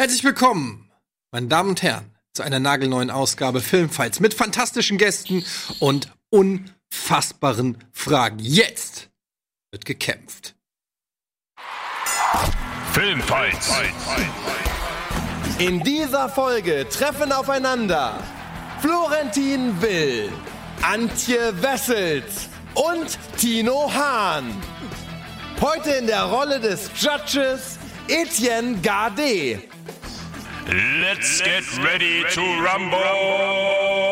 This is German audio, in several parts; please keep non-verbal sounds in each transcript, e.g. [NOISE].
Herzlich willkommen, meine Damen und Herren, zu einer nagelneuen Ausgabe Filmfights mit fantastischen Gästen und unfassbaren Fragen. Jetzt wird gekämpft. Filmfights. In dieser Folge treffen aufeinander Florentin Will, Antje Wessels und Tino Hahn. Heute in der Rolle des Judges Etienne Gardet. Let's get ready to rumble.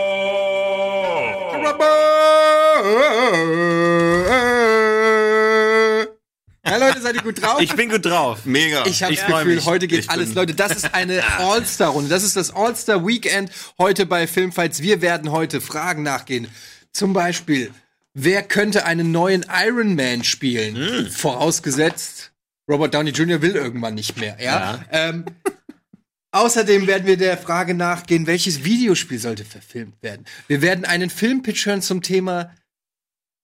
Ja, Leute, seid ihr gut drauf? Ich bin gut drauf. Mega. Ich habe das Gefühl, mich. heute geht Ich alles. bin- Leute, das ist eine [LAUGHS] All-Star-Runde. Das ist das All-Star-Weekend heute bei Filmfights. Wir werden heute Fragen nachgehen. Zum Beispiel, wer könnte einen neuen Iron Man spielen? Hm. Vorausgesetzt, Robert Downey Jr. will irgendwann nicht mehr. Ja. Ähm, Außerdem werden wir der Frage nachgehen, welches Videospiel sollte verfilmt werden. Wir werden einen Filmpitch hören zum Thema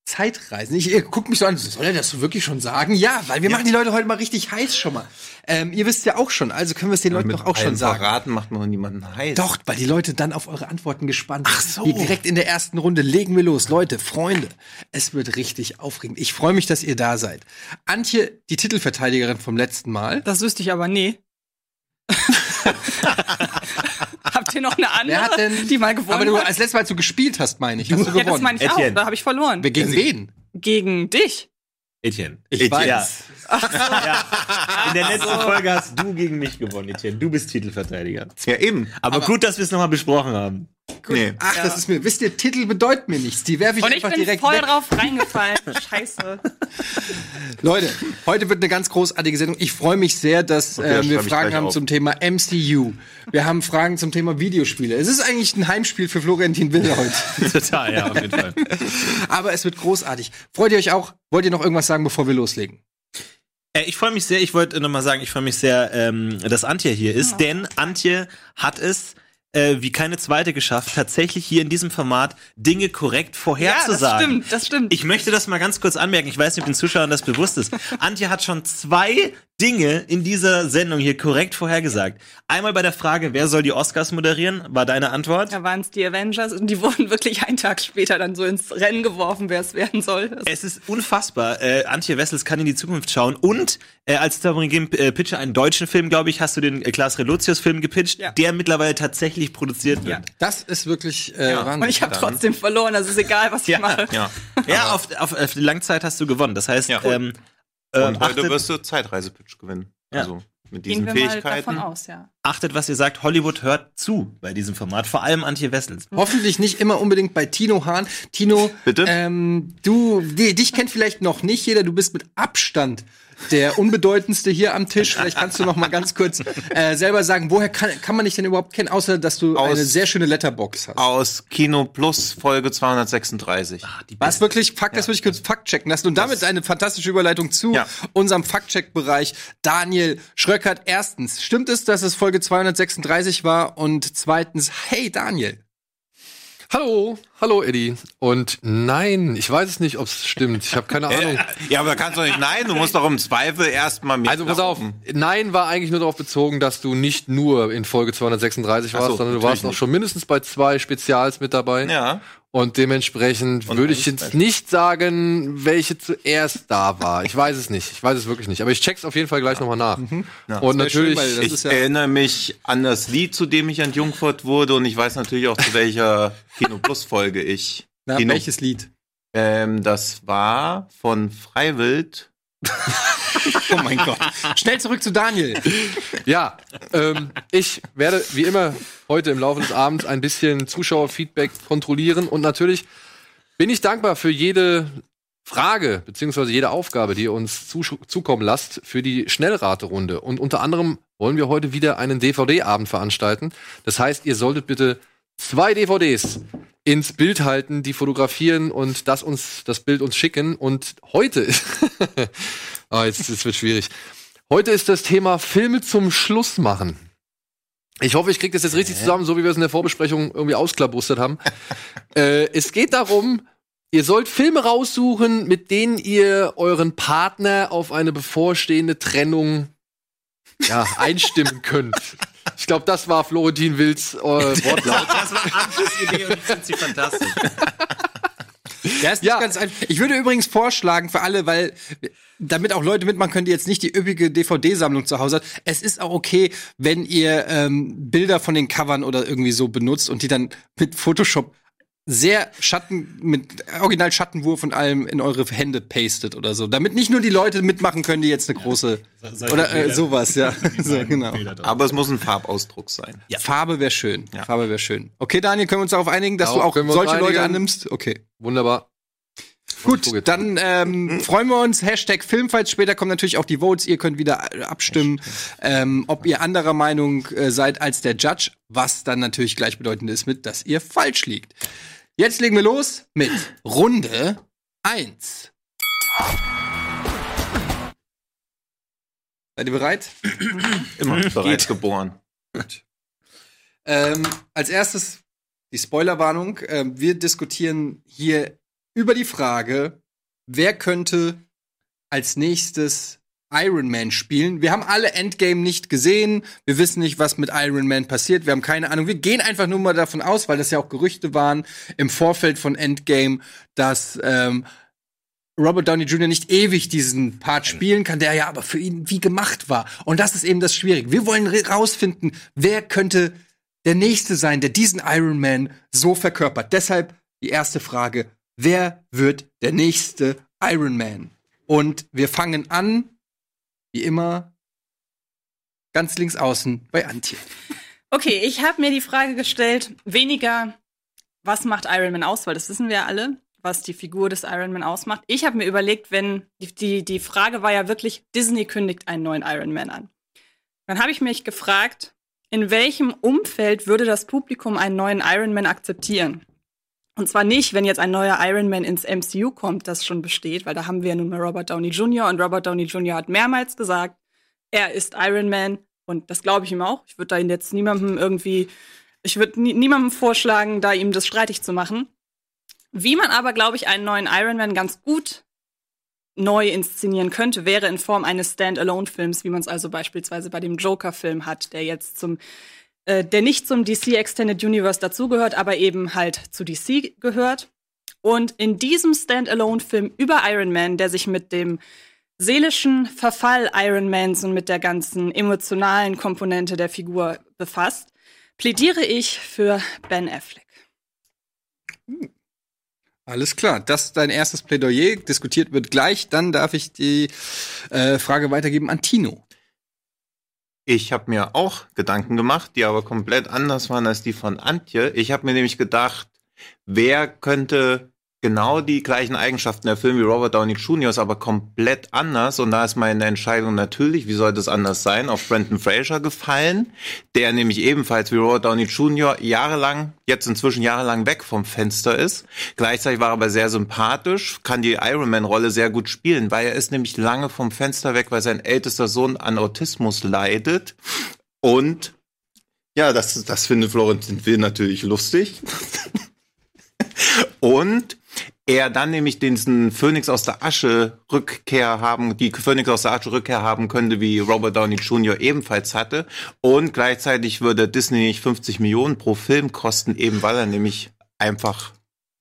Zeitreisen. Ich, ihr guckt mich so an, soll er das wirklich schon sagen? Ja, weil wir machen die Leute heute mal richtig heiß schon mal. Ähm, ihr wisst ja auch schon, also können wir es den Leuten Mit doch auch schon sagen. Verraten macht man niemanden heiß. Doch, weil die Leute dann auf eure Antworten gespannt sind. Ach so. Hier direkt in der ersten Runde legen wir los. Leute, Freunde, es wird richtig aufregend. Ich freue mich, dass ihr da seid. Antje, die Titelverteidigerin vom letzten Mal. Das wüsste ich aber nee. [LAUGHS] [LAUGHS] Habt ihr noch eine andere, Wer hat denn, die mal gewonnen aber du, hat? als letztes Mal, als du gespielt hast, meine ich, hast du Ja, das gewonnen. meine ich auch. Etienne. Da habe ich verloren. Gegen wen? Gegen dich. Etienne. Ich Etienne. weiß. Ja. Ja. In der letzten Folge hast du gegen mich gewonnen, Etienne. Du bist Titelverteidiger. Ja, eben. Aber, gut, dass wir es nochmal besprochen haben. Nee. Ach, das ist mir, wisst ihr, Titel bedeuten mir nichts. Die werfe ich Und ich einfach bin direkt voll weg. drauf reingefallen. [LAUGHS] Scheiße. Leute, heute wird eine ganz großartige Sendung. Ich freue mich sehr, dass Okay, äh, wir Fragen haben auf. zum Thema MCU. Wir haben Fragen zum Thema Videospiele. Es ist eigentlich ein Heimspiel für Florentin Will heute. [LAUGHS] Total, ja, auf jeden Fall. Aber es wird großartig. Freut ihr euch auch? Wollt ihr noch irgendwas sagen, bevor wir loslegen? Äh, ich freue mich sehr, ich wollte nochmal sagen, ich freue mich sehr, ähm, dass Antje hier ist, denn Antje hat es äh, wie keine zweite geschafft, tatsächlich hier in diesem Format Dinge korrekt Ja, das vorherzusagen. stimmt, das stimmt. Ich möchte das mal ganz kurz anmerken. Ich weiß nicht, ob den Zuschauern das bewusst ist. [LAUGHS] Antje hat schon zwei Dinge in dieser Sendung hier korrekt vorhergesagt. Einmal bei der Frage, wer soll die Oscars moderieren, war deine Antwort. da waren es die Avengers und die wurden wirklich einen Tag später dann so ins Rennen geworfen, wer es werden soll. Es ist unfassbar. Äh, Antje Wessels kann in die Zukunft schauen. Und äh, als Tauberin äh, Pitcher einen deutschen Film, glaube ich, hast du den äh, Klaas Relotius-Film gepitcht, Ja. der mittlerweile tatsächlich produziert wird. Das ist wirklich äh, Wahnsinn. und ich habe trotzdem verloren, also ist egal, was ich Ja. mache. Ja. [LAUGHS] Ja, auf, auf, auf die Langzeit hast du gewonnen. Das heißt, Ja. ähm, äh, Und heute achtet, wirst du Zeitreisepitch gewinnen. Ja. Also mit diesen Gehen wir mal Fähigkeiten. davon aus, ja. achtet, was ihr sagt. Hollywood hört zu bei diesem Format. Vor allem Antje Wessels. Hoffentlich nicht immer unbedingt bei Tino Hahn. Tino, Bitte? Ähm, du, die, dich kennt vielleicht noch nicht jeder. Du bist mit Abstand der unbedeutendste hier am Tisch. Vielleicht kannst du noch mal ganz kurz äh, selber sagen, woher kann, kann man dich denn überhaupt kennen, außer dass du Aus- eine sehr schöne Letterbox hast. Aus Kino Plus Folge 236. Was wirklich, Fakt, das würde ich kurz Fakt checken lassen. Und damit eine fantastische Überleitung zu Ja. unserem Faktcheck-Bereich. Daniel Schröckert, erstens, stimmt es, dass es Folge 236 war? Und zweitens, hey Daniel. Hallo, hallo Eddie. Und nein, ich weiß es nicht, ob es stimmt. Ich habe keine [LAUGHS] Ahnung. Ja, aber da kannst du nicht nein, du musst doch im Zweifel erstmal mit. Also pass auf, nein war eigentlich nur darauf bezogen, dass du nicht nur in Folge 236 warst, so, sondern du warst auch schon mindestens bei zwei Spezials mit dabei. Ja. Und dementsprechend Und würde ich jetzt nicht sagen, welche zuerst da war. Ich weiß es nicht. Ich weiß es wirklich nicht. Aber ich check's auf jeden Fall gleich nochmal nach. Mhm. Und wär schön, natürlich, das Ich ja- erinnere mich an das Lied, zu dem ich entjungfert wurde und ich weiß natürlich auch, zu welcher [LAUGHS] Kino Plus Folge ich. Na, Kino, welches Lied? Ähm, das war von Freiwild. [LAUGHS] Oh mein Gott. Schnell zurück zu Daniel. Ja, ähm, ich werde wie immer heute im Laufe des Abends ein bisschen Zuschauerfeedback kontrollieren und natürlich bin ich dankbar für jede Frage beziehungsweise jede Aufgabe, die ihr uns zukommen lasst für die Schnellraterunde. Und unter anderem wollen wir heute wieder einen DVD-Abend veranstalten. Das heißt, ihr solltet bitte zwei DVDs ins Bild halten, die fotografieren und das uns das Bild uns schicken. Und heute, [LAUGHS] ah, jetzt, jetzt wird schwierig. Heute ist das Thema Filme zum Schluss machen. Ich hoffe, ich kriege das jetzt richtig zusammen, so wie wir es in der Vorbesprechung irgendwie ausklabustert haben. [LAUGHS] äh, es geht darum, ihr sollt Filme raussuchen, mit denen ihr euren Partner auf eine bevorstehende Trennung ja, einstimmen könnt. [LAUGHS] Ich glaube, das war Florentin Wills äh, Wortlaut. [LAUGHS] Das war Antjes Idee und ich finde sie fantastisch. Ja, ist nicht Ja. ganz einfach. Ich würde übrigens vorschlagen für alle, weil damit auch Leute mitmachen können, die jetzt nicht die üppige DVD-Sammlung zu Hause hat. Es ist auch okay, wenn ihr ähm, Bilder von den Covern oder irgendwie so benutzt und die dann mit Photoshop sehr Schatten mit original Schattenwurf und allem in eure Hände pastet oder so, damit nicht nur die Leute mitmachen können, die jetzt eine große oder äh, sowas, ja, [LAUGHS] [LAUGHS] so, genau. Aber es muss ein Farbausdruck sein. Farbe wäre schön. Farbe wäre schön. Okay, Daniel, können wir uns darauf einigen, dass Darauf du auch solche Leute annimmst? Okay. Wunderbar. Gut, dann ähm, freuen wir uns. Hashtag Filmfights. Später kommen natürlich auch die Votes. Ihr könnt wieder äh, abstimmen, ähm, ob ihr anderer Meinung äh, seid als der Judge, was dann natürlich gleichbedeutend ist mit, dass ihr falsch liegt. Jetzt legen wir los mit Runde 1. Seid ihr bereit? [CLEARS THROAT] Immer bereits geboren. Ähm, als erstes die Spoilerwarnung. Ähm, wir diskutieren hier über die Frage, wer könnte als nächstes Iron Man spielen. Wir haben alle Endgame nicht gesehen. Wir wissen nicht, was mit Iron Man passiert. Wir haben keine Ahnung. Wir gehen einfach nur mal davon aus, weil das ja auch Gerüchte waren im Vorfeld von Endgame, dass ähm, Robert Downey Jr. nicht ewig diesen Part spielen kann, der ja aber für ihn wie gemacht war. Und das ist eben das Schwierige. Wir wollen rausfinden, wer könnte der Nächste sein, der diesen Iron Man so verkörpert. Deshalb die erste Frage, wer wird der nächste Iron Man? Und wir fangen an, wie immer, ganz links außen bei Antje. Okay, ich habe mir die Frage gestellt, weniger, was macht Iron Man aus, weil das wissen wir ja alle, was die Figur des Iron Man ausmacht. Ich habe mir überlegt, wenn die, die, die Frage war ja wirklich, Disney kündigt einen neuen Iron Man an. Dann habe ich mich gefragt, in welchem Umfeld würde das Publikum einen neuen Iron Man akzeptieren? Und zwar nicht, wenn jetzt ein neuer Iron Man ins MCU kommt, das schon besteht, weil da haben wir ja nun mal Robert Downey Jr. und Robert Downey Jr. hat mehrmals gesagt, er ist Iron Man und das glaube ich ihm auch. Ich würde da jetzt niemandem irgendwie, ich würde nie, niemandem vorschlagen, da ihm das streitig zu machen. Wie man aber, glaube ich, einen neuen Iron Man ganz gut neu inszenieren könnte, wäre in Form eines Standalone-Films, wie man es also beispielsweise bei dem Joker-Film hat, der jetzt zum, äh, der nicht zum DC Extended Universe dazugehört, aber eben halt zu DC gehört. Und in diesem Standalone-Film über Iron Man, der sich mit dem seelischen Verfall Iron Mans und mit der ganzen emotionalen Komponente der Figur befasst, plädiere ich für Ben Affleck. Alles klar, das ist dein erstes Plädoyer. Diskutiert wird gleich. Dann darf ich die äh, Frage weitergeben an Tino. Ich habe mir auch Gedanken gemacht, die aber komplett anders waren als die von Antje. Ich habe mir nämlich gedacht, wer könnte genau die gleichen Eigenschaften erfüllen wie Robert Downey Jr., ist aber komplett anders. Und da ist meine Entscheidung natürlich, wie soll das anders sein, auf Brendan Fraser gefallen, der nämlich ebenfalls wie Robert Downey Jr. jahrelang, jetzt inzwischen jahrelang weg vom Fenster ist. Gleichzeitig war er aber sehr sympathisch, kann die Iron Man-Rolle sehr gut spielen, weil er ist nämlich lange vom Fenster weg, weil sein ältester Sohn an Autismus leidet. Und ja, das, das findet Florentin Will natürlich lustig. [LAUGHS] Und er dann nämlich diesen Phoenix aus der Asche Rückkehr haben, die Phoenix aus der Asche Rückkehr haben könnte, wie Robert Downey Jr. ebenfalls hatte. Und gleichzeitig würde Disney nicht 50 Millionen pro Film kosten, eben weil er nämlich einfach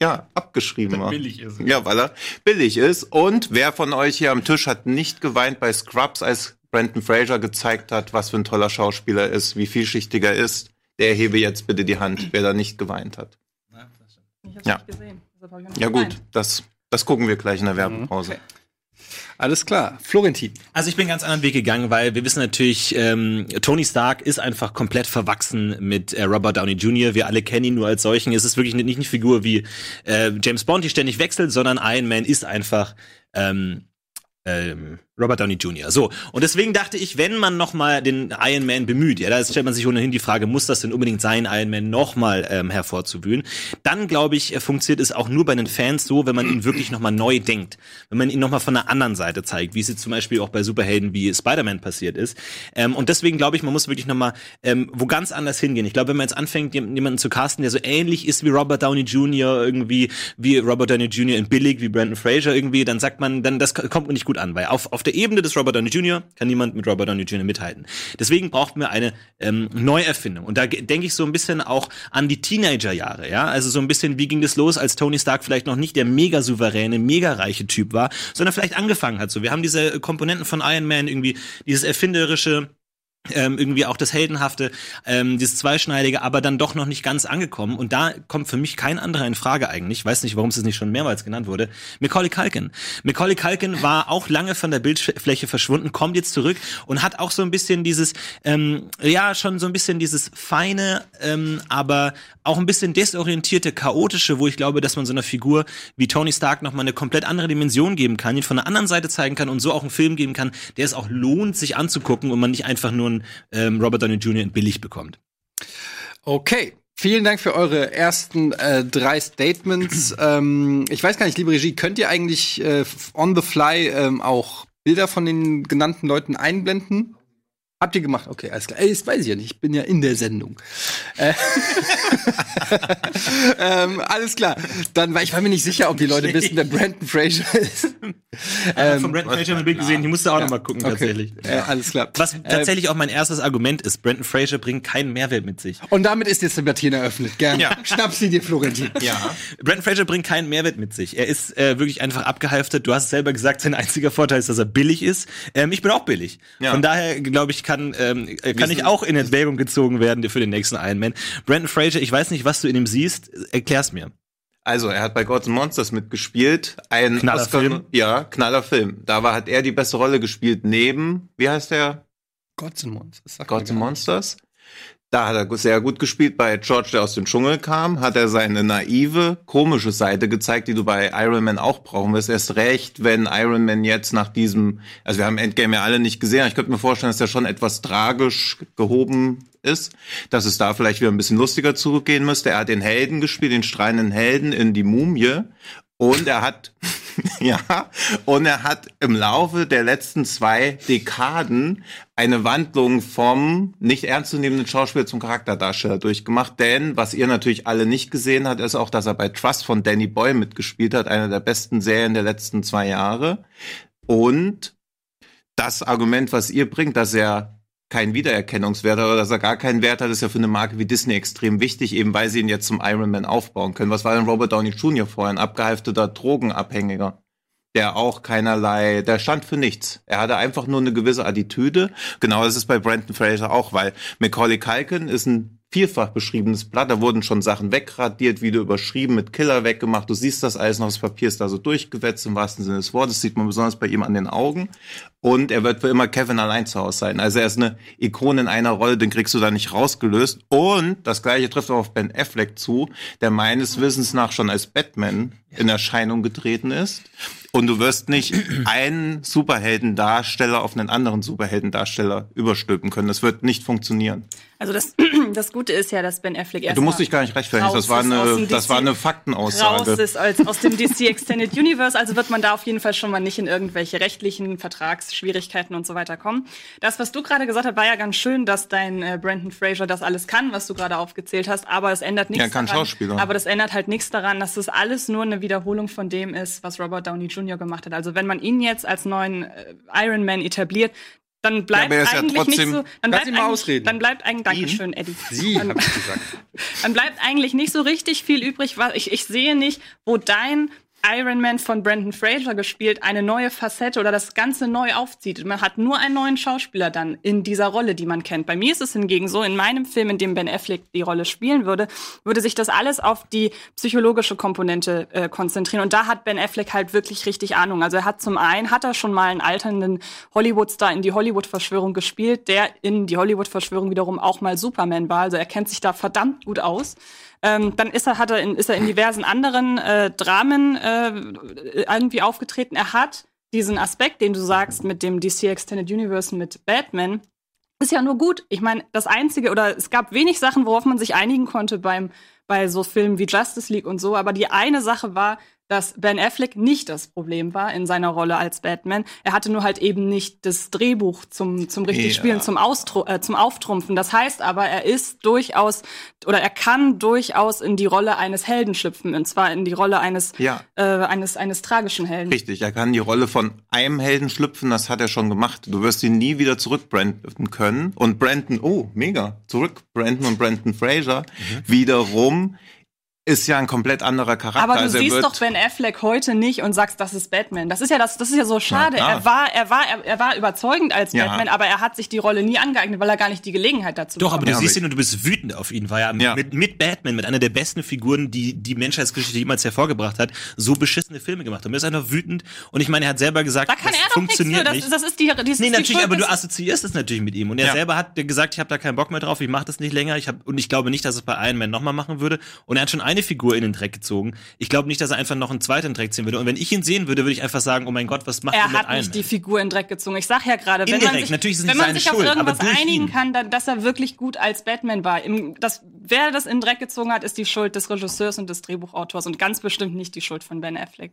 ja, abgeschrieben war. Billig ist. Ja, weil er billig ist. Und wer von euch hier am Tisch hat nicht geweint bei Scrubs, als Brandon Fraser gezeigt hat, was für ein toller Schauspieler er ist, wie vielschichtig er ist? Der hebe jetzt bitte die Hand, wer da nicht geweint hat. Ich hab's Ja. nicht gesehen. Hab ich nicht Ja gut, das, das gucken wir gleich in der Werbepause. Alles klar, Florentin. Also ich bin einen ganz anderen Weg gegangen, weil wir wissen natürlich, ähm, Tony Stark ist einfach komplett verwachsen mit äh, Robert Downey Jr. Wir alle kennen ihn nur als solchen. Es ist wirklich nicht nicht eine Figur wie äh, James Bond, die ständig wechselt, sondern Iron Man ist einfach ähm, ähm, Robert Downey Jr. So und deswegen dachte ich, wenn man noch mal den Iron Man bemüht, ja, da stellt man sich ohnehin die Frage, muss das denn unbedingt sein, Iron Man noch mal ähm, hervorzuwühlen? Dann glaube ich, äh, funktioniert es auch nur bei den Fans so, wenn man ihn wirklich noch mal neu denkt, wenn man ihn noch mal von einer anderen Seite zeigt, wie es jetzt zum Beispiel auch bei Superhelden wie Spider-Man passiert ist. Ähm, und deswegen glaube ich, man muss wirklich noch mal ähm, wo ganz anders hingehen. Ich glaube, wenn man jetzt anfängt, jem- jemanden zu casten, der so ähnlich ist wie Robert Downey Jr. irgendwie, wie Robert Downey Jr. in billig, wie Brandon Fraser irgendwie, dann sagt man, dann das kommt nicht gut an, weil auf, auf der Ebene des Robert Downey Jr. kann niemand mit Robert Downey Jr. mithalten. Deswegen braucht man eine ähm, Neuerfindung. Und da denke ich so ein bisschen auch an die Teenagerjahre, ja. Also so ein bisschen, wie ging das los, als Tony Stark vielleicht noch nicht der mega souveräne, mega reiche Typ war, sondern vielleicht angefangen hat. So, wir haben diese Komponenten von Iron Man irgendwie, dieses erfinderische, ähm, irgendwie auch das Heldenhafte, ähm, dieses Zweischneidige, aber dann doch noch nicht ganz angekommen. Und da kommt für mich kein anderer in Frage eigentlich. Ich weiß nicht, warum es nicht schon mehrmals genannt wurde. Macaulay Culkin. Macaulay Culkin war auch lange von der Bildfläche verschwunden, kommt jetzt zurück und hat auch so ein bisschen dieses, ähm, ja, schon so ein bisschen dieses feine, ähm, aber auch ein bisschen desorientierte, chaotische, wo ich glaube, dass man so einer Figur wie Tony Stark nochmal eine komplett andere Dimension geben kann, ihn von der anderen Seite zeigen kann und so auch einen Film geben kann, der es auch lohnt, sich anzugucken und man nicht einfach nur einen ähm, Robert Downey Jr. in billig bekommt. Okay. Vielen Dank für eure ersten äh, drei Statements. [CLEARS THROAT] ähm, ich weiß gar nicht, liebe Regie, könnt ihr eigentlich äh, on the fly ähm, auch Bilder von den genannten Leuten einblenden? Habt ihr gemacht? Okay, alles klar. Ey, das weiß ich ja nicht. Ich bin ja in der Sendung. Äh, [LAUGHS] ähm, alles klar. Dann, weil ich war mir nicht sicher, ob die Leute wissen, wer Brandon Fraser ist. Ähm, von Brandon Fraser ein Bild gesehen, ich musste auch noch mal gucken tatsächlich. Äh, alles klar. Was tatsächlich auch mein erstes Argument ist, Brandon Fraser bringt keinen Mehrwert mit sich. Und damit ist jetzt die Debatte eröffnet. Gern. Ja. Schnapp sie dir, Florentin. Ja. Brandon Fraser bringt keinen Mehrwert mit sich. Er ist äh, wirklich einfach abgehalftet. Du hast es selber gesagt, sein einziger Vorteil ist, dass er billig ist. Ähm, ich bin auch billig. Ja. Von daher, glaube ich, kann, ähm, äh, kann ich auch in Erwägung gezogen werden für den nächsten Iron Man. Brandon Fraser, ich weiß nicht, was du in ihm siehst. Erklär's mir. Also, er hat bei Gods and Monsters mitgespielt. Ein Knaller Oscar, Film. Ja, knaller Film. Da war, hat er die beste Rolle gespielt neben, wie heißt der? Gods and Monsters. Gods and Monsters. Da hat er sehr gut gespielt. Bei George, der aus dem Dschungel kam, hat er seine naive, komische Seite gezeigt, die du bei Iron Man auch brauchen wirst. Erst recht, wenn Iron Man jetzt nach diesem, also wir haben Endgame ja alle nicht gesehen, ich könnte mir vorstellen, dass der schon etwas tragisch gehoben ist, dass es da vielleicht wieder ein bisschen lustiger zurückgehen müsste. Er hat den Helden gespielt, den strahlenden Helden in die Mumie. Und er hat, [LAUGHS] ja, und er hat im Laufe der letzten zwei Dekaden eine Wandlung vom nicht ernstzunehmenden Schauspieler zum Charakterdarsteller durchgemacht. Denn was ihr natürlich alle nicht gesehen habt, ist auch, dass er bei Trust von Danny Boy mitgespielt hat, einer der besten Serien der letzten zwei Jahre. Und das Argument, was ihr bringt, dass er keinen Wiedererkennungswert hat oder dass er gar keinen Wert hat, ist ja für eine Marke wie Disney extrem wichtig, eben weil sie ihn jetzt zum Iron Man aufbauen können. Was war denn Robert Downey Jr. vorher? Ein abgehalfteter Drogenabhängiger, der auch keinerlei, der stand für nichts. Er hatte einfach nur eine gewisse Attitüde. Genau das ist bei Brandon Fraser auch, weil Macaulay Culkin ist ein vierfach beschriebenes Blatt. Da wurden schon Sachen wegradiert, wieder überschrieben, mit Killer weggemacht. Du siehst das alles noch, das Papier ist da so durchgewetzt im wahrsten Sinne des Wortes. Das sieht man besonders bei ihm an den Augen. Und er wird für immer Kevin allein zu Hause sein. Also er ist eine Ikone in einer Rolle, den kriegst du da nicht rausgelöst. Und das gleiche trifft auch auf Ben Affleck zu, der meines Wissens nach schon als Batman in Erscheinung getreten ist. Und du wirst nicht einen Superheldendarsteller auf einen anderen Superheldendarsteller überstülpen können. Das wird nicht funktionieren. Also das, [CLEARS THROAT] das Gute ist ja, dass Ben Affleck erst Du musst dich gar nicht rechtfertigen. Das war raus eine, das DC war eine raus Faktenaussage. ist als aus dem DC Extended Universe, also wird man da auf jeden Fall schon mal nicht in irgendwelche rechtlichen Vertragsschwierigkeiten und so weiter kommen. Das, was du gerade gesagt hast, war ja ganz schön, dass dein äh, Brandon Fraser das alles kann, was du gerade aufgezählt hast, aber es ändert nichts Ja, kann daran. Schauspieler. Aber das ändert halt nichts daran, dass das alles nur eine Wiederholung von dem ist, was Robert Downey Jr. gemacht hat. Also wenn man ihn jetzt als neuen äh, Iron Man etabliert, dann bleibt ja eigentlich nicht trotzdem- so, dann bleibt eigentlich, ausreden. dann bleibt eigentlich, Dankeschön, Eddie. Sie, Dann- hab ich gesagt. [LAUGHS] dann bleibt eigentlich nicht so richtig viel übrig. Was ich, ich sehe nicht, wo dein Iron Man von Brandon Fraser gespielt eine neue Facette oder das Ganze neu aufzieht. Man hat nur einen neuen Schauspieler dann in dieser Rolle, die man kennt. Bei mir ist es hingegen so, in meinem Film, in dem Ben Affleck die Rolle spielen würde, würde sich das alles auf die psychologische Komponente äh, konzentrieren. Und da hat Ben Affleck halt wirklich richtig Ahnung. Also er hat zum einen, hat er schon mal einen alternden Hollywood-Star in die Hollywood-Verschwörung gespielt, der in die Hollywood-Verschwörung wiederum auch mal Superman war. Also er kennt sich da verdammt gut aus. Ähm, dann ist er, hat er in, ist er in diversen anderen äh, Dramen äh, irgendwie aufgetreten. Er hat diesen Aspekt, den du sagst, mit dem DC Extended Universe, mit Batman, ist ja nur gut. Ich meine, das Einzige, oder es gab wenig Sachen, worauf man sich einigen konnte beim, bei so Filmen wie Justice League und so, aber die eine Sache war, dass Ben Affleck nicht das Problem war in seiner Rolle als Batman. Er hatte nur halt eben nicht das Drehbuch zum, zum richtig Ja. Spielen, zum, Austru äh, zum Auftrumpfen. Das heißt aber, er ist durchaus oder er kann durchaus in die Rolle eines Helden schlüpfen. Und zwar in die Rolle eines, Ja. äh, eines, eines tragischen Helden. Richtig, er kann die Rolle von einem Helden schlüpfen, das hat er schon gemacht. Du wirst ihn nie wieder zurückbranden können. Und Brandon, oh, mega, zurück, Brandon und Brandon Fraser Mhm. wiederum ist ja ein komplett anderer Charakter. Aber du Also siehst doch Ben Affleck heute nicht und sagst, das ist Batman. Das ist ja das, das ist ja so schade. klar. er war, er war, er, er war überzeugend als Ja. Batman, aber er hat sich die Rolle nie angeeignet, weil er gar nicht die Gelegenheit dazu Doch, aber du Ja, siehst ihn und du bist wütend auf ihn, weil er Ja. mit, mit Batman, mit einer der besten Figuren, die die Menschheitsgeschichte jemals hervorgebracht hat, so beschissene Filme gemacht hat. Und er ist einfach wütend. Und ich meine, er hat selber gesagt, Da kann das er doch nichts für. funktioniert Das, nicht. das ist die, das ist Nee, natürlich, Schuld aber du assoziierst es natürlich mit ihm. Und er Ja. selber hat gesagt, ich habe da keinen Bock mehr drauf, ich mache das nicht länger. Ich hab, und ich glaube nicht, dass es bei Iron Man nochmal machen würde. Und er hat schon eine Figur in den Dreck gezogen. Ich glaube nicht, dass er einfach noch einen zweiten Dreck ziehen würde. Und wenn ich ihn sehen würde, würde ich einfach sagen, oh mein Gott, was macht er mit hat Iron nicht Man? die Figur in den Dreck gezogen. Ich sag ja gerade, wenn man Indirekt, sich, ist es wenn man sich auf Schuld, aber irgendwas einigen ihn. kann, dann, dass er wirklich gut als Batman war. Im, das, wer das in den Dreck gezogen hat, ist die Schuld des Regisseurs und des Drehbuchautors und ganz bestimmt nicht die Schuld von Ben Affleck.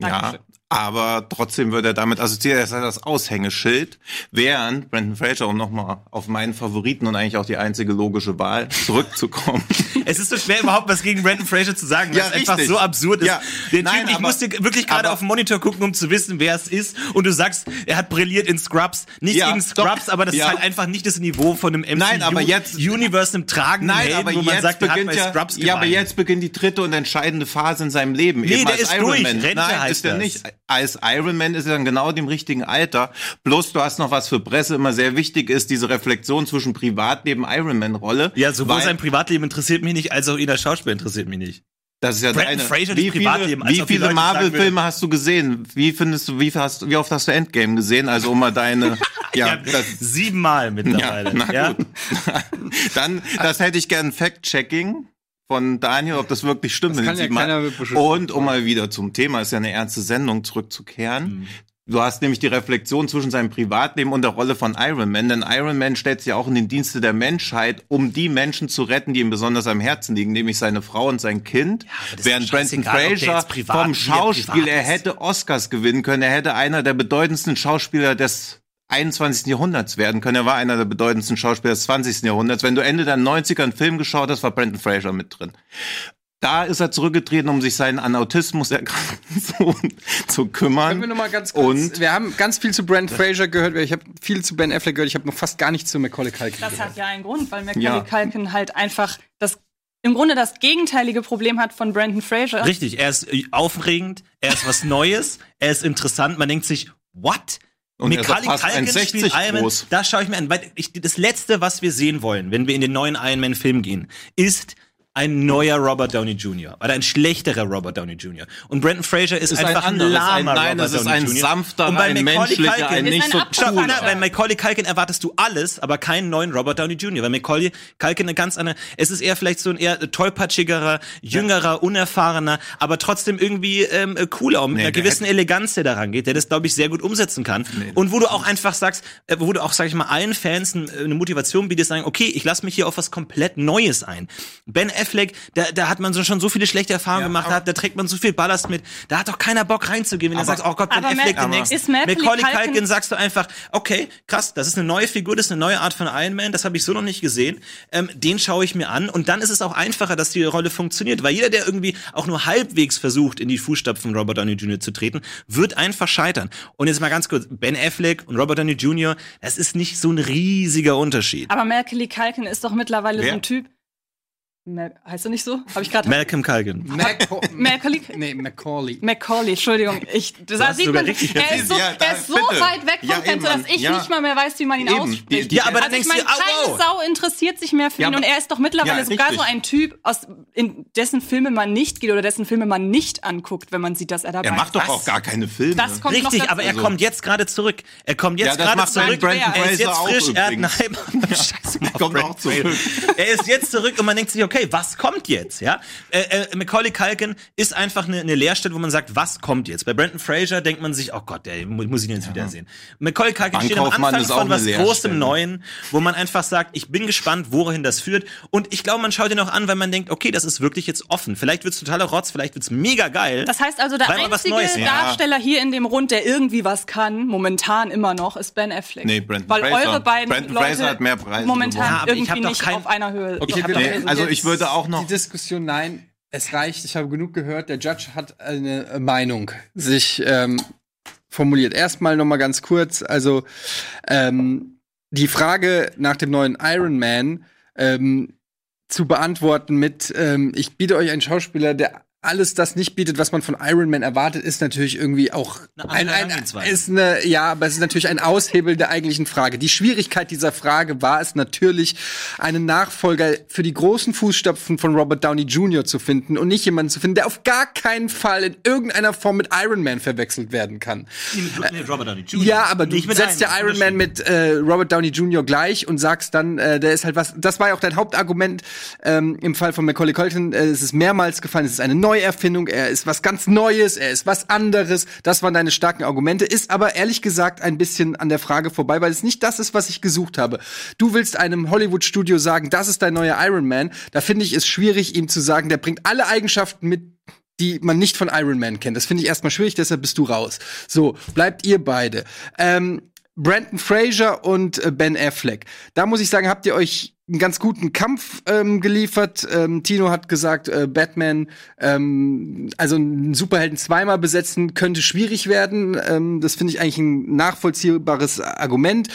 Ja, Dankeschön. Aber trotzdem wird er damit assoziiert, er ist halt das Aushängeschild, während Brandon Fraser, um nochmal auf meinen Favoriten und eigentlich auch die einzige logische Wahl zurückzukommen. [LAUGHS] Es ist so schwer, überhaupt was gegen Brandon Fraser zu sagen, weil Ja, es einfach richtig. so absurd ist. Ja. Der Nein, typ, ich aber- musste wirklich gerade auf den Monitor gucken, um zu wissen, wer es ist. Und du sagst, er hat brilliert in Scrubs. Nicht Ja, gegen Scrubs, doch. aber das Ja. ist halt einfach nicht das Niveau von einem MCU Nein, aber jetzt- Universe, einem tragenden Nein, Helden, aber wo man sagt, beginnt ja, Scrubs ja, aber jetzt beginnt die dritte und entscheidende Phase in seinem Leben. Nee, eben der ist Iron durch. Man. Rente Nein, heißt ist er nicht. Als Iron Man ist er dann genau im richtigen Alter. Bloß du hast noch was für Presse immer sehr wichtig ist, diese Reflexion zwischen Privatleben, Iron Man Rolle. Ja, sowohl sein Privatleben interessiert mich nicht, als auch ihn als Schauspieler interessiert mich nicht. Das ist ja Brandon. Fraser, wie viele, wie viele Marvel-Filme hast du gesehen? Wie findest du, wie, hast, wie oft hast du Endgame gesehen? Also um mal deine, [LAUGHS] ja, das, Siebenmal mittlerweile. Ja, na gut. [LAUGHS] Dann, das hätte ich gern Fact-Checking von Daniel, ob das wirklich stimmt. Das ja. Und um mal wieder zum Thema, ist ja eine ernste Sendung zurückzukehren. Du hast nämlich die Reflexion zwischen seinem Privatleben und der Rolle von Iron Man. Denn Iron Man stellt sich auch in den Dienste der Menschheit, um die Menschen zu retten, die ihm besonders am Herzen liegen, nämlich seine Frau und sein Kind. ist Während der Fraser privat- vom Schauspiel, er hätte Oscars gewinnen können. Er hätte einer der bedeutendsten Schauspieler des 21. Jahrhunderts werden können. Er war einer der bedeutendsten Schauspieler des 20. Jahrhunderts. Wenn du Ende der 90er einen Film geschaut hast, war Brandon Fraser mit drin. Da ist er zurückgetreten, um sich seinen an Autismus erkrankten [LAUGHS] Sohn zu kümmern. Können wir noch mal ganz kurz. Und wir haben ganz viel zu Brent Fraser gehört. Ich habe viel zu Ben Affleck gehört. Ich habe noch fast gar nichts zu Macaulay Culkin Das gehört. hat ja einen Grund, weil Macaulay Ja. Culkin halt einfach das im Grunde das gegenteilige Problem hat von Brandon Fraser. Richtig, er ist äh, aufregend, er ist was Neues, er ist interessant, man denkt sich, what? Und Culkin 1,60 spielt Iron Man, das schaue ich mir an. Weil ich, das Letzte, was wir sehen wollen, wenn wir in den neuen Iron Man Film gehen, ist ein neuer Robert Downey Jr. oder ein schlechterer Robert Downey Jr. Und Brandon Fraser ist, ist ein einfach ein, anderes, ein- lahmer nein, Robert es ist Downey ein Jr. sanfter, Und bei ein Macaulay menschlicher, Culkin ein Ist nicht ein so cooler. Anna, bei Macaulay Culkin erwartest du alles, aber keinen neuen Robert Downey Jr., weil Macaulay Culkin eine ganz andere, es ist eher vielleicht so ein eher tollpatschigerer, jüngerer, unerfahrener, aber trotzdem irgendwie ähm, äh, cooler und mit Nee, einer gewissen Eleganz, der daran geht, der das, glaube ich, sehr gut umsetzen kann. Und wo du auch einfach sagst, äh, wo du auch, sag ich mal, allen Fans ein, eine Motivation bietest, sagen, okay, ich lasse mich hier auf was komplett Neues ein. Ben Affleck, da, da hat man so schon so viele schlechte Erfahrungen gemacht, da, da trägt man so viel Ballast mit, da hat doch keiner Bock reinzugehen, wenn du sagst, oh Gott, Ben aber Affleck demnächst. ist Macaulay Culkin- Culkin sagst du einfach, okay, krass, das ist eine neue Figur, das ist eine neue Art von Iron Man, das habe ich so noch nicht gesehen. Ähm, den schaue ich mir an und dann ist es auch einfacher, dass die Rolle funktioniert, weil jeder, der irgendwie auch nur halbwegs versucht, in die Fußstapfen von Robert Downey Jr. zu treten, wird einfach scheitern. Und jetzt mal ganz kurz, Ben Affleck und Robert Downey Jr., das ist nicht so ein riesiger Unterschied. Aber Macaulay Culkin ist doch mittlerweile Wer? so ein Typ. Ma heißt er nicht so? Habe ich gerade Malcolm Culkin. Mac [LAUGHS] Macaulay nee, Macaulay. Macaulay, Entschuldigung. Ich, da hast sieht man, richtig er ist so, Ja, da- er ist so weit weg vom Ja, Fenster, eben, dass ich ja. nicht mal mehr weiß, wie man ihn Eben. ausspricht. Die- die- Ja, aber dann also ich denkst meine, du, au, keine au. Sau interessiert sich mehr für Ja, ihn und er ist doch mittlerweile Ja, sogar richtig. so ein Typ, aus in dessen Filme man nicht geht oder dessen Filme man nicht anguckt, wenn man sieht, dass er dabei Er macht doch ist. auch gar keine Filme. Das kommt Richtig, aber er kommt jetzt gerade zurück. Er kommt jetzt das gerade zurück. Brandon er ist jetzt frisch. Er hat einen übrigens. Hype. [LAUGHS] Scheiß Kommt auch zurück. Er ist jetzt zurück und man denkt sich, okay, was kommt jetzt? Ja, äh, äh, Macaulay Culkin ist einfach eine, eine Leerstelle, wo man sagt, was kommt jetzt? Bei Brandon Fraser denkt man sich, oh Gott, der mu- muss ich ihn jetzt wiedersehen. Macaulay Culkin steht am Anfang ist auch von was. Großem Neuen, wo man einfach sagt, ich bin gespannt, wohin das führt. Und ich glaube, man schaut ihn auch an, weil man denkt, okay, das ist wirklich jetzt offen. Vielleicht wird's totaler Rotz, vielleicht wird's mega geil. Das heißt also, der einzige Neues, ja. Darsteller hier in dem Rund, der irgendwie was kann, momentan immer noch, ist Ben Affleck. Nee, Brandon Weil Fraser. eure beiden Brandon Leute Fraser hat mehr Preise momentan. Ja, aber ich hab irgendwie doch nicht kein- auf einer Höhe. Okay, wir- doch- Nee, also ich würde auch noch Die Diskussion, nein, es reicht, ich habe genug gehört. Der Judge hat eine äh, Meinung sich ähm, formuliert. Erstmal noch mal ganz kurz, also ähm, die Frage nach dem neuen Iron Man ähm, zu beantworten mit, ähm, ich biete euch einen Schauspieler, der alles das nicht bietet, was man von Iron Man erwartet, ist natürlich irgendwie auch ein, ein, ist eine, ja, aber es ist natürlich ein Aushebel der eigentlichen Frage. Die Schwierigkeit dieser Frage war es natürlich, einen Nachfolger für die großen Fußstapfen von Robert Downey Jr. zu finden und nicht jemanden zu finden, der auf gar keinen Fall in irgendeiner Form mit Iron Man verwechselt werden kann. Mit Robert Downey Jr. Ja, aber du setzt ja Iron Man mit äh, Robert Downey Jr. gleich und sagst dann, äh, der ist halt was. Das war ja auch dein Hauptargument ähm, im Fall von Macaulay Culkin. Äh, es ist mehrmals gefallen. Es ist eine Neuerfindung. Er ist was ganz Neues. Er ist was anderes. Das waren deine starken Argumente. Ist aber ehrlich gesagt ein bisschen an der Frage vorbei, weil es nicht das ist, was ich gesucht habe. Du willst einem Hollywood-Studio sagen, das ist dein neuer Iron Man. Da finde ich es schwierig, ihm zu sagen, der bringt alle Eigenschaften mit, die man nicht von Iron Man kennt. Das finde ich erstmal schwierig, deshalb bist du raus. So, bleibt ihr beide. Ähm, Brandon Fraser und äh, Ben Affleck. Da muss ich sagen, habt ihr euch einen ganz guten Kampf ähm, geliefert. Ähm, Tino hat gesagt, äh, Batman, ähm, also einen Superhelden zweimal besetzen könnte schwierig werden. Ähm, das finde ich eigentlich ein nachvollziehbares Argument.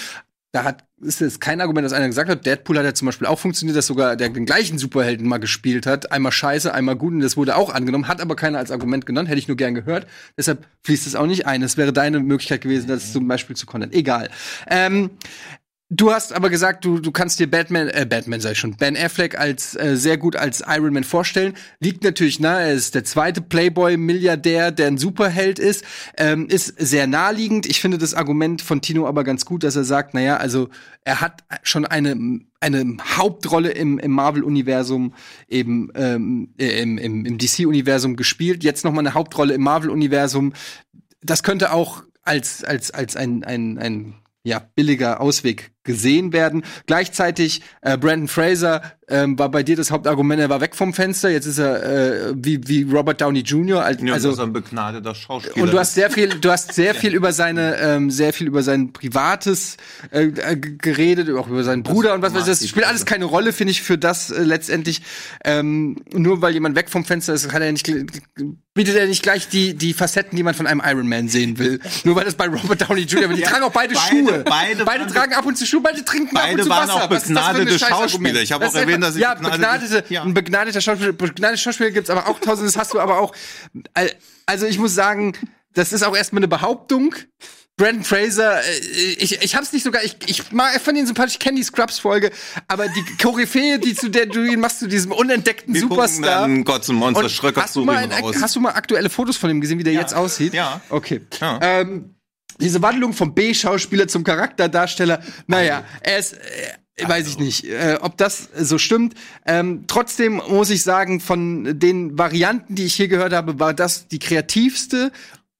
Da hat ist es kein Argument, das einer gesagt hat. Deadpool hat ja zum Beispiel auch funktioniert, dass sogar der den gleichen Superhelden mal gespielt hat. Einmal scheiße, einmal gut und das wurde auch angenommen, hat aber keiner als Argument genannt, hätte ich nur gern gehört. Deshalb fließt es auch nicht ein. Es wäre deine Möglichkeit gewesen, das zum Beispiel zu kontern. Egal. Ähm, Du hast aber gesagt, du, du kannst dir Batman, äh, Batman sei schon, Ben Affleck als äh, sehr gut als Iron Man vorstellen. Liegt natürlich nahe, er ist der zweite Playboy-Milliardär, der ein Superheld ist. Ähm, ist sehr naheliegend. Ich finde das Argument von Tino aber ganz gut, dass er sagt, naja, also er hat schon eine, eine Hauptrolle im, im Marvel-Universum, eben ähm, äh, im, im, im DC-Universum gespielt. Jetzt noch mal eine Hauptrolle im Marvel-Universum. Das könnte auch als, als, als ein, ein, ein ja, billiger Ausweg gesehen werden. Gleichzeitig äh, Brandon Fraser ähm, war bei dir das Hauptargument, er war weg vom Fenster. Jetzt ist er äh, wie, wie Robert Downey Jr. Als, Ja, also das ist ein begnadeter Schauspieler. und du hast sehr viel, du hast sehr [LAUGHS] viel über seine, ähm, sehr viel über sein privates äh, äh, geredet, auch über seinen Bruder und was weiß ich. Das spielt alles keine Rolle, finde ich, für das äh, letztendlich. Ähm, nur weil jemand weg vom Fenster ist, kann er nicht, bietet er nicht gleich die die Facetten, die man von einem Iron Man sehen will. nur weil das bei Robert Downey Jr. Die [LAUGHS] tragen auch beide, beide- Schuhe. beide beide tragen ab und zu Beide trinken Beide waren Wasser. auch begnadete? Schauspieler. Ich habe auch erwähnt, dass sie ja, begnadete- Ja. ein begnadeter Schauspieler, begnadete Schauspieler gibt's aber auch tausend. Das hast du aber auch. Also ich muss sagen, das ist auch erstmal eine Behauptung. Brandon Fraser, äh, ich, ich hab's nicht sogar, ich, ich mag von ihn sympathisch, ich kenne die Scrubs-Folge, aber die Koryphäe, die zu der du ihn machst, zu diesem unentdeckten Wir Superstar. dann Gods und Monster Und Schröcker hast, du mal ein, hast du mal aktuelle Fotos von ihm gesehen, wie der jetzt aussieht? Ja. Okay. Ja. Ähm, diese Wandlung vom B-Schauspieler zum Charakterdarsteller, naja, er ist, äh, weiß ich nicht, äh, ob das so stimmt. Ähm, trotzdem muss ich sagen, von den Varianten, die ich hier gehört habe, war das die kreativste,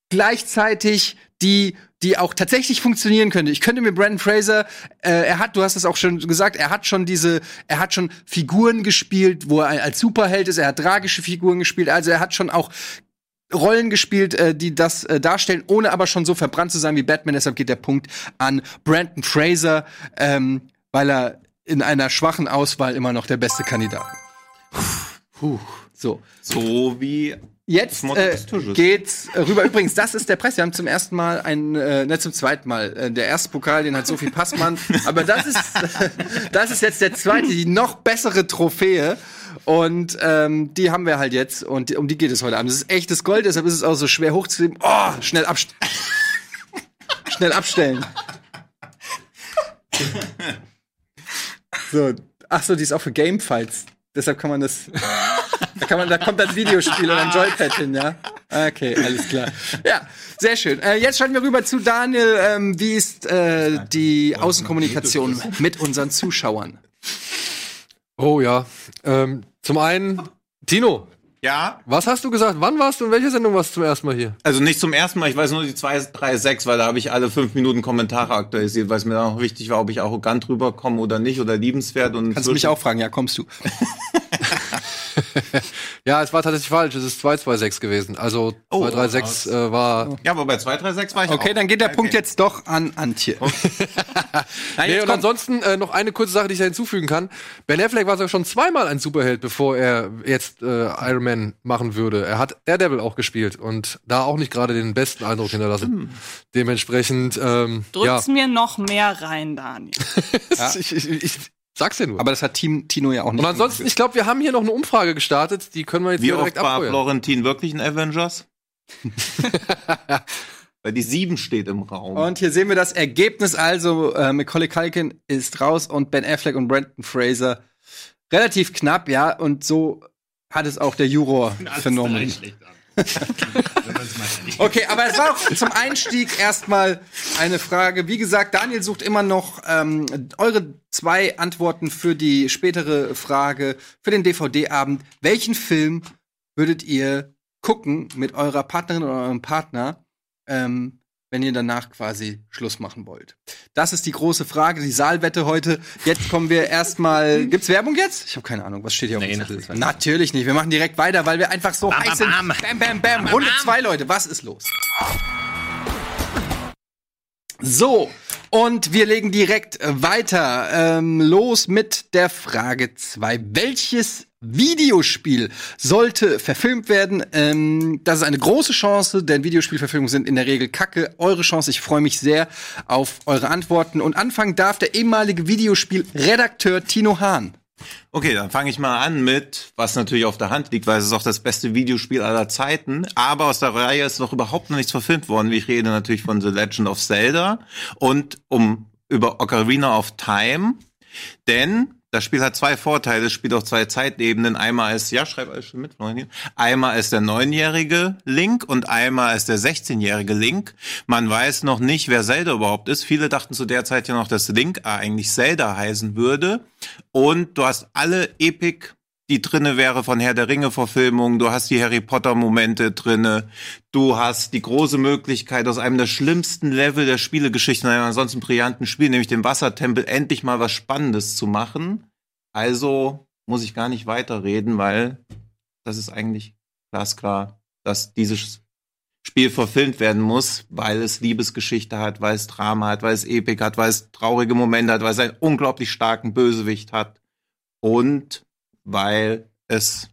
gleichzeitig die die auch tatsächlich funktionieren könnte. Ich könnte mir Brandon Fraser, äh, er hat, du hast es auch schon gesagt, er hat schon diese, er hat schon Figuren gespielt, wo er als Superheld ist, er hat tragische Figuren gespielt, also er hat schon auch Rollen gespielt, äh, die das äh, darstellen, ohne aber schon so verbrannt zu sein wie Batman. Deshalb geht der Punkt an Brandon Fraser, ähm, weil er in einer schwachen Auswahl immer noch der beste Kandidat. Puh. So. so wie Jetzt äh, geht's rüber. Übrigens, das ist der Preis. Wir haben zum ersten Mal ein, äh, ne, zum zweiten Mal. Äh, der erste Pokal, den hat Sophie Passmann. Aber das ist, [LAUGHS] das ist jetzt der zweite, die noch bessere Trophäe. Und ähm, die haben wir halt jetzt. Und um die geht es heute Abend. Das ist echtes Gold, deshalb ist es auch so schwer hochzuheben. Oh, schnell abstellen. [LAUGHS] schnell abstellen. So. Ach so, die ist auch für Gamefights. Deshalb kann man das. Da, kann man, da kommt das Videospiel und ein Joypad hin, ja? Okay, alles klar. Ja, sehr schön. Äh, jetzt schalten wir rüber zu Daniel. Ähm, wie ist äh, die Außenkommunikation mit unseren Zuschauern? Oh ja. Ähm, zum einen, Tino, Ja, was hast du gesagt? Wann warst du in welcher Sendung warst du zum ersten Mal hier? also nicht zum ersten Mal, ich weiß nur die 236, weil da habe ich alle fünf Minuten Kommentare aktualisiert, weil es mir dann auch wichtig war, ob ich arrogant rüberkomme oder nicht oder liebenswert. Und Kannst du mich auch fragen? Ja, kommst du? [LAUGHS] [LAUGHS] Ja, es war tatsächlich falsch. Es ist 226 gewesen. Also Oh, 236 äh, war. Ja, aber bei 236 war ich Okay, auch. dann geht der Okay. Punkt jetzt doch an Antje. [LAUGHS] Nein, Nee, und kommt- ansonsten äh, noch eine kurze Sache, die ich da hinzufügen kann. Ben Affleck war sogar schon zweimal ein Superheld, bevor er jetzt äh, Iron Man machen würde. Er hat Daredevil auch gespielt und da auch nicht gerade den besten Eindruck hinterlassen. Dementsprechend, ähm, ja. Drück's mir noch mehr rein, Daniel. [LAUGHS] ich, ich, ich sag's dir nur. Aber das hat Team Tino ja auch nicht. und ansonsten, ich glaube, wir haben hier noch eine Umfrage gestartet, die können wir jetzt Wie hier oft direkt war abfeuern. Florentin wirklich ein Avengers? [LAUGHS] Weil die 7 steht im Raum. Und hier sehen wir das Ergebnis. Also, äh, Macaulay Culkin ist raus und Ben Affleck und Brandon Fraser relativ knapp, ja. Und so hat es auch der Juror [LAUGHS] vernommen. Okay, aber es war auch zum Einstieg erstmal eine Frage. Wie gesagt, Daniel sucht immer noch ähm, eure zwei Antworten für die spätere Frage, für den DVD-Abend. Welchen Film würdet ihr gucken mit eurer Partnerin oder eurem Partner, ähm, wenn ihr danach quasi Schluss machen wollt? Das ist die große Frage, die Saalwette heute. Jetzt kommen wir erstmal. Gibt's Werbung jetzt? Ich habe keine Ahnung. Was steht hier Nee, auf dem Zettel? Natürlich nicht. Wir machen direkt weiter, weil wir einfach so Bam, heiß bam, sind. bam. Bam, bam, bam. Runde zwei, Leute. Was ist los? So, und wir legen direkt weiter. Ähm, los mit der Frage zwei. Welches Videospiel sollte verfilmt werden? Ähm, das ist eine große Chance, denn Videospielverfilmungen sind in der Regel kacke. Eure Chance, ich freue mich sehr auf eure Antworten. Und anfangen darf der ehemalige Videospielredakteur Tino Hahn. Okay, dann fange ich mal an mit, was natürlich auf der Hand liegt, weil es ist auch das beste Videospiel aller Zeiten. Aber aus der Reihe ist noch überhaupt noch nichts verfilmt worden. Ich rede natürlich von The Legend of Zelda und um über Ocarina of Time. Denn das Spiel hat zwei Vorteile. Es spielt auf zwei Zeitebenen. Einmal ist, ja, schreib alles schon mit. Einmal ist der neunjährige Link und einmal ist der 16-jährige Link. Man weiß noch nicht, wer Zelda überhaupt ist. Viele dachten zu der Zeit ja noch, dass Link eigentlich Zelda heißen würde. Und du hast alle Epic, die drinne wäre von Herr der Ringe Verfilmungen. Du hast die Harry Potter Momente drinne. Du hast die große Möglichkeit, aus einem der schlimmsten Level der Spielegeschichte, in einem ansonsten brillanten Spiel, nämlich dem Wassertempel, endlich mal was Spannendes zu machen. Also muss ich gar nicht weiterreden, weil das ist eigentlich glasklar, dass dieses Spiel verfilmt werden muss, weil es Liebesgeschichte hat, weil es Drama hat, weil es Epik hat, weil es traurige Momente hat, weil es einen unglaublich starken Bösewicht hat und weil es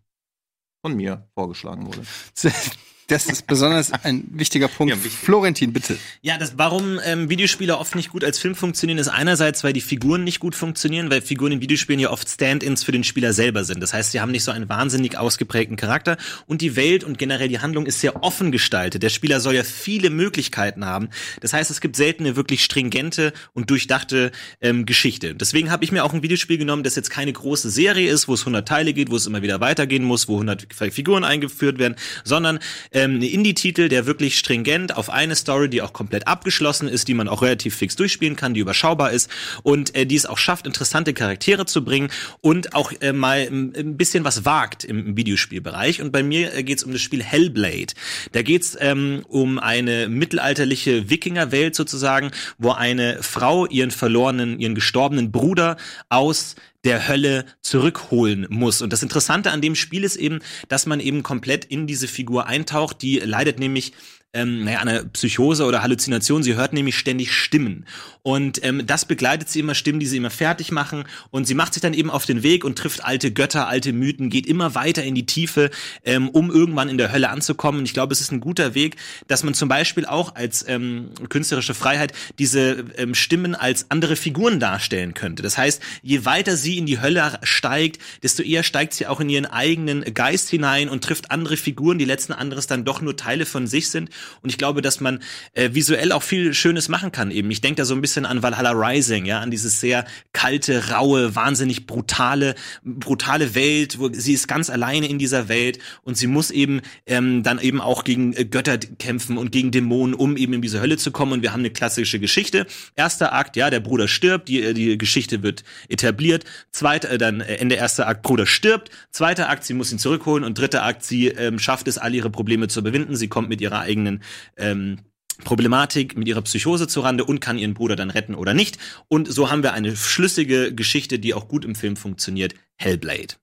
von mir vorgeschlagen wurde. [LAUGHS] Das ist besonders ein wichtiger Punkt. Ja, wichtig. Florentin, bitte. Ja, das, warum ähm, Videospiele oft nicht gut als Film funktionieren, ist einerseits, weil die Figuren nicht gut funktionieren, weil Figuren in Videospielen ja oft Stand-ins für den Spieler selber sind. Das heißt, sie haben nicht so einen wahnsinnig ausgeprägten Charakter und die Welt und generell die Handlung ist sehr offen gestaltet. Der Spieler soll ja viele Möglichkeiten haben. Das heißt, es gibt selten eine wirklich stringente und durchdachte ähm, Geschichte. Deswegen habe ich mir auch ein Videospiel genommen, das jetzt keine große Serie ist, wo es 100 Teile geht, wo es immer wieder weitergehen muss, wo 100 Figuren eingeführt werden, sondern ähm, eine Indie-Titel, der wirklich stringent auf eine Story, die auch komplett abgeschlossen ist, die man auch relativ fix durchspielen kann, die überschaubar ist und äh, die es auch schafft, interessante Charaktere zu bringen und auch äh, mal ein, ein bisschen was wagt im, im Videospielbereich. Und bei mir äh, geht es um das Spiel Hellblade. Da geht es ähm, um eine mittelalterliche Wikingerwelt sozusagen, wo eine Frau ihren verlorenen, ihren gestorbenen Bruder aus der Hölle zurückholen muss. Und das Interessante an dem Spiel ist eben, dass man eben komplett in diese Figur eintaucht, die leidet nämlich ähm, naja, an einer Psychose oder Halluzination. Sie hört nämlich ständig Stimmen. Und ähm, das begleitet sie immer, Stimmen, die sie immer fertig machen. Und sie macht sich dann eben auf den Weg und trifft alte Götter, alte Mythen, geht immer weiter in die Tiefe, ähm, um irgendwann in der Hölle anzukommen. Und ich glaube, es ist ein guter Weg, dass man zum Beispiel auch als ähm, künstlerische Freiheit diese ähm, Stimmen als andere Figuren darstellen könnte. Das heißt, je weiter sie in die Hölle steigt, desto eher steigt sie auch in ihren eigenen Geist hinein und trifft andere Figuren, die letzten anderes dann doch nur Teile von sich sind. Und ich glaube, dass man äh, visuell auch viel Schönes machen kann eben. Ich denke da so ein bisschen an Valhalla Rising, ja, an dieses sehr kalte, raue, wahnsinnig brutale, brutale Welt, wo sie ist ganz alleine in dieser Welt und sie muss eben ähm, dann eben auch gegen äh, Götter kämpfen und gegen Dämonen, um eben in diese Hölle zu kommen. Und wir haben eine klassische Geschichte. Erster Akt, ja, der Bruder stirbt, die, äh, die Geschichte wird etabliert. Zweiter, äh, dann äh, Ende erster Akt, Bruder stirbt. Zweiter Akt, sie muss ihn zurückholen. Und dritter Akt, sie ähm, schafft es, all ihre Probleme zu überwinden. Sie kommt mit ihrer eigenen ähm, Problematik mit ihrer Psychose zurande und kann ihren Bruder dann retten oder nicht. Und so haben wir eine schlüssige Geschichte, die auch gut im Film funktioniert. Hellblade.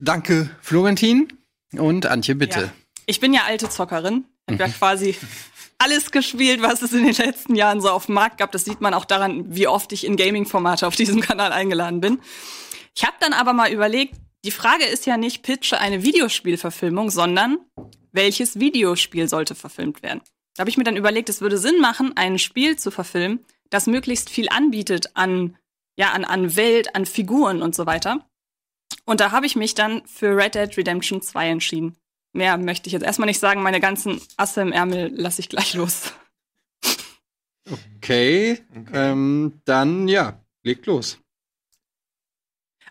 Danke, Florentin. Und Antje, bitte. Ja. Ich bin ja alte Zockerin. Ich habe ja quasi alles gespielt, was es in den letzten Jahren so auf dem Markt gab. Das sieht man auch daran, wie oft ich in Gaming-Formate auf diesem [LAUGHS] Kanal eingeladen bin. Ich habe dann aber mal überlegt, die Frage ist ja nicht, pitche eine Videospielverfilmung, sondern welches Videospiel sollte verfilmt werden? Da habe ich mir dann überlegt, es würde Sinn machen, ein Spiel zu verfilmen, das möglichst viel anbietet an, ja, an, an Welt, an Figuren und so weiter. Und da habe ich mich dann für Red Dead Redemption 2 entschieden. Mehr möchte ich jetzt erstmal nicht sagen, meine ganzen Asse im Ärmel lasse ich gleich los. Okay, Ähm, dann ja, legt los.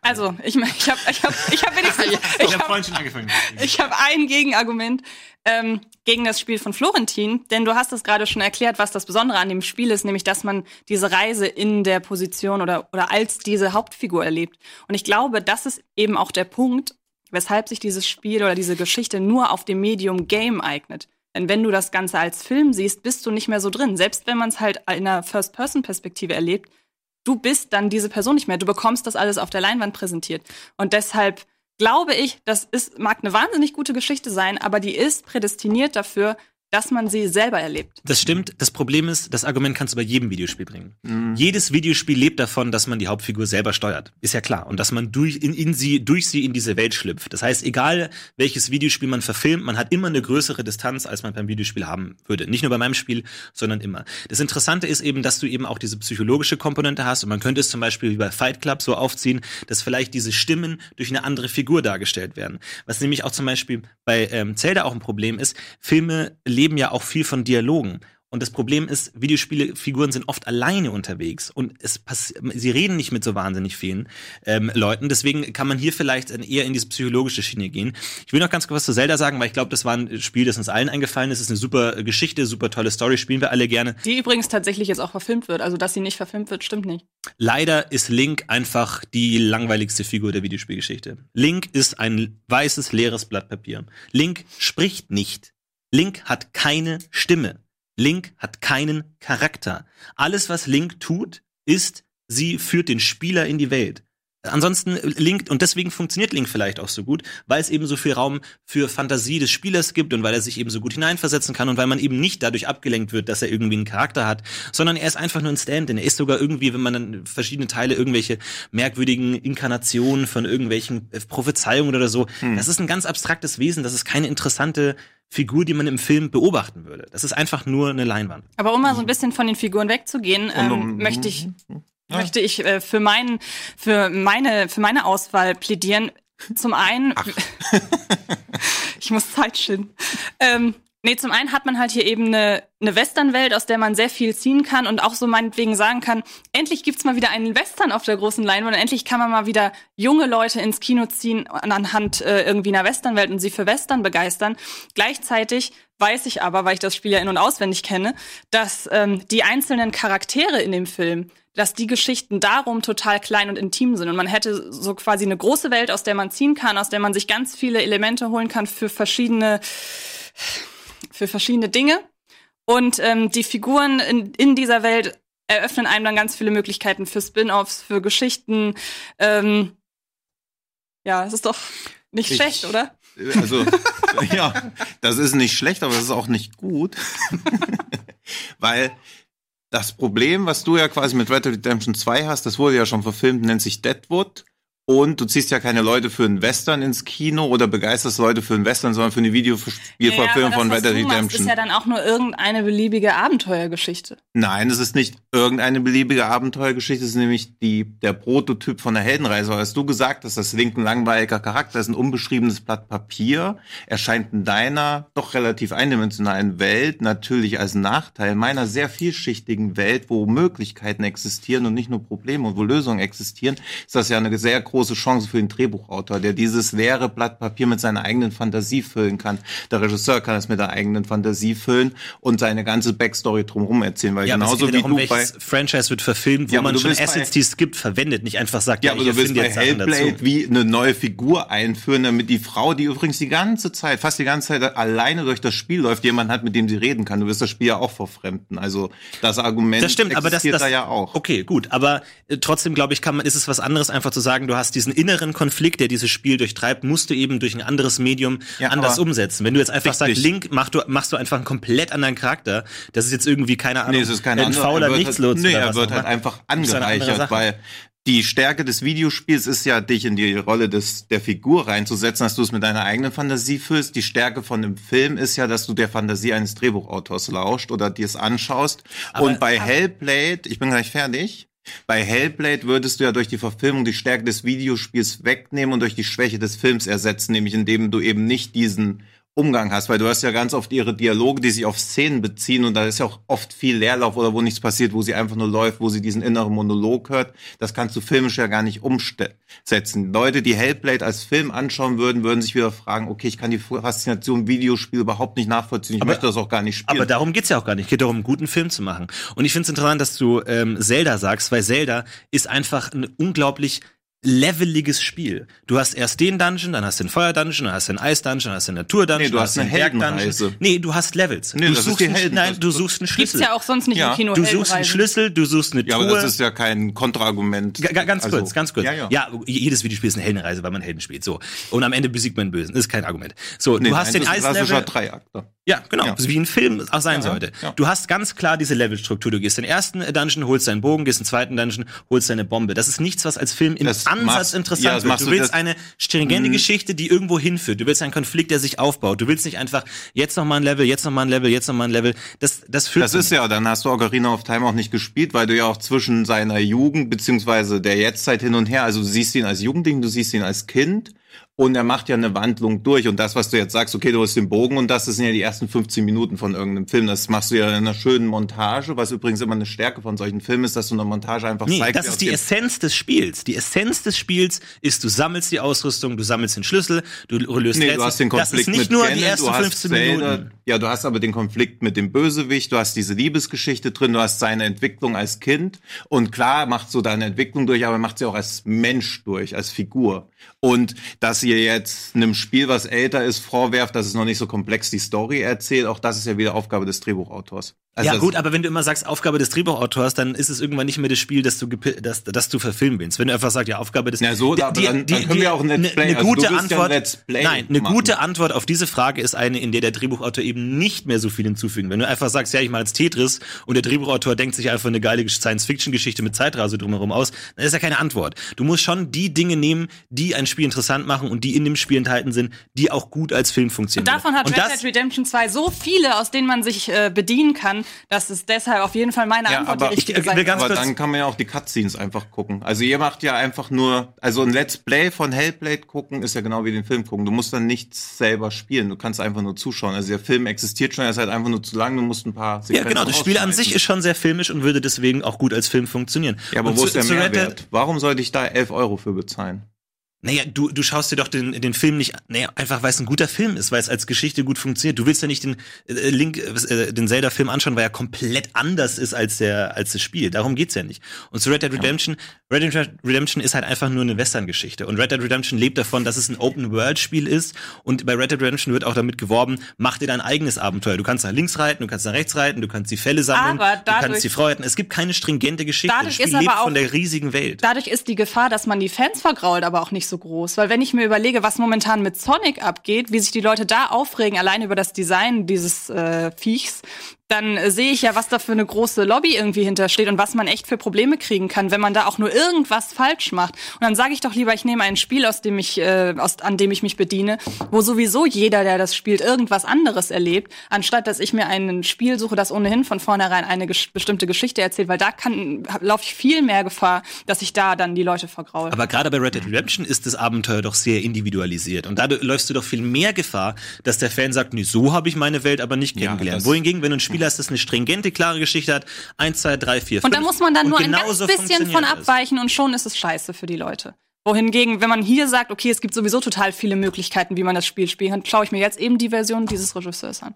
Also, ich, ich habe ich hab, ich hab wenigstens ich hab, vorhin schon angefangen. ich hab ein Gegenargument ähm, gegen das Spiel von Florentin, denn du hast es gerade schon erklärt, was das Besondere an dem Spiel ist, nämlich dass man diese Reise in der Position oder, oder als diese Hauptfigur erlebt. Und ich glaube, das ist eben auch der Punkt, weshalb sich dieses Spiel oder diese Geschichte nur auf dem Medium Game eignet. Denn wenn du das Ganze als Film siehst, bist du nicht mehr so drin. Selbst wenn man es halt in einer First-Person-Perspektive erlebt, du bist dann diese Person nicht mehr. Du bekommst das alles auf der Leinwand präsentiert. Und deshalb glaube ich, das ist, mag eine wahnsinnig gute Geschichte sein, aber die ist prädestiniert dafür, dass man sie selber erlebt. Das stimmt. Das Problem ist, das Argument kannst du bei jedem Videospiel bringen. Mhm. Jedes Videospiel lebt davon, dass man die Hauptfigur selber steuert. Ist ja klar. Und dass man durch, in, in sie, durch sie in diese Welt schlüpft. Das heißt, egal welches Videospiel man verfilmt, man hat immer eine größere Distanz, als man beim Videospiel haben würde. Nicht nur bei meinem Spiel, sondern immer. Das Interessante ist eben, dass du eben auch diese psychologische Komponente hast. Und man könnte es zum Beispiel wie bei Fight Club so aufziehen, dass vielleicht diese Stimmen durch eine andere Figur dargestellt werden. Was nämlich auch zum Beispiel bei ähm, Zelda auch ein Problem ist. Filme leben ja auch viel von Dialogen. Und das Problem ist, Videospielefiguren sind oft alleine unterwegs und es sie reden nicht mit so wahnsinnig vielen ähm, Leuten. Deswegen kann man hier vielleicht eher in diese psychologische Schiene gehen. Ich will noch ganz kurz was zu Zelda sagen, weil ich glaube, das war ein Spiel, das uns allen eingefallen ist. Es ist eine super Geschichte, super tolle Story, spielen wir alle gerne. Die übrigens tatsächlich jetzt auch verfilmt wird. Also, dass sie nicht verfilmt wird, stimmt nicht. Leider ist Link einfach die langweiligste Figur der Videospielgeschichte. Link ist ein weißes, leeres Blatt Papier. Link spricht nicht. Link hat keine Stimme. Link hat keinen Charakter. Alles, was Link tut, ist, sie führt den Spieler in die Welt. Ansonsten Link, und deswegen funktioniert Link vielleicht auch so gut, weil es eben so viel Raum für Fantasie des Spielers gibt und weil er sich eben so gut hineinversetzen kann und weil man eben nicht dadurch abgelenkt wird, dass er irgendwie einen Charakter hat, sondern er ist einfach nur ein Stand-in. Er ist sogar irgendwie, wenn man dann verschiedene Teile, irgendwelche merkwürdigen Inkarnationen von irgendwelchen äh, Prophezeiungen oder so, Hm. das ist ein ganz abstraktes Wesen, das ist keine interessante Figur, die man im Film beobachten würde. Das ist einfach nur eine Leinwand. Aber um mal so ein bisschen von den Figuren wegzugehen, ähm, um- möchte ich, möchte ich äh, für, meinen, für, meine, für meine Auswahl plädieren. Zum einen, [LAUGHS] ich muss Zeit schinden. Ähm, nee, zum einen hat man halt hier eben eine, eine Westernwelt, aus der man sehr viel ziehen kann und auch so meinetwegen sagen kann, endlich gibt's mal wieder einen Western auf der großen Leinwand und endlich kann man mal wieder junge Leute ins Kino ziehen anhand äh, irgendwie einer Westernwelt und sie für Western begeistern. Gleichzeitig weiß ich aber, weil ich das Spiel ja in- und auswendig kenne, dass ähm, die einzelnen Charaktere in dem Film, dass die Geschichten darum total klein und intim sind. Und man hätte so quasi eine große Welt, aus der man ziehen kann, aus der man sich ganz viele Elemente holen kann für verschiedene, für verschiedene Dinge. Und ähm, die Figuren in, in dieser Welt eröffnen einem dann ganz viele Möglichkeiten für Spin-offs, für Geschichten. Ähm, ja, es ist doch nicht Ich- schlecht, oder? Also, [LAUGHS] ja, das ist nicht schlecht, aber das ist auch nicht gut. [LAUGHS] Weil das Problem, was du ja quasi mit Red Dead Redemption 2 hast, das wurde ja schon verfilmt, nennt sich Deadwood. Und du ziehst ja keine Leute für einen Western ins Kino oder begeisterst Leute für einen Western, sondern für eine Videospielverfilmung aber von das, Red Dead Redemption. ist ja dann auch nur irgendeine beliebige Abenteuergeschichte. Nein, es ist nicht irgendeine beliebige Abenteuergeschichte, es ist nämlich die, der Prototyp von der Heldenreise. Als du gesagt hast, das Link ein langweiliger Charakter ist, ein unbeschriebenes Blatt Papier, erscheint in deiner doch relativ eindimensionalen Welt natürlich als Nachteil meiner sehr vielschichtigen Welt, wo Möglichkeiten existieren und nicht nur Probleme und wo Lösungen existieren, ist das ja eine sehr große Chance für den Drehbuchautor, der dieses leere Blatt Papier mit seiner eigenen Fantasie füllen kann. Der Regisseur kann es mit der eigenen Fantasie füllen und seine ganze Backstory drumherum erzählen, weil Ja, genauso wie darum, du bei Franchise wird verfilmt, wo Ja, man schon bei- Assets, die es gibt, verwendet, nicht einfach sagt, Ja, ja, aber ich du willst bei Hellblade wie eine neue Figur einführen, damit die Frau, die übrigens die ganze Zeit, fast die ganze Zeit alleine durch das Spiel läuft, jemand hat, mit dem sie reden kann. Du wirst das Spiel ja auch verfremden. Also das Argument Das stimmt, aber das, existiert das da ja auch. Okay, gut, aber äh, trotzdem glaube ich, kann man ist es was anderes einfach zu sagen, du hast diesen inneren Konflikt, der dieses Spiel durchtreibt, musst du eben durch ein anderes Medium Ja, anders aber- umsetzen. Wenn du jetzt einfach sagst. Link, mach du, machst du einfach einen komplett anderen Charakter, das ist jetzt irgendwie keine Ahnung, Nee, es ist keine ein fauler er wird Nichtslotz halt, nee, er wird halt immer. einfach angereichert, weil die Stärke des Videospiels ist ja, dich in die Rolle des, der Figur reinzusetzen, dass du es mit deiner eigenen Fantasie füllst. Die Stärke von dem Film ist ja, dass du der Fantasie eines Drehbuchautors lauscht oder dir es anschaust. Und bei Hellblade, ich bin gleich fertig, bei Hellblade würdest du ja durch die Verfilmung die Stärke des Videospiels wegnehmen und durch die Schwäche des Films ersetzen, nämlich indem du eben nicht diesen Umgang hast, weil du hast ja ganz oft ihre Dialoge, die sich auf Szenen beziehen und da ist ja auch oft viel Leerlauf oder wo nichts passiert, wo sie einfach nur läuft, wo sie diesen inneren Monolog hört. Das kannst du filmisch ja gar nicht umsetzen. Leute, die Hellblade als Film anschauen würden, würden sich wieder fragen, okay, ich kann die Faszination Videospiel überhaupt nicht nachvollziehen, ich möchte das auch gar nicht spielen. Aber darum geht's ja auch gar nicht. Es geht darum, einen guten Film zu machen. Und ich finde es interessant, dass du ähm, Zelda sagst, weil Zelda ist einfach ein unglaublich leveliges Spiel. Du hast erst den Dungeon, dann hast du den Feuer-Dungeon, dann hast du den Eis-Dungeon, dann hast du den Natur-Dungeon, Nee, du dann hast den Berg-Dungeon. Nee, du hast Levels. Nee, du suchst einen, Helden- nein, du suchst einen Gibt's Schlüssel. ja auch sonst nicht Ja, im Kino. Du suchst einen. Schlüssel, du suchst eine ja, Truhe. aber das ist ja kein Kontraargument. Ga- ga- Ganz Also, kurz, ganz kurz. Ja, ja. ja, jedes Videospiel ist eine Heldenreise, weil man Helden spielt. So. Und am Ende besiegt man den Bösen. Das ist kein Argument. So, Nee, du hast nein, den das ist ein klassischer Eislevel. Dreiakter. Ja, genau. Ja. So wie ein Film auch sein Ja, sollte. ja. Du hast ganz klar diese Levelstruktur. Du gehst in den ersten Dungeon, holst deinen Bogen, gehst in den zweiten Dungeon, holst deine Bombe. Das ist nichts, was als Film im Das Ansatz machst- interessant ja, das wird. machst Du willst Mhm. eine stringente Geschichte, die irgendwo hinführt. Du willst einen Konflikt, der sich aufbaut. Du willst nicht einfach jetzt noch mal ein Level, jetzt noch mal ein Level, jetzt noch mal ein Level. Das, das führt Das ist ja, dann hast du Ocarina of Time auch nicht gespielt, weil du ja auch zwischen seiner Jugend beziehungsweise der Jetztzeit hin und her, also du siehst ihn als Jugendling, du siehst ihn als Kind und er macht ja eine Wandlung durch und das, was du jetzt sagst, okay, du hast den Bogen und das sind ja die ersten 15 Minuten von irgendeinem Film, das machst du ja in einer schönen Montage, was übrigens immer eine Stärke von solchen Filmen ist, dass du eine Montage einfach Nee, zeigst. das ist die Essenz des Spiels. Die Essenz des Spiels ist, du sammelst die Ausrüstung, du sammelst den Schlüssel, du löst Nee, Rätsel. du hast den das Konflikt ist nicht mit nur Ganon, die ersten du hast 15 Zelda, Minuten. Ja, du hast aber den Konflikt mit dem Bösewicht, du hast diese Liebesgeschichte drin, du hast seine Entwicklung als Kind und klar macht so deine Entwicklung durch, aber macht sie auch als Mensch durch, als Figur. Und dass ihr jetzt einem Spiel, was älter ist, vorwerft, dass es noch nicht so komplex die Story erzählt, auch das ist ja wieder Aufgabe des Drehbuchautors. Also ja gut, aber wenn du immer sagst, Aufgabe des Drehbuchautors, dann ist es irgendwann nicht mehr das Spiel, das du, das, das du verfilmen willst. Wenn du einfach sagst, ja, Aufgabe des... Ja, so, aber dann- dann können wir auch ein Let's Play- Eine also gute willst ja ein Antwort, nein, eine machen. gute Antwort auf diese Frage ist eine, in der der Drehbuchautor eben nicht mehr so viel hinzufügen. Wenn du einfach sagst, ja, ich mache jetzt Tetris und der Drehbuchautor denkt sich einfach eine geile Science-Fiction-Geschichte mit Zeitrase drumherum aus, dann ist ja keine Antwort. Du musst schon die Dinge nehmen, die ein Spiel interessant machen und die in dem Spiel enthalten sind, die auch gut als Film funktionieren. Und davon hat und Red Dead Redemption 2 so viele, aus denen man sich äh, bedienen kann, dass es deshalb auf jeden Fall meine Ja, Antwort aber die richtige ich- sein will ganz wird. Aber dann kann man ja auch die Cutscenes einfach gucken. Also ihr macht ja einfach nur, also ein Let's Play von Hellblade gucken ist ja genau wie den Film gucken. Du musst dann nichts selber spielen, du kannst einfach nur zuschauen. Also der Film existiert schon, er ist halt einfach nur zu lang, du musst ein paar Ja, Sequenzen genau. Das Spiel an sich ist schon sehr filmisch und würde deswegen auch gut als Film funktionieren. Ja, aber und wo zu- ist der Mehrwert? Warum sollte ich da 11 Euro für bezahlen? Naja, du, du schaust dir doch den, den Film nicht, naja, einfach weil es ein guter Film ist, weil es als Geschichte gut funktioniert. Du willst ja nicht den äh, Link, äh, den Zelda-Film anschauen, weil er komplett anders ist als der, als das Spiel. Darum geht's ja nicht. Und zu Red Dead Redemption, Red Dead Redemption ist halt einfach nur eine Western-Geschichte. Und Red Dead Redemption lebt davon, dass es ein Open-World-Spiel ist. Und bei Red Dead Redemption wird auch damit geworben, mach dir dein eigenes Abenteuer. Du kannst nach links reiten, du kannst nach rechts reiten, du kannst die Fälle sammeln, Aber du dadurch- kannst die Frau reiten. Es gibt keine stringente Geschichte. Dadurch das Spiel ist aber lebt auch- von der riesigen Welt. Dadurch ist die Gefahr, dass man die Fans vergrault, aber auch nicht so groß. Weil wenn ich mir überlege, was momentan mit Sonic abgeht, wie sich die Leute da aufregen, allein über das Design dieses äh, Viechs, dann äh, sehe ich ja, was da für eine große Lobby irgendwie hintersteht und was man echt für Probleme kriegen kann, wenn man da auch nur irgendwas falsch macht. Und dann sage ich doch lieber, ich nehme ein Spiel, aus dem ich, äh, aus, an dem ich mich bediene, wo sowieso jeder, der das spielt, irgendwas anderes erlebt, anstatt dass ich mir ein Spiel suche, das ohnehin von vornherein eine ges bestimmte Geschichte erzählt, weil da kann laufe ich viel mehr Gefahr, dass ich da dann die Leute vergraue. Aber gerade bei Red Dead Redemption ist das Abenteuer doch sehr individualisiert. Und dadurch läufst du doch viel mehr Gefahr, dass der Fan sagt, nee, so habe ich meine Welt aber nicht Ja, kennengelernt. das- Wohingegen, wenn du ein Spiel hast, das eine stringente, klare Geschichte hat, eins, zwei, drei, vier, fünf. Und da muss man dann und nur ein ganz bisschen von abweichen und schon ist es scheiße für die Leute. Wohingegen, wenn man hier sagt, okay, es gibt sowieso total viele Möglichkeiten, wie man das Spiel spielen kann, schaue ich mir jetzt eben die Version dieses Regisseurs an.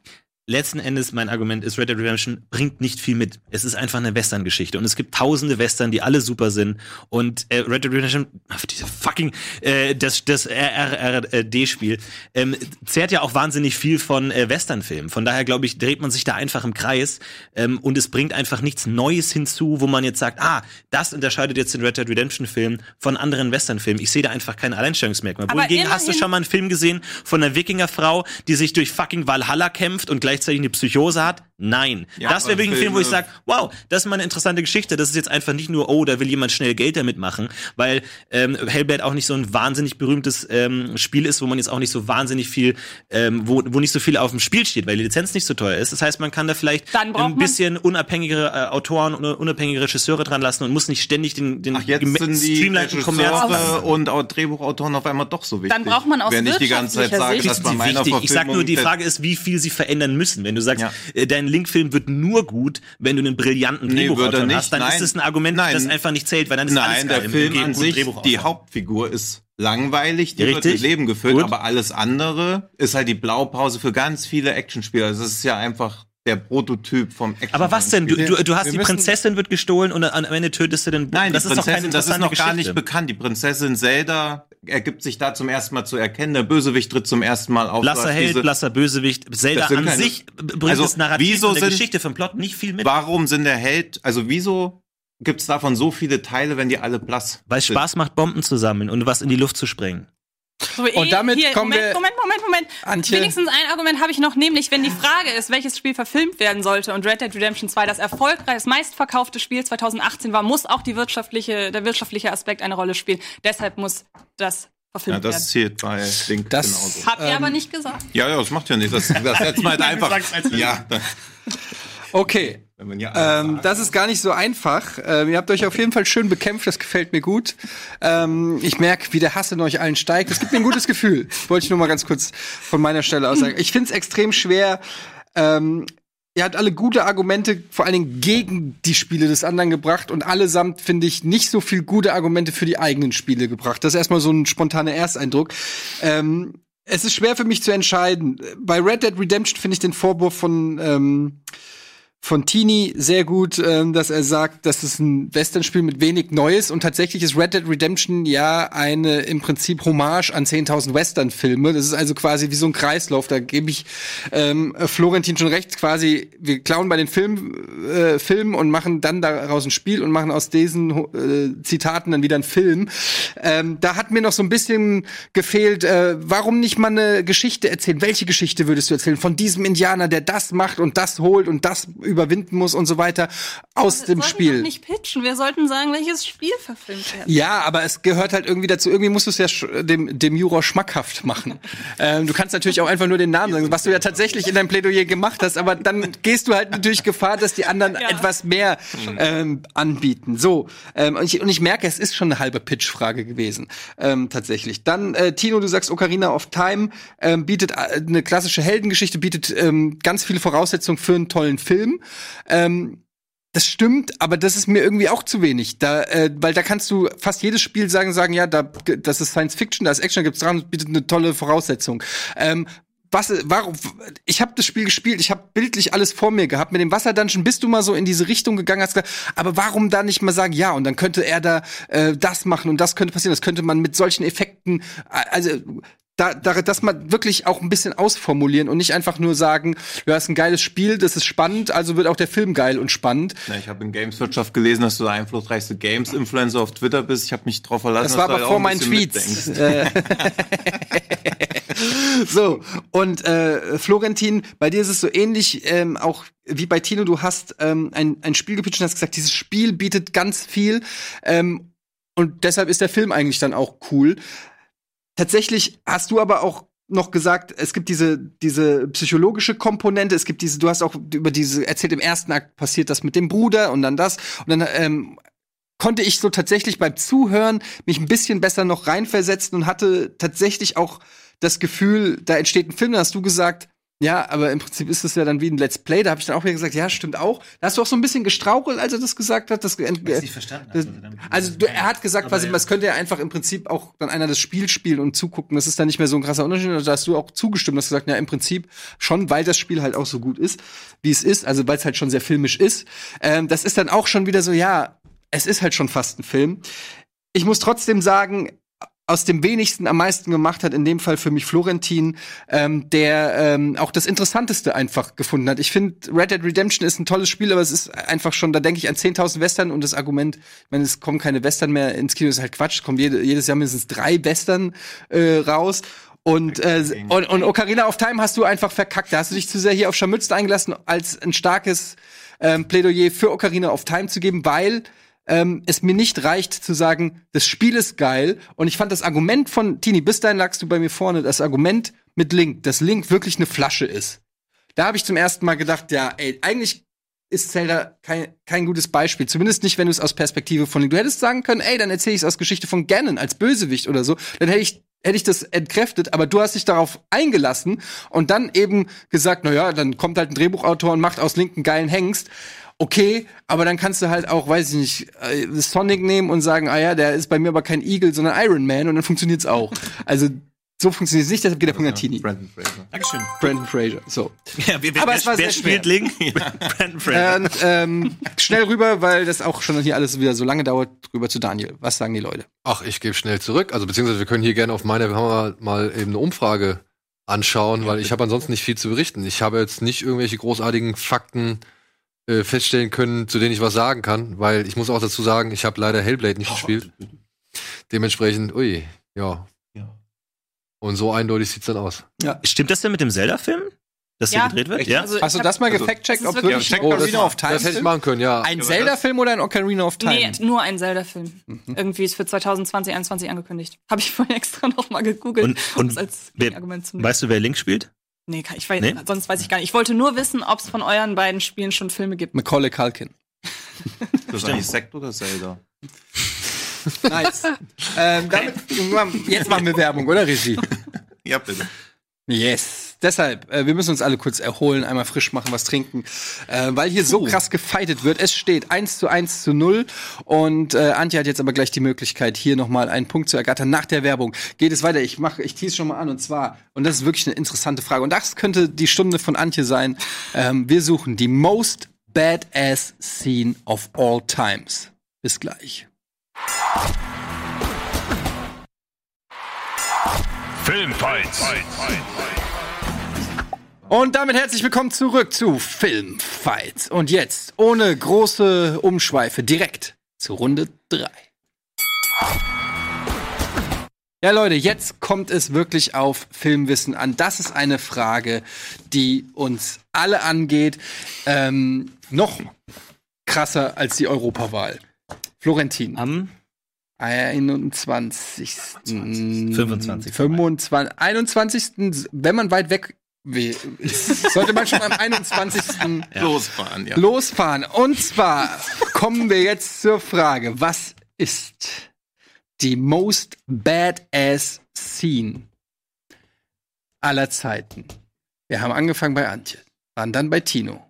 Letzten Endes mein Argument ist, Red Dead Redemption bringt nicht viel mit. Es ist einfach eine Western-Geschichte und es gibt tausende Western, die alle super sind und äh, Red Dead Redemption, diese fucking äh, das das RRRD-Spiel ähm, zehrt ja auch wahnsinnig viel von äh, Western-Filmen. Von daher glaube ich, dreht man sich da einfach im Kreis ähm, und es bringt einfach nichts Neues hinzu, wo man jetzt sagt, ah, das unterscheidet jetzt den Red Dead Redemption-Film von anderen Western-Filmen. Ich sehe da einfach kein Alleinstellungsmerkmal. Aber Wohingegen hast du schon mal einen Film gesehen von einer Wikingerfrau, die sich durch fucking Valhalla kämpft und gleichzeitig eine Psychose hat? Nein. Ja, das wäre wirklich ein Film, wo ich sage, wow, das ist mal eine interessante Geschichte. Das ist jetzt einfach nicht nur, oh, da will jemand schnell Geld damit machen, weil ähm, Hellblade auch nicht so ein wahnsinnig berühmtes ähm, Spiel ist, wo man jetzt auch nicht so wahnsinnig viel, ähm, wo, wo nicht so viel auf dem Spiel steht, weil die Lizenz nicht so teuer ist. Das heißt, man kann da vielleicht ein man- bisschen unabhängigere äh, Autoren und unabhängige Regisseure dran lassen und muss nicht ständig den, den Ach, jetzt sind die streamlineden Kommerz und auch Drehbuchautoren auf einmal doch so wichtig. Dann braucht man aus Wenn ich die ganze Zeit sage, dass sie meiner wichtig. Ich sag nur, die Frage ist, wie viel sie verändern müssen. Wenn du sagst, Ja. äh, dein Link-Film wird nur gut, wenn du einen brillanten Nee, Drehbuchautor hast, dann Nein. ist es ein Argument, Nein. das einfach nicht zählt, weil dann ist alles Nein, geil der im Film an sich, die Hauptfigur ist langweilig, die wird Richtig. mit Leben gefüllt, Gut. aber alles andere ist halt die Blaupause für ganz viele Actionspieler. Also es ist ja einfach der Prototyp vom Action. aber was denn? Du, du, du hast wir die Prinzessin wird gestohlen und am Ende tötest du den Nein, das die ist doch keine Prinzessin, das ist noch gar nicht Geschichte. bekannt. Die Prinzessin Zelda ergibt sich da zum ersten Mal zu erkennen. Der Bösewicht tritt zum ersten Mal auf. Blasser Held, diese- blasser Bösewicht. Zelda an keine- sich bringt Also, das Narrativ wieso der sind- Geschichte vom Plot nicht viel mit. Warum sind der Held, also wieso gibt's davon so viele Teile, wenn die alle blass Weil es? Spaß macht, Bomben zu sammeln und was in die Luft zu sprengen. So, Und eh, damit hier, kommen Moment, wir- Moment, Moment, Moment. Antje. Wenigstens ein Argument habe ich noch, nämlich wenn die Frage ist, welches Spiel verfilmt werden sollte und Red Dead Redemption 2 das erfolgreich, das meistverkaufte Spiel 2018 war, muss auch die wirtschaftliche, der wirtschaftliche Aspekt eine Rolle spielen. Deshalb muss das Ja, verfilmt das werden. zählt bei Link Das- genauso. Habt ihr aber nicht gesagt. Ja, ja, das macht ja nichts. Das, das setzt [LAUGHS] man halt einfach. Ja, Okay. ja Ähm, das ist gar nicht so einfach. Ähm, ihr habt euch auf jeden Fall schön bekämpft, das gefällt mir gut. Ähm, ich merke, wie der Hass in euch allen steigt. Das gibt mir ein gutes Gefühl. Wollte ich nur mal ganz kurz von meiner Stelle aus sagen. Ich finde es extrem schwer. Ähm, ihr habt alle gute Argumente, vor allen Dingen gegen die Spiele des anderen gebracht und allesamt finde ich nicht so viel gute Argumente für die eigenen Spiele gebracht. Das ist erstmal so ein spontaner Ersteindruck. Ähm, es ist schwer für mich zu entscheiden. Bei Red Dead Redemption finde ich den Vorwurf von ähm, von Tini sehr gut, ähm, dass er sagt, dass es ein Western-Spiel mit wenig Neues und tatsächlich ist Red Dead Redemption ja eine im Prinzip Hommage an 10.000 Western-Filme. Das ist also quasi wie so ein Kreislauf. Da gebe ich ähm, Florentin schon recht. Quasi, wir klauen bei den Film, äh, Filmen und machen dann daraus ein Spiel und machen aus diesen äh, Zitaten dann wieder einen Film. Ähm, da hat mir noch so ein bisschen gefehlt, äh, warum nicht mal eine Geschichte erzählen? Welche Geschichte würdest du erzählen? Von diesem Indianer, der das macht und das holt und das überwinden muss und so weiter aus dem wir sollten Spiel. doch nicht pitchen. Wir sollten sagen, welches Spiel verfilmt werden. Ja, aber es gehört halt irgendwie dazu. Irgendwie musst du es ja dem, dem Juror schmackhaft machen. [LAUGHS] ähm, du kannst natürlich auch einfach nur den Namen sagen, was du ja tatsächlich in deinem Plädoyer gemacht hast, aber dann [LAUGHS] gehst du halt natürlich Gefahr, dass die anderen Ja. etwas mehr ähm, anbieten. So, ähm, und, ich, und ich merke, es ist schon eine halbe Pitch-Frage gewesen, ähm, tatsächlich. Dann, äh, Tino, du sagst, Ocarina of Time ähm, bietet äh, eine klassische Heldengeschichte, bietet ähm, ganz viele Voraussetzungen für einen tollen Film. Ähm, das stimmt, aber das ist mir irgendwie auch zu wenig. Da, äh, weil da kannst du fast jedes Spiel sagen, sagen, ja, da, das ist Science Fiction, da ist Action, da gibt's dran, bietet eine tolle Voraussetzung. Ähm, was, warum, ich habe das Spiel gespielt, ich habe bildlich alles vor mir gehabt. Mit dem Wasserdungeon bist du mal so in diese Richtung gegangen, hast gesagt, aber warum da nicht mal sagen, ja, und dann könnte er da äh, das machen und das könnte passieren, das könnte man mit solchen Effekten, äh, also da, da, das mal wirklich auch ein bisschen ausformulieren und nicht einfach nur sagen, ja, ist ein geiles Spiel, das ist spannend, also wird auch der Film geil und spannend. Na, ich habe in Gameswirtschaft gelesen, dass du der einflussreichste Games-Influencer auf Twitter bist. Ich habe mich drauf verlassen. Das war du aber vor ein meinen Tweets. [LAUGHS] Äh, So, und äh, Florentin, bei dir ist es so ähnlich, ähm, auch wie bei Tino, du hast ähm, ein, ein Spiel gepitcht und hast gesagt, dieses Spiel bietet ganz viel. Ähm, und deshalb ist der Film eigentlich dann auch cool. Tatsächlich hast du aber auch noch gesagt, es gibt diese, diese psychologische Komponente, es gibt diese, du hast auch über diese, erzählt im ersten Akt passiert das mit dem Bruder und dann das. Und dann ähm, konnte ich so tatsächlich beim Zuhören mich ein bisschen besser noch reinversetzen und hatte tatsächlich auch das Gefühl, da entsteht ein Film, da hast du gesagt, ja, aber im Prinzip ist es ja dann wie ein Let's Play. Da habe ich dann auch wieder gesagt, ja, stimmt auch. Da hast du auch so ein bisschen gestrauchelt, als er das gesagt hat. Das, Ich nicht verstanden. das, also du, er hat gesagt, was, ja. was könnte ja einfach im Prinzip auch dann einer das Spiel spielen und zugucken. Das ist dann nicht mehr so ein krasser Unterschied. Also Da hast du auch zugestimmt, hast gesagt, ja, im Prinzip schon, weil das Spiel halt auch so gut ist, wie es ist, also weil es halt schon sehr filmisch ist. Ähm, das ist dann auch schon wieder so, ja, es ist halt schon fast ein Film. Ich muss trotzdem sagen, aus dem wenigsten am meisten gemacht hat, in dem Fall für mich Florentin, ähm, der ähm, auch das Interessanteste einfach gefunden hat. Ich finde, Red Dead Redemption ist ein tolles Spiel, aber es ist einfach schon, da denke ich an 10.000 Western und das Argument, ich meine, es kommen keine Western mehr ins Kino, ist halt Quatsch, es kommen jede, jedes Jahr mindestens drei Western äh, raus. Und, äh, und, und Ocarina of Time hast du einfach verkackt. Da hast du dich zu sehr hier auf Scharmützel eingelassen, als ein starkes ähm, Plädoyer für Ocarina of Time zu geben, weil ähm, es mir nicht reicht zu sagen, das Spiel ist geil. Und ich fand das Argument von Tini, bis dahin lagst du bei mir vorne, das Argument mit Link, dass Link wirklich eine Flasche ist. Da habe ich zum ersten Mal gedacht, ja, ey, eigentlich ist Zelda kein, kein gutes Beispiel. Zumindest nicht, wenn du es aus Perspektive von Link. Du hättest sagen können, ey, dann erzähle ich es aus Geschichte von Ganon als Bösewicht oder so. Dann hätte ich hätte ich das entkräftet, aber du hast dich darauf eingelassen und dann eben gesagt, na ja, dann kommt halt ein Drehbuchautor und macht aus Link einen geilen Hengst. Okay, aber dann kannst du halt auch, weiß ich nicht, äh, Sonic nehmen und sagen, ah ja, der ist bei mir aber kein Eagle, sondern Iron Man und dann funktioniert's auch. Also so funktioniert es nicht, deshalb geht der Punkt an Tini. Brandon Fraser. Dankeschön. Brandon Fraser. So. Ja, wer, wer, Aber wer, es war wer sehr spielt schwer. Link? [LAUGHS] Brandon Fraser. Und, ähm, schnell rüber, weil das auch schon hier alles wieder so lange dauert, rüber zu Daniel. Was sagen die Leute? Ach, ich gebe schnell zurück. Also beziehungsweise wir können hier gerne auf meine Kamera mal eben eine Umfrage anschauen, weil ich habe ansonsten nicht viel zu berichten. Ich habe jetzt nicht irgendwelche großartigen Fakten äh, feststellen können, zu denen ich was sagen kann, weil ich muss auch dazu sagen, ich habe leider Hellblade nicht gespielt. Dementsprechend, ui, ja. Ja. Und so eindeutig sieht's dann aus. Stimmt das denn mit dem Zelda-Film? Dass Ja. der gedreht wird? Echt? Ja. Also, Hast du das mal also, gefact-checkt, ob ist wirklich ein Ja, check Ocarina of Time Das hätte ich machen können, ja. Ein Zelda-Film oder ein Ocarina of Time? Nee, nur ein Zelda-Film. Mhm. Irgendwie ist für 2020, 2021 angekündigt. Habe ich vorhin extra noch mal gegoogelt, Und- um und es als wer- Argument zu. Weißt du, wer Link spielt? Nee, ich weiß, Nee? sonst weiß ich gar nicht. Ich wollte nur wissen, ob es von euren beiden Spielen schon Filme gibt. Macaulay Culkin. Das ist eigentlich Sekt oder Zelda? [LAUGHS] Nice. ähm, damit, jetzt machen wir Werbung, oder Regie? Ja, bitte. Yes. Deshalb, äh, wir müssen uns alle kurz erholen, einmal frisch machen, was trinken, äh, weil hier so krass gefeitet wird. Es steht 1 zu 1 zu 0 und äh, Antje hat jetzt aber gleich die Möglichkeit, hier nochmal einen Punkt zu ergattern. Nach der Werbung geht es weiter. Ich mache, ich tease schon mal an und zwar, und das ist wirklich eine interessante Frage und das könnte die Stunde von Antje sein. Ähm, wir suchen die most badass scene of all times. Bis gleich. Filmfights. Und damit herzlich willkommen zurück zu Filmfights. Und jetzt, ohne große Umschweife, direkt zu Runde 3. Ja, Leute, jetzt kommt es wirklich auf Filmwissen an. Das ist eine Frage, die uns alle angeht. Ähm, noch krasser als die Europawahl. Florentin. Am 21. 25. 25. 21. Wenn man weit weg we- ist, [LAUGHS] sollte man schon am 21. Losfahren, ja. losfahren. Und zwar kommen wir jetzt zur Frage, was ist die most badass scene aller Zeiten? Wir haben angefangen bei Antje, waren dann bei Tino.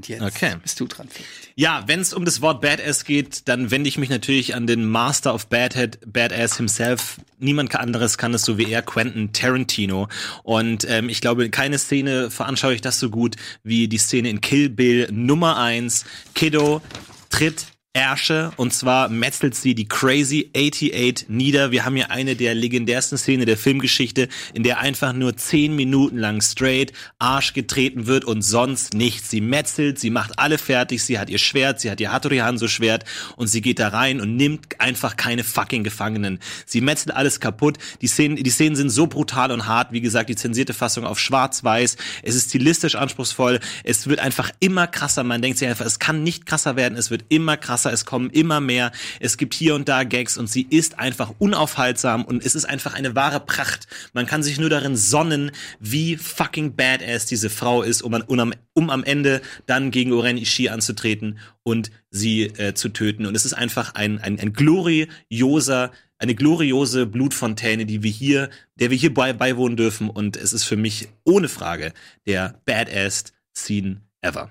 Und jetzt Okay. bist du dran. Ja, wenn es um das Wort Badass geht, dann wende ich mich natürlich an den Master of Badhead, Badass himself. Niemand anderes kann es so wie er, Quentin Tarantino. Und ähm, ich glaube, keine Szene veranschaulicht das so gut wie die Szene in Kill Bill Nummer eins. Kiddo tritt Ärsche und zwar metzelt sie die Crazy 88 nieder. Wir haben hier eine der legendärsten Szenen der Filmgeschichte, in der einfach nur zehn Minuten lang straight Arsch getreten wird und sonst nichts. Sie metzelt, sie macht alle fertig, sie hat ihr Schwert, sie hat ihr Hattori Hanzo Schwert und sie geht da rein und nimmt einfach keine fucking Gefangenen. Sie metzelt alles kaputt. Die Szenen, die Szenen sind so brutal und hart. Wie gesagt, die zensierte Fassung auf schwarz-weiß. Es ist stilistisch anspruchsvoll. Es wird einfach immer krasser. Man denkt sich einfach, es kann nicht krasser werden. Es wird immer krasser krasser, es kommen immer mehr, es gibt hier und da Gags und sie ist einfach unaufhaltsam und es ist einfach eine wahre Pracht. Man kann sich nur darin sonnen, wie fucking badass diese Frau ist, um, um, am, um am Ende dann gegen Oren Ishii anzutreten und sie äh, zu töten. Und es ist einfach ein, ein, ein glorioser eine gloriose Blutfontäne, die wir hier, der wir hier bei, beiwohnen dürfen. Und es ist für mich ohne Frage der badass Scene ever.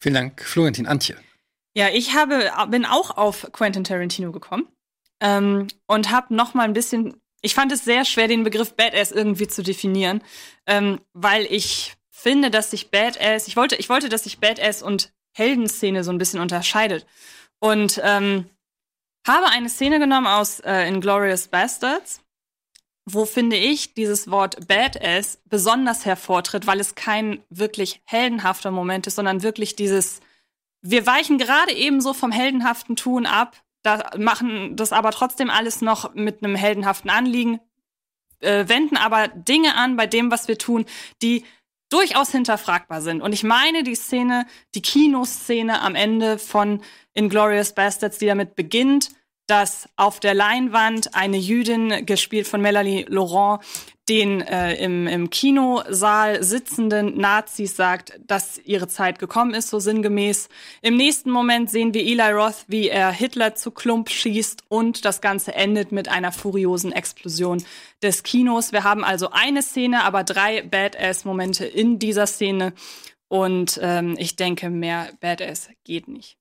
Vielen Dank, Florentin Antje. Ja, ich habe, bin auch auf Quentin Tarantino gekommen ähm, und habe noch mal ein bisschen. Ich fand es sehr schwer, den Begriff Badass irgendwie zu definieren, ähm, weil ich finde, dass sich Badass, ich wollte, ich wollte, dass sich Badass und Heldenszene so ein bisschen unterscheidet und ähm, habe eine Szene genommen aus äh, Inglorious Bastards, wo finde ich dieses Wort Badass besonders hervortritt, weil es kein wirklich heldenhafter Moment ist, sondern wirklich dieses wir weichen gerade ebenso vom heldenhaften Tun ab, da machen das aber trotzdem alles noch mit einem heldenhaften Anliegen, äh, wenden aber Dinge an bei dem, was wir tun, die durchaus hinterfragbar sind. Und ich meine die Szene, die Kinoszene am Ende von Inglorious Bastards, die damit beginnt, dass auf der Leinwand eine Jüdin, gespielt von Melanie Laurent, den äh, im, im Kinosaal sitzenden Nazis sagt, dass ihre Zeit gekommen ist, so sinngemäß. Im nächsten Moment sehen wir Eli Roth, wie er Hitler zu Klump schießt und das Ganze endet mit einer furiosen Explosion des Kinos. Wir haben also eine Szene, aber drei Badass-Momente in dieser Szene und ähm, ich denke, mehr Badass geht nicht.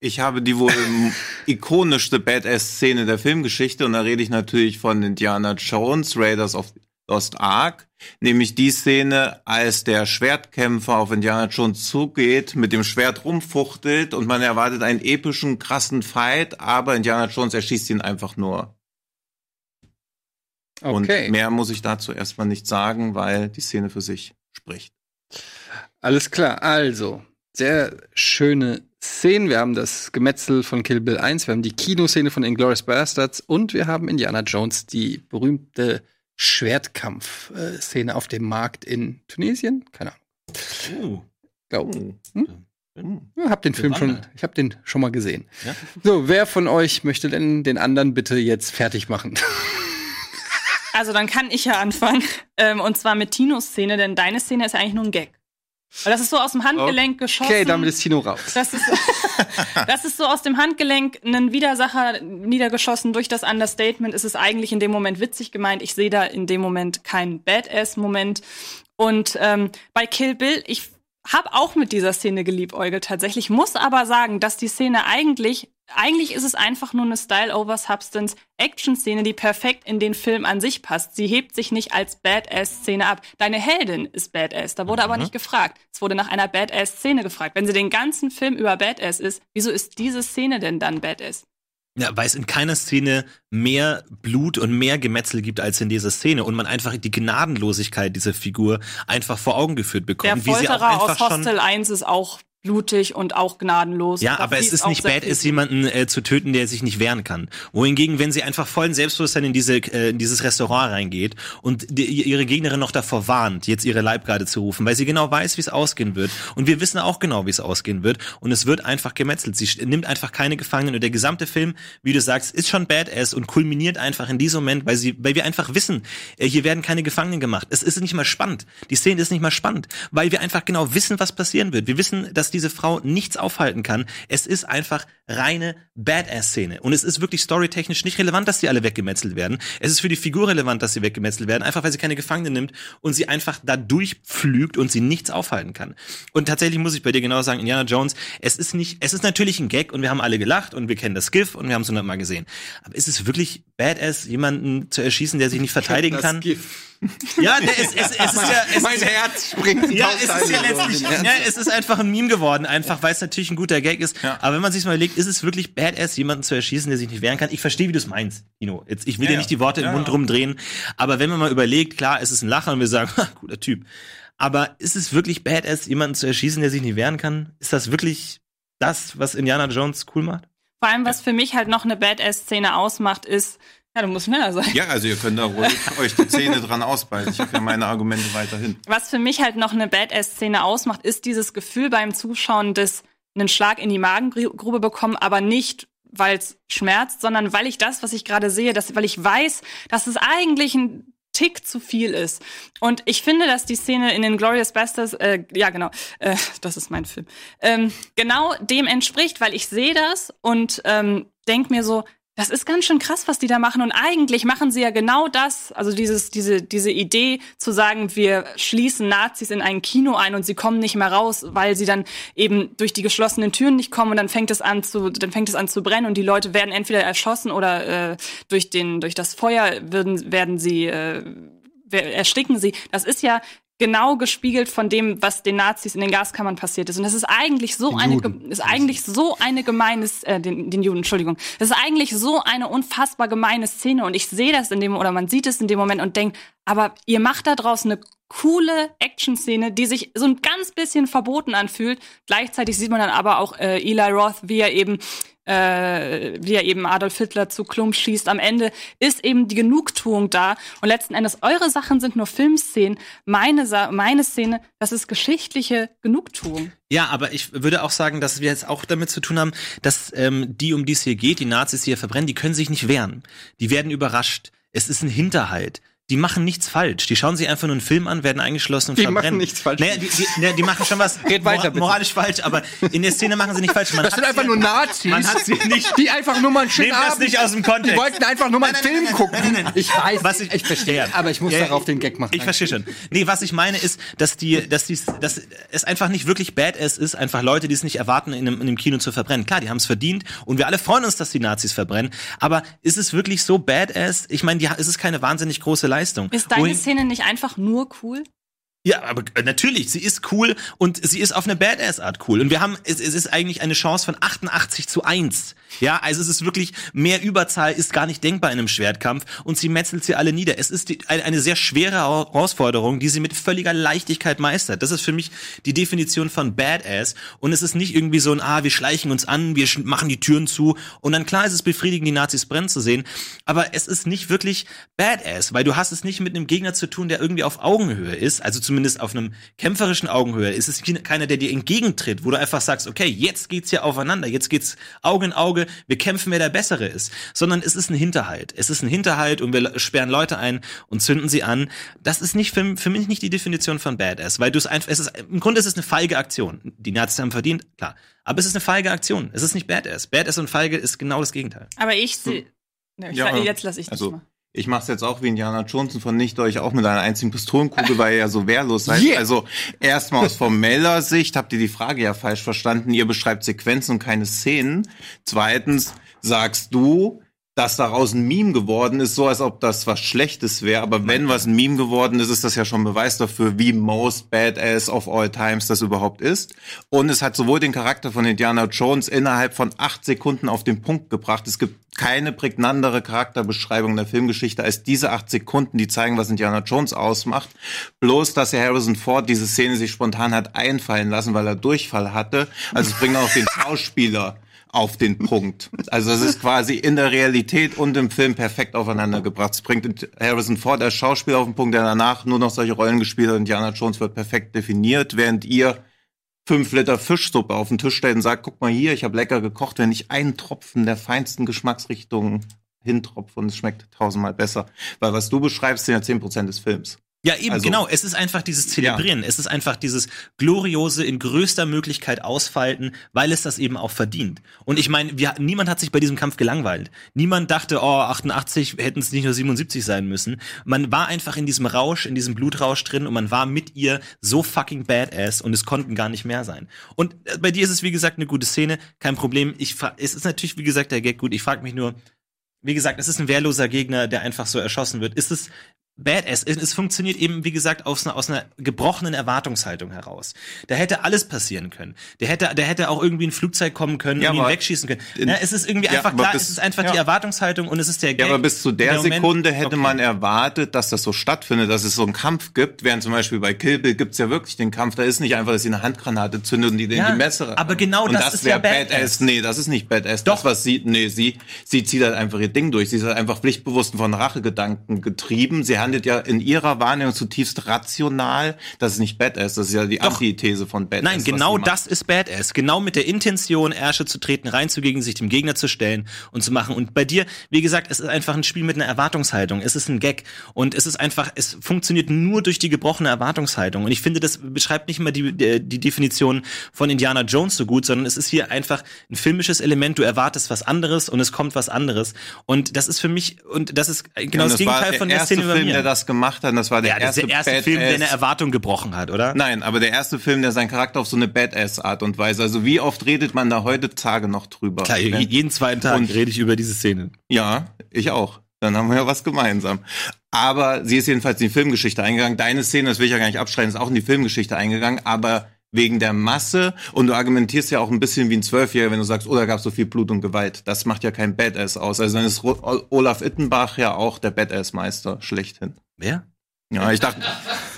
Ich habe die wohl [LAUGHS] ikonischste Badass-Szene der Filmgeschichte und da rede ich natürlich von Indiana Jones, Raiders of Lost Ark, nämlich die Szene, als der Schwertkämpfer auf Indiana Jones zugeht, mit dem Schwert rumfuchtelt und man erwartet einen epischen, krassen Fight, aber Indiana Jones erschießt ihn einfach nur. Okay. Und mehr muss ich dazu erstmal nicht sagen, weil die Szene für sich spricht. Alles klar, also sehr schöne Szenen. Wir haben das Gemetzel von Kill Bill 1, wir haben die Kinoszene von Inglourious Bastards und wir haben Indiana Jones, die berühmte Schwertkampf-Szene auf dem Markt in Tunesien. Keine Ahnung. Uh. Glaub. Uh. Hm? Ich hab den Film schon, ich habe den schon mal gesehen. Ja? So, wer von euch möchte denn den anderen bitte jetzt fertig machen? Also dann kann ich ja anfangen. Ähm, und zwar mit Tinos Szene, denn deine Szene ist eigentlich nur ein Gag. Das ist so aus dem Handgelenk geschossen. Okay, damit ist Tino raus. Das ist, [LAUGHS] das ist so aus dem Handgelenk ein Widersacher niedergeschossen durch das Understatement. Ist es eigentlich in dem Moment witzig gemeint. Ich sehe da in dem Moment keinen Badass-Moment. Und ähm, bei Kill Bill, ich habe auch mit dieser Szene geliebäugelt tatsächlich, muss aber sagen, dass die Szene eigentlich eigentlich ist es einfach nur eine Style-over-Substance-Action-Szene, die perfekt in den Film an sich passt. Sie hebt sich nicht als Badass-Szene ab. Deine Heldin ist Badass. Da wurde mhm. aber nicht gefragt. Es wurde nach einer Badass-Szene gefragt. Wenn sie den ganzen Film über Badass ist, wieso ist diese Szene denn dann Badass? Ja, weil es in keiner Szene mehr Blut und mehr Gemetzel gibt als in dieser Szene und man einfach die Gnadenlosigkeit dieser Figur einfach vor Augen geführt bekommt. Der Folterer wie sie auch einfach aus Hostel 1 ist auch blutig und auch gnadenlos. Ja, aber es ist nicht bad, ist jemanden äh, zu töten, der sich nicht wehren kann. Wohingegen, wenn sie einfach vollen Selbstbewusstsein in diese äh, in dieses Restaurant reingeht und die, ihre Gegnerin noch davor warnt, jetzt ihre Leibgarde zu rufen, weil sie genau weiß, wie es ausgehen wird und wir wissen auch genau, wie es ausgehen wird und es wird einfach gemetzelt. Sie nimmt einfach keine Gefangenen und der gesamte Film, wie du sagst, ist schon badass und kulminiert einfach in diesem Moment, weil sie weil wir einfach wissen, äh, hier werden keine Gefangenen gemacht. Es ist nicht mal spannend. Die Szene ist nicht mal spannend, weil wir einfach genau wissen, was passieren wird. Wir wissen, dass diese Frau nichts aufhalten kann. Es ist einfach reine Badass-Szene. Und es ist wirklich storytechnisch nicht relevant, dass sie alle weggemetzelt werden. Es ist für die Figur relevant, dass sie weggemetzelt werden, einfach weil sie keine Gefangene nimmt und sie einfach da durchpflügt und sie nichts aufhalten kann. Und tatsächlich muss ich bei dir genau sagen, Indiana Jones, es ist nicht, es ist natürlich ein Gag und wir haben alle gelacht und wir kennen das GIF und wir haben es hundertmal gesehen. Aber ist es wirklich Badass, jemanden zu erschießen, der sich nicht verteidigen kann? Ja, der ist, es, es ist ja, [LAUGHS] es Mein ist, Herz springt in ja, es ist ja letztlich, ja, es ist einfach ein Meme geworden, einfach weil es natürlich ein guter Gag ist. Aber wenn man sich mal überlegt, ist es wirklich Badass, jemanden zu erschießen, der sich nicht wehren kann? Ich verstehe, wie du es meinst, Tino. Jetzt, ich will dir Ja, nicht die Worte im ja. Mund rumdrehen, aber wenn man mal überlegt, klar, es ist ein Lacher und wir sagen, [LAUGHS] guter Typ. Aber ist es wirklich Badass, jemanden zu erschießen, der sich nicht wehren kann? Ist das wirklich das, was Indiana Jones cool macht? Vor allem, was für mich halt noch eine Badass-Szene ausmacht, ist, ja, du musst schneller sein. Ja, also ihr könnt da ruhig [LAUGHS] euch die Zähne dran ausbeißen. Ich habe ja meine Argumente weiterhin. Was für mich halt noch eine Badass-Szene ausmacht, ist dieses Gefühl beim Zuschauen des einen Schlag in die Magengrube bekommen, aber nicht, weil es schmerzt, sondern weil ich das, was ich gerade sehe, dass, weil ich weiß, dass es eigentlich ein Tick zu viel ist. Und ich finde, dass die Szene in den Glorious Bastards, äh, ja genau, äh, das ist mein Film, ähm, genau dem entspricht, weil ich sehe das und ähm, denk mir so, das ist ganz schön krass, was die da machen. Und eigentlich machen sie ja genau das, also dieses, diese, diese Idee zu sagen, wir schließen Nazis in ein Kino ein und sie kommen nicht mehr raus, weil sie dann eben durch die geschlossenen Türen nicht kommen und dann fängt es an zu, dann fängt es an zu brennen und die Leute werden entweder erschossen oder äh, durch den, durch das Feuer werden, werden sie, äh, ersticken sie. Das ist ja genau gespiegelt von dem, was den Nazis in den Gaskammern passiert ist. Und das ist eigentlich so eine, ge- ist eigentlich so eine gemeines, äh, den, den Juden, Entschuldigung. Das ist eigentlich so eine unfassbar gemeine Szene. Und ich sehe das in dem, oder man sieht es in dem Moment und denkt, aber ihr macht da draußen eine coole Action-Szene, die sich so ein ganz bisschen verboten anfühlt. Gleichzeitig sieht man dann aber auch äh, Eli Roth, wie er eben äh, wie er eben Adolf Hitler zu Klump schießt. Am Ende ist eben die Genugtuung da. Und letzten Endes, eure Sachen sind nur Filmszenen. Meine, Sa meine Szene, das ist geschichtliche Genugtuung. Ja, aber ich würde auch sagen, dass wir jetzt auch damit zu tun haben, dass ähm, die, um die es hier geht, die Nazis, die hier verbrennen, die können sich nicht wehren. Die werden überrascht. Es ist ein Hinterhalt. Die machen nichts falsch. Die schauen sich einfach nur einen Film an, werden eingeschlossen und Die verbrennen. machen nichts falsch. Naja, die, die, die machen schon was [LAUGHS] Red weiter, bitte. moralisch falsch, aber in der Szene machen sie nicht falsch. Man Das sind einfach nur Nazis, Man hat sie [LAUGHS] nicht. die einfach nur mal einen schönen Nehmt das Abend nicht aus dem Kontext. Die wollten einfach nur mal einen Film nein, gucken. nein, nein. Ich weiß, Was ich- ich verstehe, Ja. aber ich muss Ja, darauf den Gag machen. Ich verstehe schon. Nee, was ich meine ist, dass die, dass die, dass es einfach nicht wirklich Badass ist, einfach Leute, die es nicht erwarten, in einem, in einem Kino zu verbrennen. Klar, die haben es verdient und wir alle freuen uns, dass die Nazis verbrennen. Aber ist es wirklich so Badass? Ich meine, die, es ist keine wahnsinnig große Leistung. Ist deine Wohin- Szene nicht einfach nur cool? Ja, aber äh, natürlich, sie ist cool und sie ist auf eine Badass-Art cool. Und wir haben, es, es ist eigentlich eine Chance von 88 zu 1. Ja, also es ist wirklich, mehr Überzahl ist gar nicht denkbar in einem Schwertkampf und sie metzelt sie alle nieder. Es ist die, eine, eine sehr schwere Herausforderung, die sie mit völliger Leichtigkeit meistert. Das ist für mich die Definition von Badass und es ist nicht irgendwie so ein, ah, wir schleichen uns an, wir machen die Türen zu und dann klar ist es befriedigend, die Nazis brennen zu sehen, aber es ist nicht wirklich Badass, weil du hast es nicht mit einem Gegner zu tun, der irgendwie auf Augenhöhe ist, also zumindest auf einem kämpferischen Augenhöhe. Es ist keiner, der dir entgegentritt, wo du einfach sagst, okay, jetzt geht's hier aufeinander, jetzt geht's Auge in Auge, wir kämpfen, wer der Bessere ist. Sondern es ist ein Hinterhalt. Es ist ein Hinterhalt und wir sperren Leute ein und zünden sie an. Das ist nicht für, für mich nicht die Definition von Badass, weil du es einfach, es ist, im Grunde ist es eine feige Aktion. Die Nazis haben verdient, klar. Aber es ist eine feige Aktion. Es ist nicht Badass. Badass und feige ist genau das Gegenteil. Aber ich sehe. Ne, ich Ja, jetzt lasse ich dich also, mal. Ich mache es jetzt auch wie Indiana Jones und vernichte euch auch mit einer einzigen Pistolenkugel, weil ihr ja so wehrlos seid. Yeah. Also erstmal aus formeller Sicht habt ihr die Frage ja falsch verstanden. Ihr beschreibt Sequenzen und keine Szenen. Zweitens sagst du, dass daraus ein Meme geworden ist, so als ob das was Schlechtes wäre. Aber wenn was ein Meme geworden ist, ist das ja schon Beweis dafür, wie most badass of all times das überhaupt ist. Und es hat sowohl den Charakter von Indiana Jones innerhalb von acht Sekunden auf den Punkt gebracht. Es gibt keine prägnantere Charakterbeschreibung der Filmgeschichte als diese acht Sekunden, die zeigen, was Indiana Jones ausmacht. Bloß, dass er Harrison Ford diese Szene sich spontan hat einfallen lassen, weil er Durchfall hatte. Also es bringt auch den Schauspieler auf den Punkt. Also es ist quasi in der Realität und im Film perfekt aufeinander gebracht. Es bringt Harrison Ford als Schauspieler auf den Punkt, der danach nur noch solche Rollen gespielt hat. Indiana Jones wird perfekt definiert, während ihr fünf Liter Fischsuppe auf den Tisch stellt und sagt, guck mal hier, ich habe lecker gekocht, wenn ich einen Tropfen der feinsten Geschmacksrichtungen hintropfe und es schmeckt tausendmal besser. Weil was du beschreibst, sind ja zehn Prozent des Films. Ja, eben, Also- genau. Es ist einfach dieses Zelebrieren. Es ist einfach dieses gloriose in größter Möglichkeit ausfalten, weil es das eben auch verdient. Und ich meine, niemand hat sich bei diesem Kampf gelangweilt. Niemand dachte, oh, 88 hätten es nicht nur 77 sein müssen. Man war einfach in diesem Rausch, in diesem Blutrausch drin und man war mit ihr so fucking badass und es konnten gar nicht mehr sein. Und äh, bei dir ist es, wie gesagt, eine gute Szene, kein Problem. Ich es ist natürlich, wie gesagt, der Gag gut. Ich frage mich nur, wie gesagt, es ist ein wehrloser Gegner, der einfach so erschossen wird. Ist es Badass. Es, es funktioniert eben, wie gesagt, aus einer, aus einer gebrochenen Erwartungshaltung heraus. Da hätte alles passieren können. Der hätte, der hätte auch irgendwie ein Flugzeug kommen können Ja, und ihn wegschießen können. Ja, es ist irgendwie Ja, einfach klar, bis- es ist einfach ja. die Erwartungshaltung und es ist der Ja, Gag. aber bis zu der, Moment- Sekunde hätte Okay. man erwartet, dass das so stattfindet, dass es so einen Kampf gibt. Während zum Beispiel bei Kill Bill gibt's ja wirklich den Kampf. Da ist nicht einfach, dass sie eine Handgranate zündet und die Ja, in die Messer. aber genau und das das ist ja Badass. Nee, das ist nicht Badass. Doch. Das, was sie, nee, sie, sie zieht halt einfach ihr Ding durch. Sie ist halt einfach pflichtbewusst von Rachegedanken getrieben. Sie handelt ja in ihrer Wahrnehmung zutiefst rational. Das ist nicht Badass. Das ist ja die Antithese von Badass. Nein, genau das ist Badass. Genau mit der Intention, Ärsche zu treten, reinzugehen, sich dem Gegner zu stellen und zu machen. Und bei dir, wie gesagt, es ist einfach ein Spiel mit einer Erwartungshaltung. Es ist ein Gag. Und es ist einfach, es funktioniert nur durch die gebrochene Erwartungshaltung. Und ich finde, das beschreibt nicht immer die, die, die Definition von Indiana Jones so gut, sondern es ist hier einfach ein filmisches Element. Du erwartest was anderes und es kommt was anderes. Und das ist für mich, und das ist genau Und das, das Gegenteil von der der Szene Film, mir. Der das gemacht hat. und Das war der ja, das ist erste, der erste. Film, der eine Erwartung gebrochen hat, oder? Nein, aber der erste Film, der seinen Charakter auf so eine Badass-Art und Weise. Also wie oft redet man da heutzutage noch drüber? Klar, je- jeden zweiten Tag Und- rede ich über diese Szene. Ja, ich auch. Dann haben wir ja was gemeinsam. Aber sie ist jedenfalls in die Filmgeschichte eingegangen. Deine Szene, das will ich ja gar nicht abstreiten, ist auch in die Filmgeschichte eingegangen, aber wegen der Masse und du argumentierst ja auch ein bisschen wie ein Zwölfjähriger, wenn du sagst, oh, da gab so viel Blut und Gewalt. Das macht ja kein Badass aus. Also dann ist Olaf Ittenbach ja auch der Badass-Meister schlechthin. Wer? Ja, ich dachte,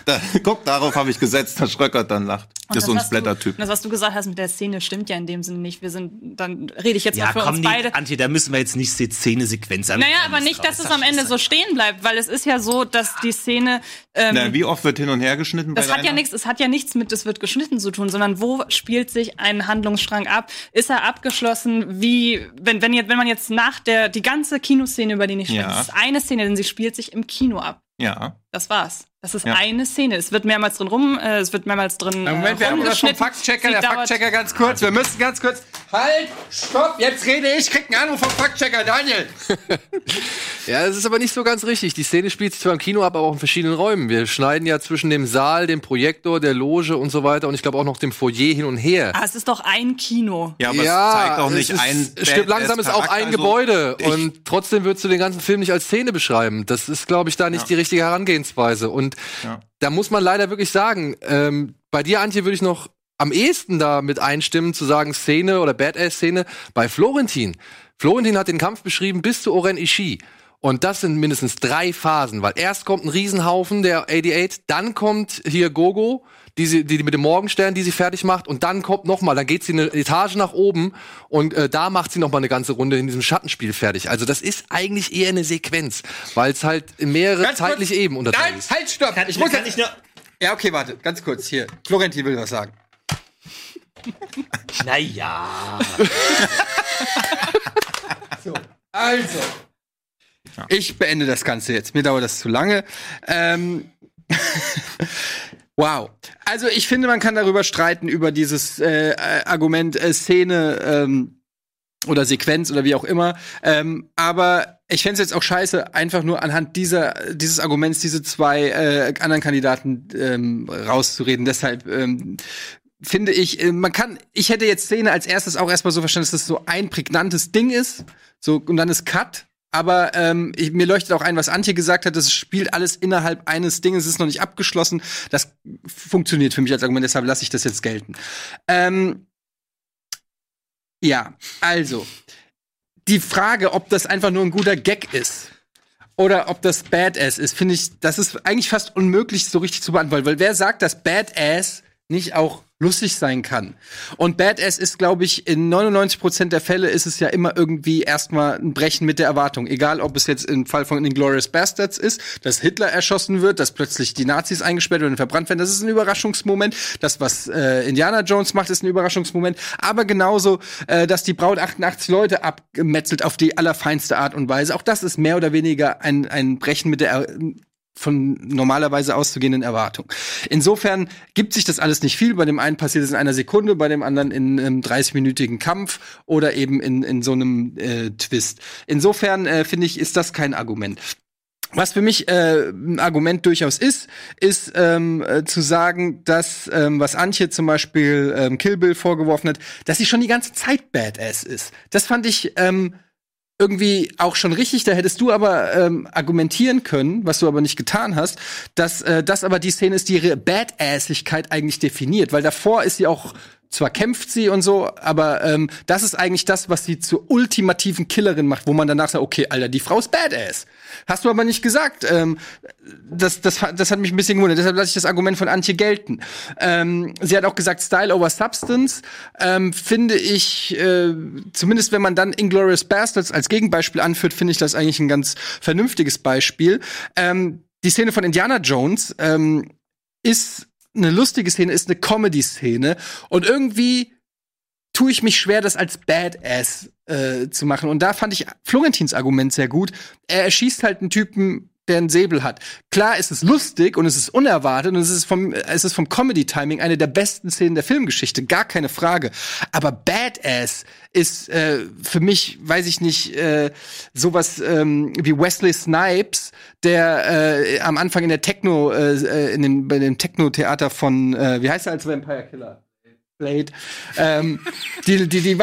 da, guck, darauf habe ich gesetzt, dass Schröckert dann lacht. Und Das ist so ein was du- Splatter-Typ. Das, was du gesagt hast mit der Szene, stimmt ja in dem Sinne nicht. Wir sind, dann rede ich jetzt Ja, mal für komm, uns nee, beide. Antje, da müssen wir jetzt nicht die Szene-Sequenz an. Naja, aber nicht, dass es am Ende so stehen bleibt, weil es ist ja so, dass die Szene. Ähm, Na, wie oft wird hin und her geschnitten? das bei hat ja nichts, es hat ja nichts mit, es wird geschnitten zu tun, sondern wo spielt sich ein Handlungsstrang ab? Ist er abgeschlossen? Wie, wenn, wenn, jetzt, wenn man jetzt nach der, die ganze Kinoszene, über die ich spreche, Ja. das ist eine Szene, denn sie spielt sich im Kino ab. Ja. Das war's. Das ist Ja. eine Szene. Es wird mehrmals drin rum, äh, es wird mehrmals drin. Moment, äh, wir haben das vom. Faktchecker. Sie Der Faktchecker ganz kurz. Wir müssen ganz kurz. Halt! Stopp! Jetzt rede ich. Krieg einen Anruf vom Faktchecker. Daniel! [LAUGHS] Ja, das ist aber nicht so ganz richtig. Die Szene spielt sich zwar im Kino ab, aber auch in verschiedenen Räumen. Wir schneiden ja zwischen dem Saal, dem Projektor, der Loge und so weiter und ich glaube auch noch dem Foyer hin und her. Ah, es ist doch ein Kino. Ja, aber es zeigt auch nicht ist, ein Stimmt, langsam ist auch ein. Gebäude Also, ich- und trotzdem würdest du den ganzen Film nicht als Szene beschreiben. Das ist, glaube ich, da nicht die richtige Herangehensweise. Und Ja. da muss man leider wirklich sagen, ähm, bei dir, Antje, würde ich noch am ehesten da mit einstimmen, zu sagen Szene oder Badass-Szene bei Florentin. Florentin hat den Kampf beschrieben bis zu Oren Ishii. Und das sind mindestens drei Phasen, weil erst kommt ein Riesenhaufen, der 88, dann kommt hier Gogo, die, sie, die, die mit dem Morgenstern, die sie fertig macht, und dann kommt noch mal, dann geht sie eine Etage nach oben und äh, da macht sie noch mal eine ganze Runde in diesem Schattenspiel fertig. Also das ist eigentlich eher eine Sequenz, weil es halt mehrere Ganz kurz. zeitliche Eben unterteilt Nein, ist. halt, stopp! Kann ich, muss kann ich nur. Ja, okay, warte. Ganz kurz. Hier. Florentin will was sagen. Naja. [LAUGHS] Also. Ich beende das Ganze jetzt. Mir dauert das zu lange. Ähm, [LAUGHS] wow. Also ich finde, man kann darüber streiten, über dieses äh, Argument äh, Szene ähm, oder Sequenz oder wie auch immer. Ähm, aber ich fände es jetzt auch scheiße, einfach nur anhand dieser, dieses Arguments diese zwei äh, anderen Kandidaten ähm, rauszureden. Deshalb ähm, finde ich, äh, man kann, ich hätte jetzt Szene als erstes auch erstmal so verstanden, dass das so ein prägnantes Ding ist. So, und dann ist Cut. Aber ähm, ich, mir leuchtet auch ein, was Antje gesagt hat, das spielt alles innerhalb eines Dinges, es ist noch nicht abgeschlossen. Das funktioniert für mich als Argument, deshalb lasse ich das jetzt gelten. Ähm, ja, also, die Frage, ob das einfach nur ein guter Gag ist oder ob das Badass ist, finde ich, das ist eigentlich fast unmöglich so richtig zu beantworten, weil wer sagt, dass Badass nicht auch lustig sein kann? Und Badass ist, glaube ich, in 99% der Fälle ist es ja immer irgendwie erstmal ein Brechen mit der Erwartung. Egal, ob es jetzt im Fall von Inglourious Bastards ist, dass Hitler erschossen wird, dass plötzlich die Nazis eingesperrt werden und verbrannt werden. Das ist ein Überraschungsmoment. Das, was äh, Indiana Jones macht, ist ein Überraschungsmoment. Aber genauso, äh, dass die Braut 88 Leute abgemetzelt auf die allerfeinste Art und Weise. Auch das ist mehr oder weniger ein, ein Brechen mit der Er- von normalerweise auszugehenden Erwartung. Insofern gibt sich das alles nicht viel. Bei dem einen passiert es in einer Sekunde, bei dem anderen in einem 30-minütigen Kampf oder eben in, in so einem äh, Twist. Insofern äh, finde ich, ist das kein Argument. Was für mich äh, ein Argument durchaus ist, ist ähm, äh, zu sagen, dass, ähm, was Antje zum Beispiel ähm, Kill Bill vorgeworfen hat, dass sie schon die ganze Zeit Badass ist. Das fand ich ähm, irgendwie auch schon richtig. Da hättest du aber ähm, argumentieren können, was du aber nicht getan hast, dass äh, das aber die Szene ist, die ihre Badassigkeit eigentlich definiert, weil davor ist sie auch zwar kämpft sie und so, aber ähm, das ist eigentlich das, was sie zur ultimativen Killerin macht, wo man danach sagt, okay, Alter, die Frau ist badass. Hast du aber nicht gesagt. Ähm, das, das, das hat mich ein bisschen gewundert. Deshalb lasse ich das Argument von Antje gelten. Ähm, sie hat auch gesagt, Style over Substance. Ähm, finde ich, äh, zumindest wenn man dann Inglorious Bastards als Gegenbeispiel anführt, finde ich das eigentlich ein ganz vernünftiges Beispiel. Ähm, die Szene von Indiana Jones ähm, ist eine lustige Szene, ist eine Comedy-Szene. Und irgendwie tue ich mich schwer, das als Badass äh, zu machen. Und da fand ich Florentins Argument sehr gut. Er erschießt halt einen Typen der einen Säbel hat. Klar, es ist lustig und es ist unerwartet und es ist vom, es ist vom Comedy-Timing eine der besten Szenen der Filmgeschichte, gar keine Frage. Aber Badass ist äh, für mich, weiß ich nicht, äh, sowas ähm, wie Wesley Snipes, der äh, am Anfang in der Techno, äh, in den, bei dem Techno-Theater von, äh, wie heißt er als Vampire Killer? Blade, ähm, die, die, die,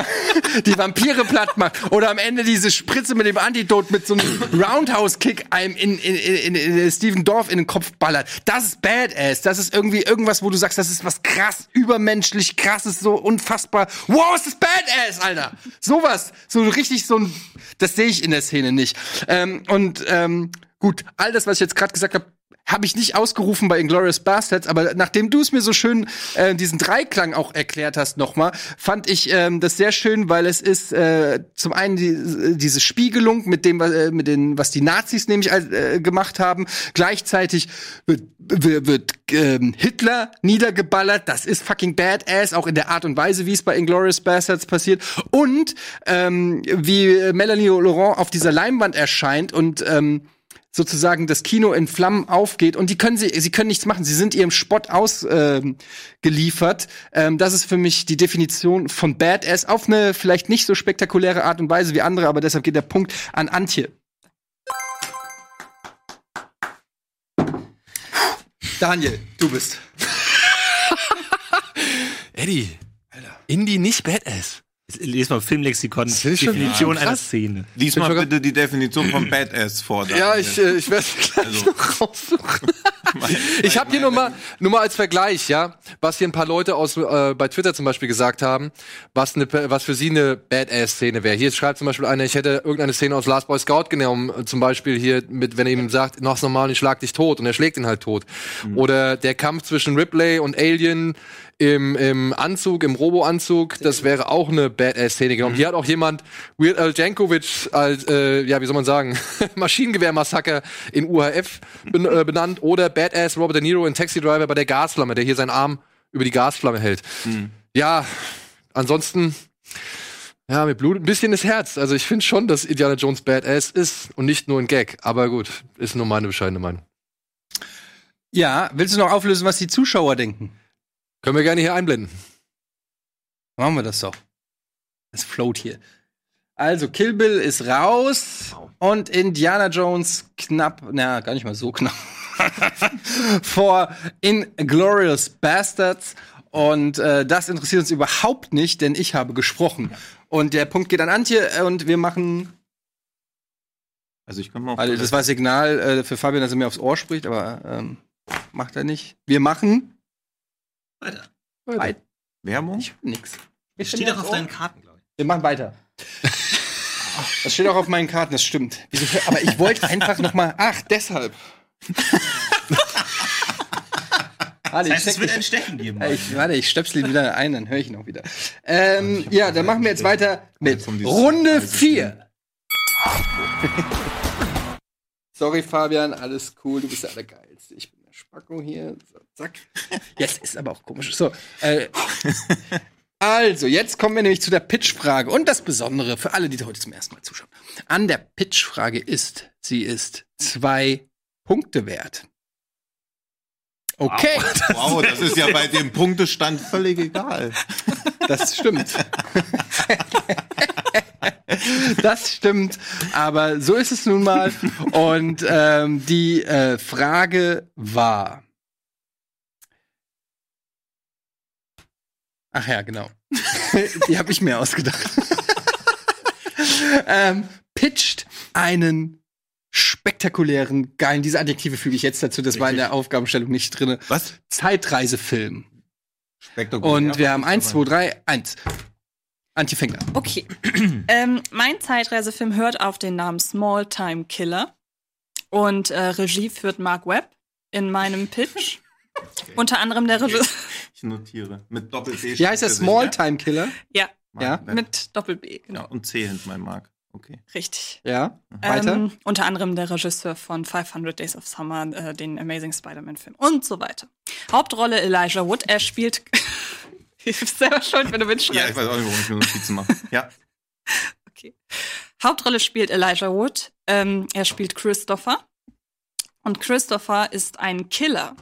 die Vampire platt macht. Oder am Ende diese Spritze mit dem Antidot mit so einem Roundhouse-Kick einem in, in, in, in Steven Dorf in den Kopf ballert. Das ist Badass. Das ist irgendwie irgendwas, wo du sagst, das ist was krass, übermenschlich krasses, so unfassbar. Wow, ist das Badass, Alter! Sowas. So richtig so ein, das sehe ich in der Szene nicht. Ähm, und ähm, gut, all das, was ich jetzt gerade gesagt habe, habe ich nicht ausgerufen bei Inglorious Bastards, aber nachdem du es mir so schön äh, diesen Dreiklang auch erklärt hast nochmal, fand ich ähm, das sehr schön, weil es ist äh, zum einen die, diese Spiegelung mit dem, äh, mit den, was die Nazis nämlich äh, gemacht haben, gleichzeitig wird, wird, wird ähm, Hitler niedergeballert, das ist fucking badass, auch in der Art und Weise, wie es bei Inglorious Bastards passiert. Und ähm, wie Melanie Laurent auf dieser Leinwand erscheint und ähm, sozusagen das Kino in Flammen aufgeht und die können sie sie können nichts machen sie sind ihrem Spott ausgeliefert ähm, ähm, das ist für mich die Definition von Badass auf eine vielleicht nicht so spektakuläre Art und Weise wie andere aber deshalb geht der Punkt an Antje Daniel du bist [LAUGHS] Eddie, Alter. Indie nicht Badass. Lies mal Filmlexikon, Definition einer Szene. Lies mal bitte die Definition von Badass vor. Ja, ich, äh, ich werde gleich also. noch raussuchen. [LAUGHS] ich habe hier nur mal, nur mal als Vergleich, ja, was hier ein paar Leute aus äh, bei Twitter zum Beispiel gesagt haben, was, ne, was für sie eine Badass-Szene wäre. Hier schreibt zum Beispiel einer, ich hätte irgendeine Szene aus Last Boy Scout genommen, zum Beispiel hier mit, wenn er ihm sagt, noch normal, ich schlag dich tot und er schlägt ihn halt tot. Mhm. Oder der Kampf zwischen Ripley und Alien im, im Anzug, im Robo-Anzug, das wäre auch eine Badass-Szene genommen. Mhm. Hier hat auch jemand Weird Al Jankovic als, äh, ja, wie soll man sagen, [LAUGHS] Maschinengewehr-Massaker in UHF ben, äh, benannt oder Badass Robert De Niro in Taxi Driver bei der Gasflamme, der hier seinen Arm über die Gasflamme hält. Mhm. Ja, ansonsten, ja, mit Blut ein bisschen das Herz. Also ich finde schon, dass Indiana Jones Badass ist und nicht nur ein Gag. Aber gut, ist nur meine bescheidene Meinung. Ja, willst du noch auflösen, was die Zuschauer denken? Können wir gerne hier einblenden. Machen wir das doch. Es float hier. Also, Kill Bill ist raus und Indiana Jones knapp, na, gar nicht mal so knapp, [LAUGHS] vor Inglorious Bastards. Und äh, das interessiert uns überhaupt nicht, denn ich habe gesprochen. Und der Punkt geht an Antje und wir machen. Also ich kann mal. Also das war Signal äh, für Fabian, dass er mir aufs Ohr spricht, aber ähm, macht er nicht. Wir machen weiter. Weiter. Werbung? Ich nix. Das steht doch auf deinen Karten, glaube ich. Wir machen weiter. [LAUGHS] Das steht auch auf meinen Karten, das stimmt. Aber ich wollte einfach noch mal. Ach, deshalb. [LAUGHS] Warte, das heißt, es wird ein Stechen geben. Ich, warte, ich stöpsel ihn wieder ein, dann höre ich ihn auch wieder. Ähm, ja, dann machen wir jetzt weiter mit Runde 4. [LAUGHS] Sorry, Fabian, alles cool, du bist der Allergeilste. Ich bin Spacko hier. So, zack. [LAUGHS] Jetzt ist aber auch komisch. So, äh, [LAUGHS] also, jetzt kommen wir nämlich zu der Pitch-Frage. Und das Besondere für alle, die heute zum ersten Mal zuschauen. An der Pitch-Frage ist, sie ist zwei Punkte wert. Okay. Wow, [LAUGHS] wow, das ist ja bei dem Punktestand völlig egal. Das stimmt. [LAUGHS] das stimmt. Aber so ist es nun mal. Und ähm, die äh, Frage war. Ach ja, genau. [LAUGHS] die habe ich mir ausgedacht. [LAUGHS] ähm, pitcht einen spektakulären, geilen, diese Adjektive füge ich jetzt dazu, das war in der Aufgabenstellung nicht drinne. Was? Zeitreisefilm. Spektakulär. Und wir haben eins, zwei, drei, eins. Antje fängt an. Okay. [CLEARS THROAT] ähm, mein Zeitreisefilm hört auf den Namen Small Time Killer. Und äh, Regie führt Mark Webb in meinem Pitch. Unter anderem der Regisseur. [LAUGHS] Ich notiere. Mit Doppel-C. Wie heißt der Small Time Killer? Ja, Ja. mit Doppel-B, genau. Ja, und C hinten mein Mark. Okay. Richtig. Ja. Weiter. Ähm, unter anderem der Regisseur von 500 Days of Summer, äh, den Amazing Spider-Man-Film und so weiter. Hauptrolle Elijah Wood. Er spielt. [LAUGHS] [LAUGHS] du bist selber schuld, wenn du Ja, mitschreibst. ich weiß auch nicht, warum ich mir Notizen mache. Ja. [LAUGHS] Okay. Hauptrolle spielt Elijah Wood. Ähm, er spielt Christopher. Und Christopher ist ein Killer.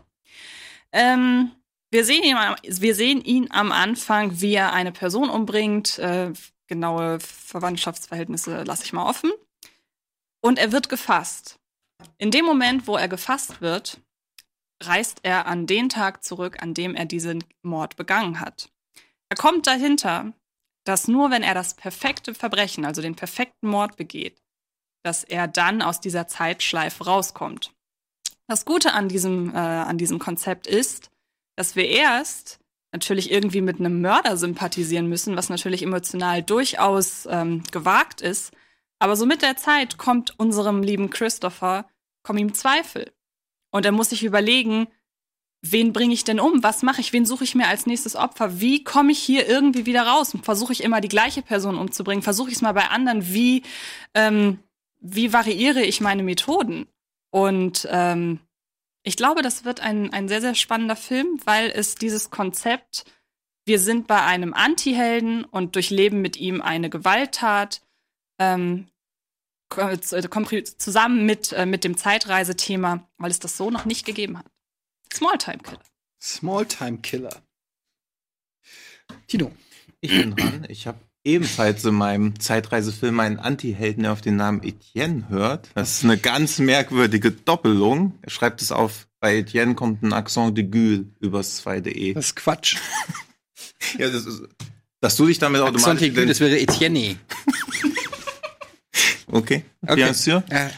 Ähm, wir, sehen ihn, am- wir sehen ihn am Anfang, wie er eine Person umbringt. Äh, genaue Verwandtschaftsverhältnisse lasse ich mal offen. Und er wird gefasst. In dem Moment, wo er gefasst wird, reist er an den Tag zurück, an dem er diesen Mord begangen hat. Er kommt dahinter, dass nur wenn er das perfekte Verbrechen, also den perfekten Mord begeht, dass er dann aus dieser Zeitschleife rauskommt. Das Gute an diesem, äh, an diesem Konzept ist, dass wir erst natürlich irgendwie mit einem Mörder sympathisieren müssen, was natürlich emotional durchaus ähm, gewagt ist. Aber so mit der Zeit kommt unserem lieben Christopher, kommen ihm Zweifel. Und er muss sich überlegen, wen bringe ich denn um? Was mache ich? Wen suche ich mir als nächstes Opfer? Wie komme ich hier irgendwie wieder raus? Versuche ich immer die gleiche Person umzubringen? Versuche ich es mal bei anderen? Wie, ähm, wie variiere ich meine Methoden? Und ähm, ich glaube, das wird ein, ein sehr, sehr spannender Film, weil es dieses Konzept, wir sind bei einem Anti-Helden und durchleben mit ihm eine Gewalttat, ähm, zusammen mit, äh, mit dem Zeitreisethema, weil es das so noch nicht gegeben hat. Small Time Killer. Small Time Killer. Tino. Ich bin dran. Ich habe ebenfalls in meinem Zeitreisefilm einen Anti-Helden, der auf den Namen Etienne hört. Das ist eine ganz merkwürdige Doppelung. Er schreibt es auf, bei Etienne kommt ein Accent de Gül übers zweite E. Das ist Quatsch. [LAUGHS] Ja, das ist, dass du dich damit automatisch... Xantigue, das wäre Etienne. [LAUGHS] Okay, Okay. bien sûr. Äh,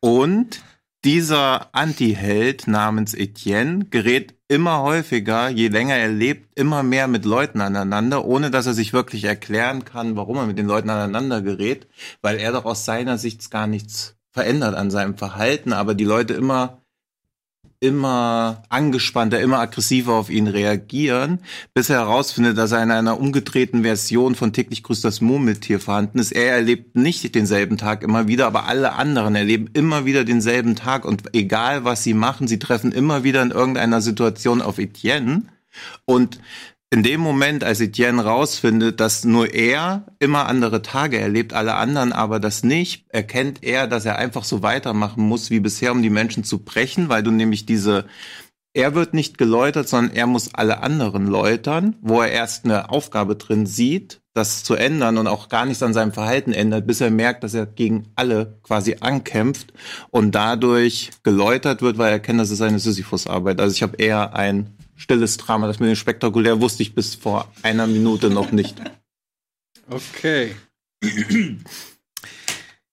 Und dieser Anti-Held namens Etienne gerät immer häufiger, je länger er lebt, immer mehr mit Leuten aneinander, ohne dass er sich wirklich erklären kann, warum er mit den Leuten aneinander gerät, weil er doch aus seiner Sicht gar nichts verändert an seinem Verhalten, aber die Leute immer immer angespannter, immer aggressiver auf ihn reagieren, bis er herausfindet, dass er in einer umgedrehten Version von täglich grüßt das Murmeltier vorhanden ist. Er erlebt nicht denselben Tag immer wieder, aber alle anderen erleben immer wieder denselben Tag und egal was sie machen, sie treffen immer wieder in irgendeiner Situation auf Etienne und in dem Moment, als Etienne rausfindet, dass nur er immer andere Tage erlebt, alle anderen aber das nicht, erkennt er, dass er einfach so weitermachen muss wie bisher, um die Menschen zu brechen, weil du nämlich diese, er wird nicht geläutert, sondern er muss alle anderen läutern, wo er erst eine Aufgabe drin sieht, das zu ändern und auch gar nichts an seinem Verhalten ändert, bis er merkt, dass er gegen alle quasi ankämpft und dadurch geläutert wird, weil er erkennt, das ist eine Sisyphus-Arbeit. Also ich habe eher ein stilles Drama. Das mit dem spektakulär wusste ich bis vor einer Minute noch nicht. okay.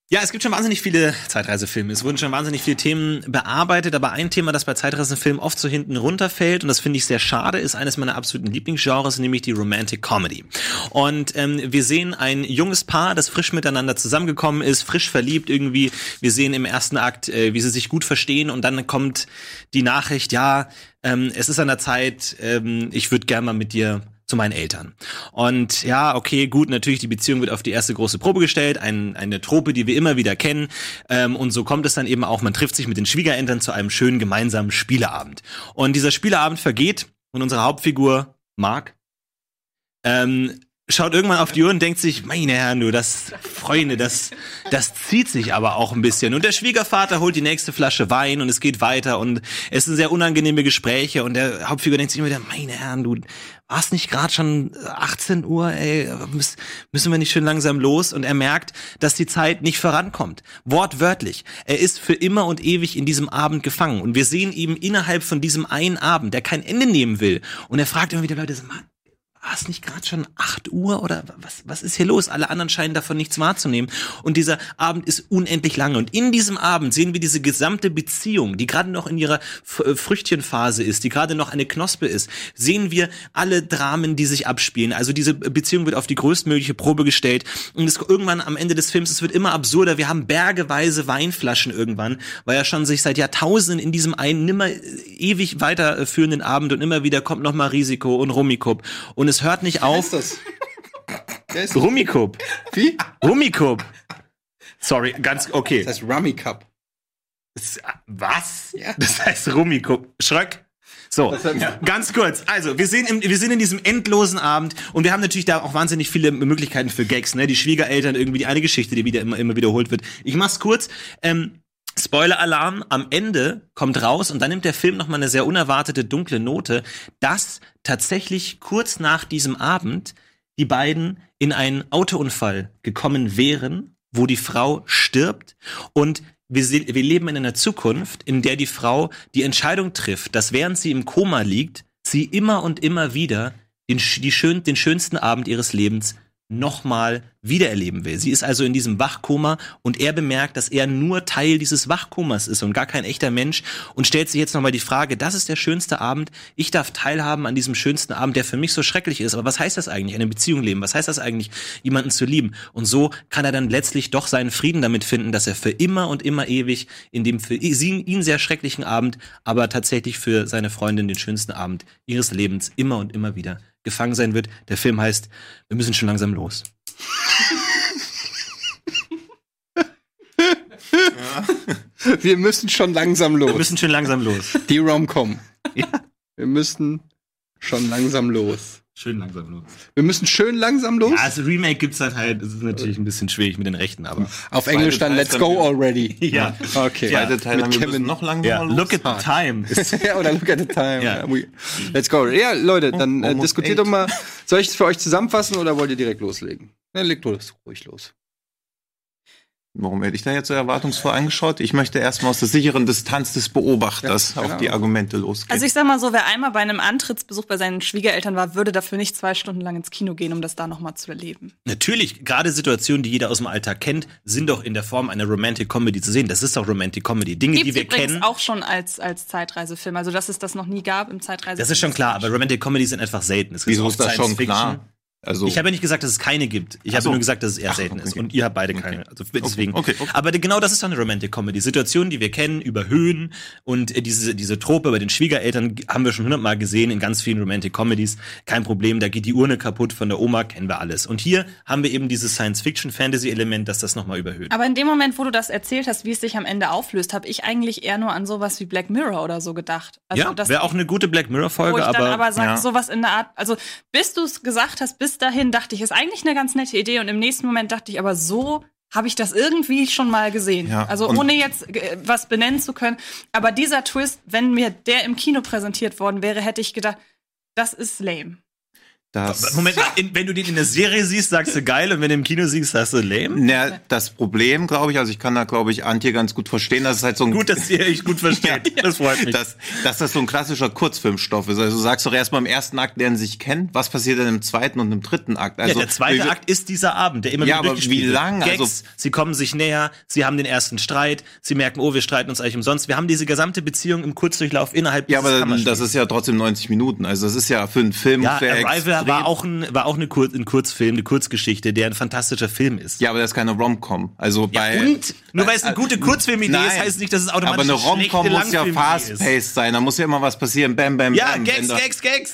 Ja, es gibt schon wahnsinnig viele Zeitreisefilme. Es wurden schon wahnsinnig viele Themen bearbeitet, aber ein Thema, das bei Zeitreisefilmen oft so hinten runterfällt, und das finde ich sehr schade, ist eines meiner absoluten Lieblingsgenres, nämlich die Romantic Comedy. Und ähm, wir sehen ein junges Paar, das frisch miteinander zusammengekommen ist, frisch verliebt irgendwie. Wir sehen im ersten Akt, äh, wie sie sich gut verstehen, und dann kommt die Nachricht, ja, ähm, es ist an der Zeit, ähm, ich würde gern mal mit dir zu meinen Eltern. Und ja, okay, gut, natürlich, die Beziehung wird auf die erste große Probe gestellt, ein, eine Trope, die wir immer wieder kennen. Ähm, und so kommt es dann eben auch, man trifft sich mit den Schwiegereltern zu einem schönen gemeinsamen Spieleabend. Und dieser Spieleabend vergeht und unsere Hauptfigur, Mark, ähm, schaut irgendwann auf die Uhr und denkt sich, meine Herren, du, das, Freunde, das, das zieht sich aber auch ein bisschen. Und der Schwiegervater holt die nächste Flasche Wein und es geht weiter und es sind sehr unangenehme Gespräche und der Hauptfigur denkt sich immer wieder, meine Herren, du warst nicht gerade schon 18 Uhr, ey, müssen wir nicht schön langsam los? Und er merkt, dass die Zeit nicht vorankommt. Wortwörtlich. Er ist für immer und ewig in diesem Abend gefangen. Und wir sehen ihn innerhalb von diesem einen Abend, der kein Ende nehmen will. Und er fragt immer wieder Leute, mal, war es nicht gerade schon 8 Uhr oder was, was ist hier los? Alle anderen scheinen davon nichts wahrzunehmen. Und dieser Abend ist unendlich lange. Und in diesem Abend sehen wir diese gesamte Beziehung, die gerade noch in ihrer äh, Früchtchenphase ist, die gerade noch eine Knospe ist, sehen wir alle Dramen, die sich abspielen. Also diese Beziehung wird auf die größtmögliche Probe gestellt. Und es irgendwann am Ende des Films, es wird immer absurder. Wir haben bergeweise Weinflaschen irgendwann, weil er schon sich seit Jahrtausenden in diesem einen nimmer äh, ewig weiterführenden Abend und immer wieder kommt noch mal Risiko und Rummikub. Und es hört nicht auf. Wer ist das? Rummikub. Wie? Rummikub. Sorry, ganz okay. Das heißt Rummy Cup. Das- Was? Ja. Das heißt Rummikub. Schröck. So, ganz kurz. Also, wir sind, im, wir sind in diesem endlosen Abend und wir haben natürlich da auch wahnsinnig viele Möglichkeiten für Gags, ne? Die Schwiegereltern, irgendwie die eine Geschichte, die wieder immer, immer wiederholt wird. Ich mach's kurz. Ähm, Spoiler-Alarm, am Ende kommt raus und dann nimmt der Film nochmal eine sehr unerwartete dunkle Note, dass tatsächlich kurz nach diesem Abend die beiden in einen Autounfall gekommen wären, wo die Frau stirbt. Und wir, wir leben in einer Zukunft, in der die Frau die Entscheidung trifft, dass während sie im Koma liegt, sie immer und immer wieder den, die schön, den schönsten Abend ihres Lebens nochmal wiedererleben will. Sie ist also in diesem Wachkoma und er bemerkt, dass er nur Teil dieses Wachkomas ist und gar kein echter Mensch und stellt sich jetzt nochmal die Frage, das ist der schönste Abend, ich darf teilhaben an diesem schönsten Abend, der für mich so schrecklich ist, aber was heißt das eigentlich, eine Beziehung leben, was heißt das eigentlich, jemanden zu lieben? Und so kann er dann letztlich doch seinen Frieden damit finden, dass er für immer und immer ewig in dem für ihn sehr schrecklichen Abend, aber tatsächlich für seine Freundin den schönsten Abend ihres Lebens immer und immer wieder gefangen sein wird. Der Film heißt, wir müssen schon langsam los. [LAUGHS] Wir müssen schon langsam los. Wir müssen schon langsam los. Die Rom-Com. Ja. Wir müssen schon langsam los. Schön langsam los. Wir müssen schön langsam los. Ja, also Remake gibt's dann halt, das ist natürlich ein bisschen schwierig mit den Rechten, aber. Auf Englisch dann Teil Let's dann go already. [LAUGHS] Ja. Okay. Zweite Teil Mit Kevin. noch langsamer Ja, los. look at the time. [LAUGHS] ja, oder look at the time. Ja. Let's go. Ja, Leute, dann äh, Almost diskutiert eight. doch mal. Soll ich es für euch zusammenfassen oder wollt ihr direkt loslegen? Ja, legt los, ruhig los. Warum hätte ich da jetzt so erwartungsvoll angeschaut? Ich möchte erstmal aus der sicheren Distanz des Beobachters Ja, auf genau. die Argumente losgehen. Also ich sag mal so, wer einmal bei einem Antrittsbesuch bei seinen Schwiegereltern war, würde dafür nicht zwei Stunden lang ins Kino gehen, um das da nochmal zu erleben. Natürlich, gerade Situationen, die jeder aus dem Alltag kennt, sind doch in der Form einer Romantic Comedy zu sehen. Das ist doch Romantic Comedy. Dinge, die Gibt's wir übrigens kennen. auch schon als, als Zeitreisefilm. Also dass es das noch nie gab im Zeitreisefilm. Das ist schon klar, aber Romantic Comedy sind einfach selten. Es gibt Wieso auch ist das schon Fiction. klar? Also, Ich habe ja nicht gesagt, dass es keine gibt. Ich habe so. nur gesagt, dass es eher Ach, selten okay. ist. Und ihr habt beide keine. Also deswegen. Okay, okay. Aber genau das ist doch eine Romantic Comedy. Situationen, die wir kennen, überhöhen. Und äh, diese, diese Trope bei den Schwiegereltern haben wir schon hundertmal gesehen in ganz vielen Romantic Comedies. Kein Problem, da geht die Urne kaputt von der Oma, kennen wir alles. Und hier haben wir eben dieses Science-Fiction-Fantasy-Element, das das nochmal überhöht. Aber in dem Moment, wo du das erzählt hast, wie es sich am Ende auflöst, habe ich eigentlich eher nur an sowas wie Black Mirror oder so gedacht. Also ja, das wäre auch eine gute Black wo Mirror-Folge, ich dann aber. aber sage, ja. sowas in der Art, also bis du es gesagt hast, bis dahin dachte ich, ist eigentlich eine ganz nette Idee und im nächsten Moment dachte ich, aber so habe ich das irgendwie schon mal gesehen. Ja, also ohne jetzt äh, was benennen zu können. Aber dieser Twist, wenn mir der im Kino präsentiert worden wäre, hätte ich gedacht, das ist lame. Das, Moment, in, wenn du den in der Serie siehst, sagst du geil und wenn du im Kino siehst, sagst du lame? na, das Problem, glaube ich, also ich kann da, glaube ich, Antje ganz gut verstehen, dass es halt so ein Gut, dass ihr euch gut [LAUGHS] versteht. Das freut mich. dass, dass das so ein klassischer Kurzfilmstoff ist. Also du sagst doch erstmal im ersten Akt, lernen sich kennen. Was passiert dann im zweiten und im dritten Akt? Also ja, der zweite wie- Akt ist dieser Abend, der immer Ja, wieder aber wie wird. lang? Gags, Also- sie kommen sich näher, sie haben den ersten Streit, sie merken, oh, wir streiten uns eigentlich umsonst. Wir haben diese gesamte Beziehung im Kurzdurchlauf innerhalb Ja, dieses aber Kammerspiels. das ist ja trotzdem 90 Minuten. Also das ist ja für einen Film ja, war auch ein, war auch eine Kur ein Kurzfilm, eine Kurzgeschichte, der ein fantastischer Film ist. Ja, aber das ist keine Rom-Com. Also bei und? Nur weil es eine gute Kurzfilmidee ist, heißt nicht, dass es aber automatisch eine eine schlechte Rom-Com muss ja ist. fast-paced sein. Da muss ja immer was passieren. Bam, bam, Ja, bam. Gags, Wenn da- Gags, Gags.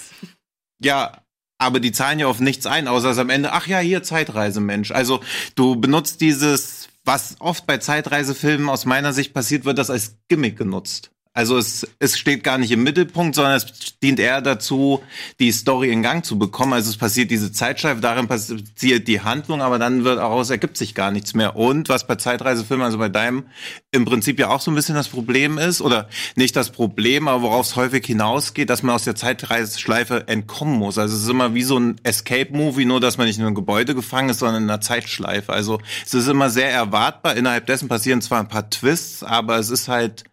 Ja, aber die zahlen ja auf nichts ein, außer dass am Ende, ach ja, hier Zeitreisemensch. Also du benutzt dieses, was oft bei Zeitreisefilmen aus meiner Sicht passiert, wird das als Gimmick genutzt. Also es, es steht gar nicht im Mittelpunkt, sondern es dient eher dazu, die Story in Gang zu bekommen. Also es passiert diese Zeitschleife, darin passiert die Handlung, aber dann wird daraus ergibt sich gar nichts mehr. Und was bei Zeitreisefilmen, also bei deinem, im Prinzip ja auch so ein bisschen das Problem ist, oder nicht das Problem, aber worauf es häufig hinausgeht, dass man aus der Zeitreiseschleife entkommen muss. Also es ist immer wie so ein Escape-Movie, nur dass man nicht in einem Gebäude gefangen ist, sondern in einer Zeitschleife. Also es ist immer sehr erwartbar. Innerhalb dessen passieren zwar ein paar Twists, aber es ist halt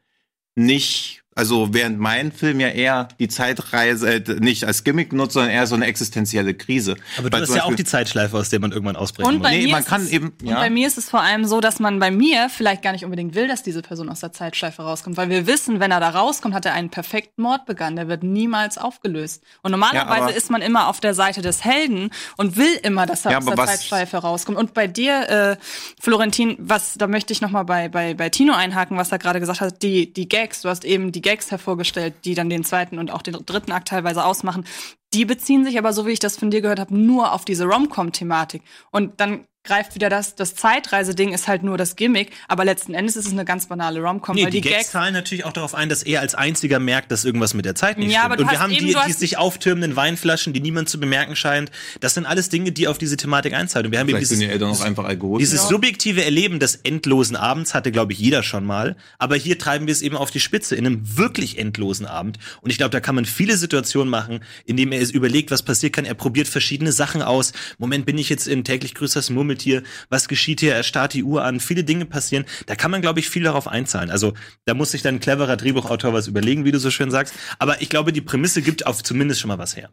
nicht Also während mein Film ja eher die Zeitreise äh, nicht als Gimmick nutzt, sondern eher so eine existenzielle Krise. Aber du Weil hast ja auch die Zeitschleife, aus der man irgendwann ausbrechen Und muss. bei Nee, mir man ist kann es, eben- Und ja. bei mir ist es vor allem so, dass man bei mir vielleicht gar nicht unbedingt will, dass diese Person aus der Zeitschleife rauskommt. Weil wir wissen, wenn er da rauskommt, hat er einen perfekten Mord begangen. Der wird niemals aufgelöst. Und normalerweise Ja, ist man immer auf der Seite des Helden und will immer, dass er Ja, aus der Zeitschleife rauskommt. Und bei dir, äh, Florentin, was, da möchte ich noch mal bei, bei, bei Tino einhaken, was er gerade gesagt hat, die, die Gags, du hast eben die Gags hervorgestellt, die dann den zweiten und auch den dritten Akt teilweise ausmachen. Die beziehen sich aber, so wie ich das von dir gehört habe, nur auf diese Rom-Com-Thematik. Und dann greift wieder das, das Zeitreise-Ding ist halt nur das Gimmick, aber letzten Endes ist es eine ganz banale Rom-Com, Nee, weil die, die, Gags zahlen natürlich auch darauf ein, dass er als einziger merkt, dass irgendwas mit der Zeit nicht Ja, aber stimmt. du Und wir hast haben eben- die, die sich auftürmenden Weinflaschen, die niemand zu bemerken scheint. Das sind alles Dinge, die auf diese Thematik einzahlen. Und wir haben eben Vielleicht sind dieses, die Eltern auch einfach dieses subjektive Erleben des endlosen Abends hatte, glaube ich, jeder schon mal. Aber hier treiben wir es eben auf die Spitze in einem wirklich endlosen Abend. Und ich glaube, da kann man viele Situationen machen, indem er es überlegt, was passiert kann. Er probiert verschiedene Sachen aus. Moment, bin ich jetzt in täglich größeres Murmeltier? Was geschieht hier? Er starrt die Uhr an. Viele Dinge passieren. Da kann man, glaube ich, viel darauf einzahlen. Also da muss sich dann ein cleverer Drehbuchautor was überlegen, wie du so schön sagst. Aber ich glaube, die Prämisse gibt auf zumindest schon mal was her.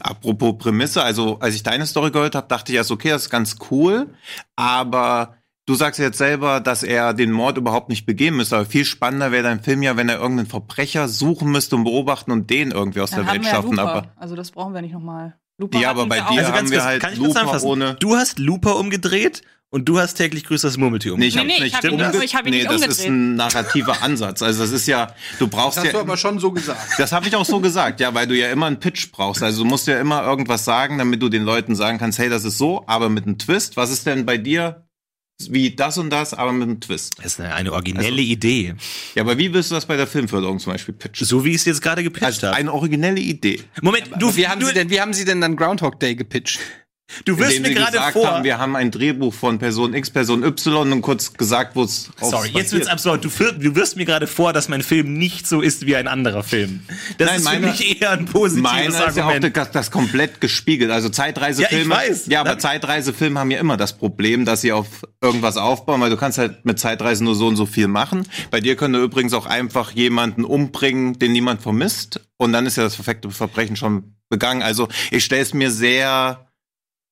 Apropos Prämisse, also als ich deine Story gehört habe, dachte ich erst, okay, das ist ganz cool, aber du sagst jetzt selber, dass er den Mord überhaupt nicht begehen müsste, aber viel spannender wäre dein Film ja, wenn er irgendeinen Verbrecher suchen müsste und beobachten und den irgendwie aus dann der haben Welt wir ja schaffen, Looper. aber Also das brauchen wir nicht nochmal. Looper Ja, aber bei dir. Also haben wir kurz, halt kann ich kurz Looper ohne- Du hast Looper umgedreht und du hast täglich größeres Murmeltier Nee, ich umgedreht. hab's nee, nicht ich hab umge- nicht- ich hab ihn nee, nicht das ist umgedreht. ein narrativer Ansatz. Also das ist ja, du brauchst Das hast ja, du aber schon so gesagt. das habe ich auch so gesagt, ja, weil du ja immer einen Pitch brauchst. Also du musst ja immer irgendwas sagen, damit du den Leuten sagen kannst, hey, das ist so, aber mit einem Twist. Was ist denn bei dir wie das und das, aber mit einem Twist? Das ist eine, eine originelle Also Idee. Ja, aber wie willst du das bei der Filmförderung zum Beispiel pitchen? So wie ich es jetzt gerade gepitcht Also habe. eine originelle Idee. Moment, du, Wie haben, du, sie denn, wie haben Sie denn dann Groundhog Day gepitcht? Du wirst mir gerade vor. haben, wir haben ein Drehbuch von Person X, Person Y und kurz gesagt, wo es Sorry, jetzt wird's absurd. Du, du wirst mir gerade vor, dass mein Film nicht so ist wie ein anderer Film. Das Nein, ist für meine- mich eher ein positives Meiner ist ja auch Argument. das, das komplett gespiegelt. Also Zeitreisefilme. Ja, ich weiß. Ja, aber Zeitreisefilme haben ja immer das Problem, dass sie auf irgendwas aufbauen, weil du kannst halt mit Zeitreisen nur so und so viel machen. Bei dir könnte übrigens auch einfach jemanden umbringen, den niemand vermisst. Und dann ist ja das perfekte Verbrechen schon begangen. Also ich stelle es mir sehr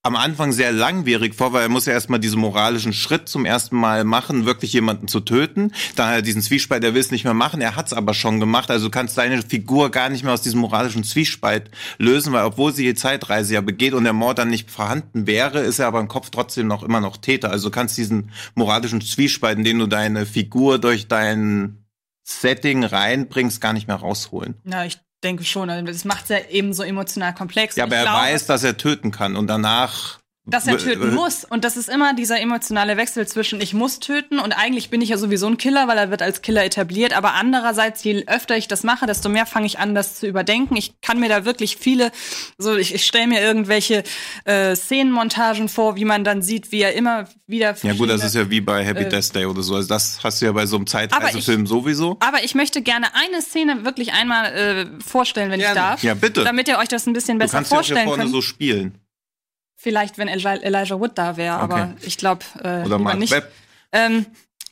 am Anfang sehr langwierig vor, weil er muss ja erstmal diesen moralischen Schritt zum ersten Mal machen, wirklich jemanden zu töten. Dann hat er diesen Zwiespalt, er will es nicht mehr machen, er hat es aber schon gemacht. Also du kannst deine Figur gar nicht mehr aus diesem moralischen Zwiespalt lösen, weil obwohl sie die Zeitreise ja begeht und der Mord dann nicht vorhanden wäre, ist er aber im Kopf trotzdem noch immer noch Täter. Also du kannst diesen moralischen Zwiespalt, in den du deine Figur durch dein Setting reinbringst, gar nicht mehr rausholen. Ja, ich denke schon. Also das macht es ja eben so emotional komplex. Ja, aber er glaube, weiß, dass er töten kann und danach dass er töten muss. Und das ist immer dieser emotionale Wechsel zwischen ich muss töten und eigentlich bin ich ja sowieso ein Killer, weil er wird als Killer etabliert. Aber andererseits, je öfter ich das mache, desto mehr fange ich an, das zu überdenken. Ich kann mir da wirklich viele, so ich, ich stelle mir irgendwelche äh, Szenenmontagen vor, wie man dann sieht, wie er immer wieder. Ja gut, das ist ja wie bei Happy äh, Death Day oder so. Also das hast du ja bei so einem Zeitreisefilm sowieso. Aber ich möchte gerne eine Szene wirklich einmal äh, vorstellen, wenn ich Gerne. darf. Ja, bitte. Damit ihr euch das ein bisschen Du besser kannst ja auch hier vorstellen vorne könnt. so spielen. Vielleicht, wenn Elijah, Wood da wäre, aber Okay. ich glaube äh, Oder Mark nicht. Webb. Ähm,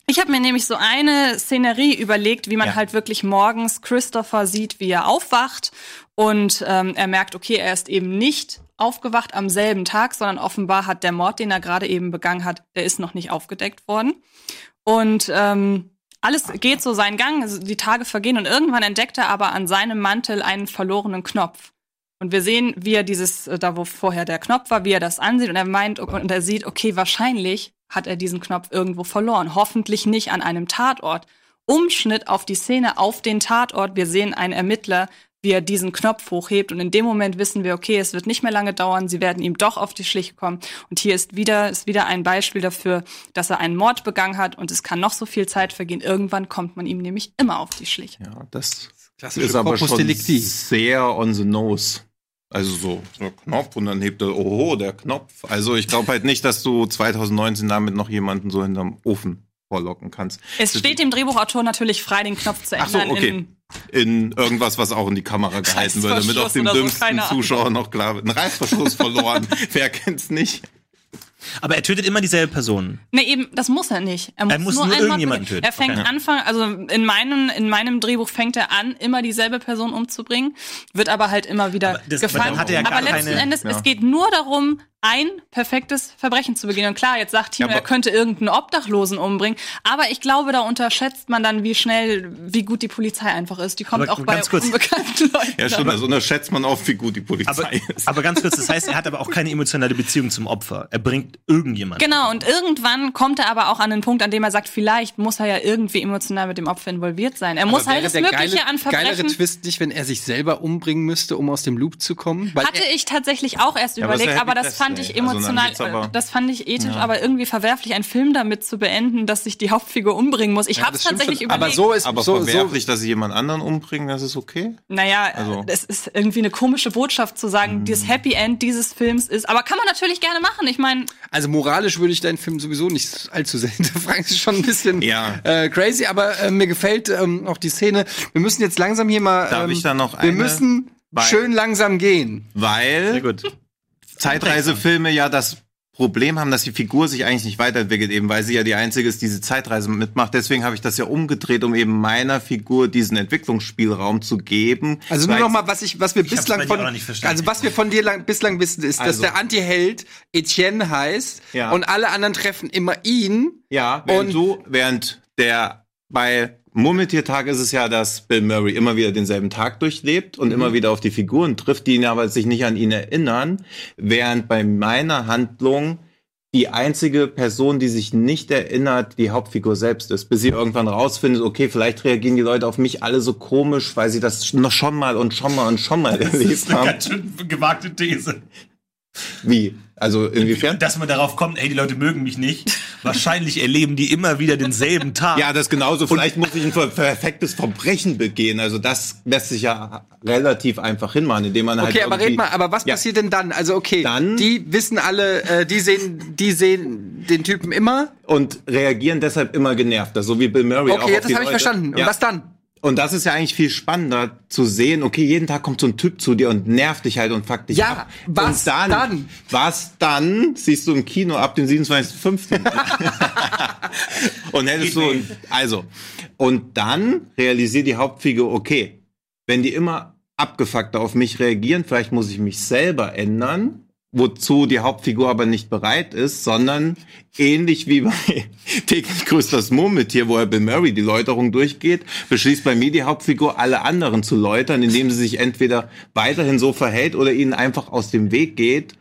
ich habe mir nämlich so eine Szenerie überlegt, wie man Ja. halt wirklich morgens Christopher sieht, wie er aufwacht und ähm, er merkt, okay, er ist eben nicht aufgewacht am selben Tag, sondern offenbar hat der Mord, den er gerade eben begangen hat, der ist noch nicht aufgedeckt worden. Und ähm, alles geht so seinen Gang, also die Tage vergehen und irgendwann entdeckt er aber an seinem Mantel einen verlorenen Knopf. Und wir sehen, wie er dieses, äh, da wo vorher der Knopf war, wie er das ansieht und er meint und er sieht, okay, wahrscheinlich hat er diesen Knopf irgendwo verloren. Hoffentlich nicht an einem Tatort. Umschnitt auf die Szene auf den Tatort. Wir sehen einen Ermittler, wie er diesen Knopf hochhebt und in dem Moment wissen wir, okay, es wird nicht mehr lange dauern, sie werden ihm doch auf die Schliche kommen. Und hier ist wieder, ist wieder ein Beispiel dafür, dass er einen Mord begangen hat und es kann noch so viel Zeit vergehen. Irgendwann kommt man ihm nämlich immer auf die Schliche. Ja, das Klassische ist aber Corpus schon Delicti. sehr on the nose. Also so, so Knopf und dann hebt er, oh, der Knopf. Also ich glaube halt nicht, dass du 2019 damit noch jemanden so hinterm Ofen vorlocken kannst. Es steht dem Drehbuchautor natürlich frei, den Knopf zu Ach so, ändern. okay. in, In irgendwas, was auch in die Kamera gehalten wird, damit auf Reißverschluss dem so, dümmsten Ahnung. Zuschauer noch klar wird. Ein Reißverschluss verloren. [LAUGHS] Wer kennt's nicht? Aber er tötet immer dieselbe Person. Ne, eben, das muss er nicht. Er muss, muss nur, nur irgendjemanden töten. Er fängt Okay. Anfang, also in meinem, in meinem Drehbuch fängt er an, immer dieselbe Person umzubringen, wird aber halt immer wieder Aber das- aber gefangen. dann hat er ja aber letzten keine- Endes, ja. es geht nur darum, ein perfektes Verbrechen zu begehen. Und klar, jetzt sagt Tino, Ja, er könnte irgendeinen Obdachlosen umbringen, aber ich glaube, da unterschätzt man dann, wie schnell, wie gut die Polizei einfach ist. Die kommt Aber auch bei ganz kurz. unbekannten Leuten. Ja, stimmt, das unterschätzt man oft, wie gut die Polizei Aber, ist. aber ganz kurz, das heißt, er hat aber auch keine emotionale Beziehung zum Opfer. Er bringt irgendjemanden. Genau, und irgendwann kommt er aber auch an den Punkt, an dem er sagt, vielleicht muss er ja irgendwie emotional mit dem Opfer involviert sein. Er muss Aber halt wäre das Mögliche geile, an geilere Verbrechen. Twist nicht, wenn er sich selber umbringen müsste, um aus dem Loop zu kommen? Weil Hatte er, ich tatsächlich auch erst Ja, überlegt, aber das fand Death ich. Also emotional, äh, das fand ich ethisch, aber irgendwie verwerflich, einen Film damit zu beenden, dass sich die Hauptfigur umbringen muss. Ich Ja, habe es tatsächlich schon. überlegt. Aber so ist Aber so, so, verwerflich, dass sie jemand anderen umbringen, das ist okay. naja, Also- es ist irgendwie eine komische Botschaft zu sagen, das Happy End dieses Films ist, aber kann man natürlich gerne machen. Ich meine, Also moralisch würde ich deinen Film sowieso nicht allzu sehr [LAUGHS] hinterfragen. Das ist schon ein bisschen Ja. äh, crazy, aber äh, mir gefällt ähm, auch die Szene. Wir müssen jetzt langsam hier mal. Darf ähm, ich da noch Wir eine? müssen Weil- schön langsam gehen. Weil Sehr gut. Zeitreisefilme ja das Problem haben, dass die Figur sich eigentlich nicht weiterentwickelt, eben weil sie ja die einzige ist, die diese Zeitreise mitmacht. Deswegen habe ich das ja umgedreht, um eben meiner Figur diesen Entwicklungsspielraum zu geben. Also nur Weil- noch mal, was ich, was wir bei bislang von, also was wir von dir lang, bislang wissen, ist, dass Also. der Anti-Held Etienne heißt Ja. und alle anderen treffen immer ihn. Ja, während Und- du, während der bei Murmeltiertag ist es ja, dass Bill Murray immer wieder denselben Tag durchlebt und immer wieder auf die Figuren trifft, die ihn aber sich nicht an ihn erinnern, während bei meiner Handlung die einzige Person, die sich nicht erinnert, die Hauptfigur selbst ist, bis sie irgendwann rausfindet, okay, vielleicht reagieren die Leute auf mich alle so komisch, weil sie das noch schon mal und schon mal und schon mal erlebt haben. schön gewagte These. Wie? Also inwiefern? Dass man darauf kommt, ey, die Leute mögen mich nicht. Wahrscheinlich erleben die immer wieder denselben Tag. Ja, das genauso. Vielleicht muss ich ein per- perfektes Verbrechen begehen. Also das lässt sich ja relativ einfach hinmachen, indem man halt Okay, aber red mal, aber was Ja. passiert denn dann? Also okay, Dann- die wissen alle, äh, die sehen, die sehen den Typen immer. und reagieren deshalb immer genervter, so wie Bill Murray auch Okay, auf das habe ich verstanden. Und Ja. was dann? Und das ist ja eigentlich viel spannender zu sehen, okay, jeden Tag kommt so ein Typ zu dir und nervt dich halt und fuckt dich Ja, ab. was und dann, dann? Was dann siehst du im Kino ab dem 27.05. [LAUGHS] und hättest du, also, und dann realisiert die Hauptfigur, okay, wenn die immer abgefuckter auf mich reagieren, vielleicht muss ich mich selber ändern, wozu die Hauptfigur aber nicht bereit ist, sondern ähnlich wie bei [LAUGHS] täglich grüßt das Murmeltier, wo er Bill Murray die Läuterung durchgeht, beschließt bei mir die Hauptfigur, alle anderen zu läutern, indem sie sich entweder weiterhin so verhält oder ihnen einfach aus dem Weg geht,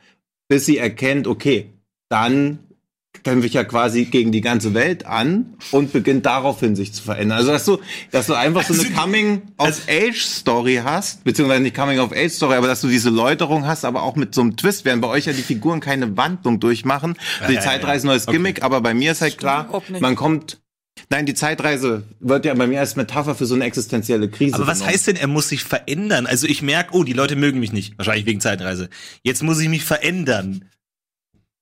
bis sie erkennt, okay, dann kämpfe ich ja quasi gegen die ganze Welt an und beginnt daraufhin sich zu verändern. Also dass du, dass du einfach so eine Coming-of-Age-Story hast, beziehungsweise nicht Coming-of-Age-Story, aber dass du diese Läuterung hast, aber auch mit so einem Twist, während bei euch ja die Figuren keine Wandlung durchmachen. Also die Zeitreise neues Gimmick, aber bei mir ist halt klar, überhaupt nicht. man kommt Nein, die Zeitreise wird ja bei mir als Metapher für so eine existenzielle Krise. Aber was genommen. heißt denn, er muss sich verändern? Also ich merke, oh, die Leute mögen mich nicht. Wahrscheinlich wegen Zeitreise. Jetzt muss ich mich verändern.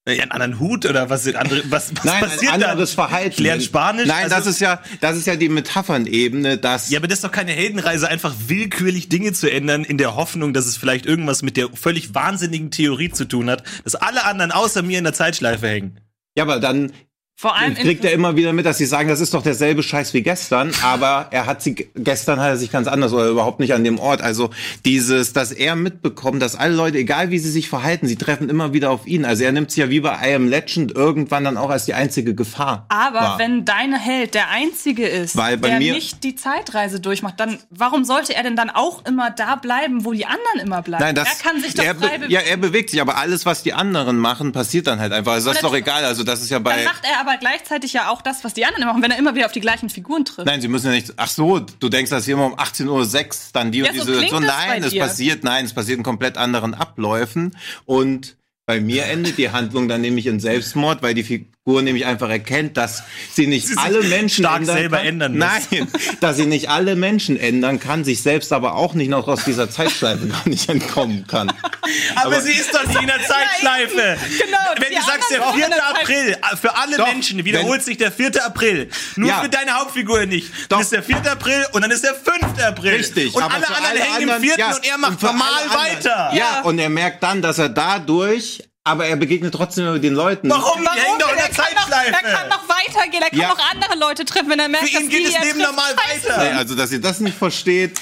Äh, Einen anderen Hut oder was sind andere, was, was Nein, passiert ein dann? anderes Verhalten. Ich lerne Spanisch? Nein, Also- das ist ja, das ist ja die Metaphernebene, dass Ja, aber das ist doch keine Heldenreise, einfach willkürlich Dinge zu ändern, in der Hoffnung, dass es vielleicht irgendwas mit der völlig wahnsinnigen Theorie zu tun hat, dass alle anderen außer mir in der Zeitschleife hängen. ja, aber dann vor allem kriegt er immer wieder mit, dass sie sagen, das ist doch derselbe Scheiß wie gestern, aber er hat sie gestern hat er sich ganz anders oder überhaupt nicht an dem Ort. Also dieses, dass er mitbekommt, dass alle Leute, egal wie sie sich verhalten, sie treffen immer wieder auf ihn. Also er nimmt sie ja wie bei I Am Legend irgendwann dann auch als die einzige Gefahr. Aber wahr. wenn deine Held der einzige ist, Weil bei der mir- nicht die Zeitreise durchmacht, dann warum sollte er denn dann auch immer da bleiben, wo die anderen immer bleiben? Nein, das, er kann sich doch er, frei be- bewegen. ja, er bewegt sich, aber alles, was die anderen machen, passiert dann halt einfach. Also das ist doch egal. Also das ist ja bei. Er aber gleichzeitig ja auch das, was die anderen machen, wenn er immer wieder auf die gleichen Figuren trifft. Nein, sie müssen ja nicht. Ach so, du denkst, dass hier immer um 18.06 Uhr dann die Ja, und die so Situation. Nein, es passiert, nein, es passiert in komplett anderen Abläufen. Und bei mir endet die Handlung dann nämlich in Selbstmord, weil die Figur nämlich einfach erkennt, dass sie nicht sich alle Menschen stark ändern selber kann. ändern muss. Nein, dass sie nicht alle Menschen ändern kann, sich selbst aber auch nicht noch aus dieser Zeitschleife gar nicht entkommen kann. [LAUGHS] Aber, sie ist doch nicht in der [LAUGHS] Zeitschleife. Genau, Wenn du sagst, der anderen 4. auch in der Zeit- April, äh, für alle Doch, Menschen wiederholt wenn- sich der 4. April. Nur Ja. für deine Hauptfigur nicht. Dann Doch. ist der 4. April und dann ist der 5. April. Richtig. Und aber alle anderen alle hängen im anderen- 4. ja, und er macht normal weiter. Ja. und er merkt dann, dass er dadurch aber er begegnet trotzdem immer den Leuten. Warum? Warum? Hängen doch in Der kann, noch, Zeitschleife. kann noch weitergehen, er kann Ja. noch andere Leute treffen, wenn er merkt, Für ihn dass geht die, das er Leben trifft, normal weiter. Nee, also, dass ihr das nicht versteht.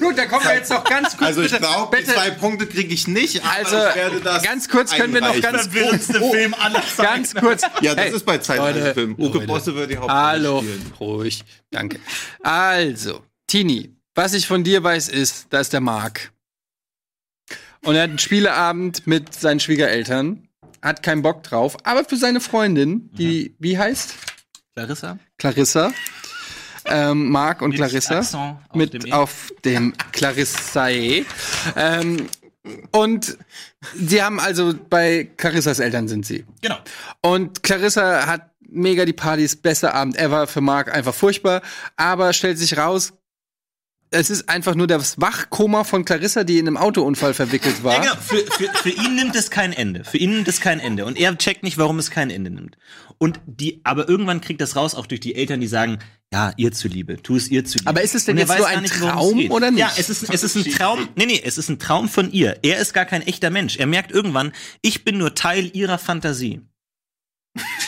Gut, dann kommen wir jetzt noch ganz kurz. Also, ich glaube, zwei Punkte kriege ich nicht, aber Also, ich werde das ganz kurz können wir noch einreichen. ganz Verwirrendste Film aller Zeiten. Ganz kurz. [LAUGHS] Ja, das Hey, ist bei Zeitreisefilmen. Uke. Bosse wird die Hauptrolle Hallo, spielen. ruhig. Danke. Also, Tini, was ich von dir weiß, ist, da ist der Marc. Und er hat einen Spieleabend mit seinen Schwiegereltern, hat keinen Bock drauf, aber für seine Freundin, die, wie heißt? Clarissa? Clarissa. Ähm, Marc und Mit Clarissa. Auf mit dem E. auf dem Clarissae. Ähm, und sie haben also bei Clarissas Eltern sind sie. Genau. Und Clarissa hat mega die Partys, bester Abend ever für Marc, einfach furchtbar. Aber stellt sich raus, es ist einfach nur das Wachkoma von Clarissa, die in einem Autounfall verwickelt war. Ja, genau. Für, für, für ihn nimmt es kein Ende. Für ihn nimmt es kein Ende. Und er checkt nicht, warum es kein Ende nimmt. Und die, aber irgendwann kriegt das raus, auch durch die Eltern, die sagen, ja, ihr zuliebe, tu es ihr zuliebe. Aber ist es denn jetzt weiß nur ein nicht, Traum oder nicht? Ja, es ist, es ist ein Traum. Nee, nee, es ist ein Traum von ihr. Er ist gar kein echter Mensch. Er merkt irgendwann, ich bin nur Teil ihrer Fantasie.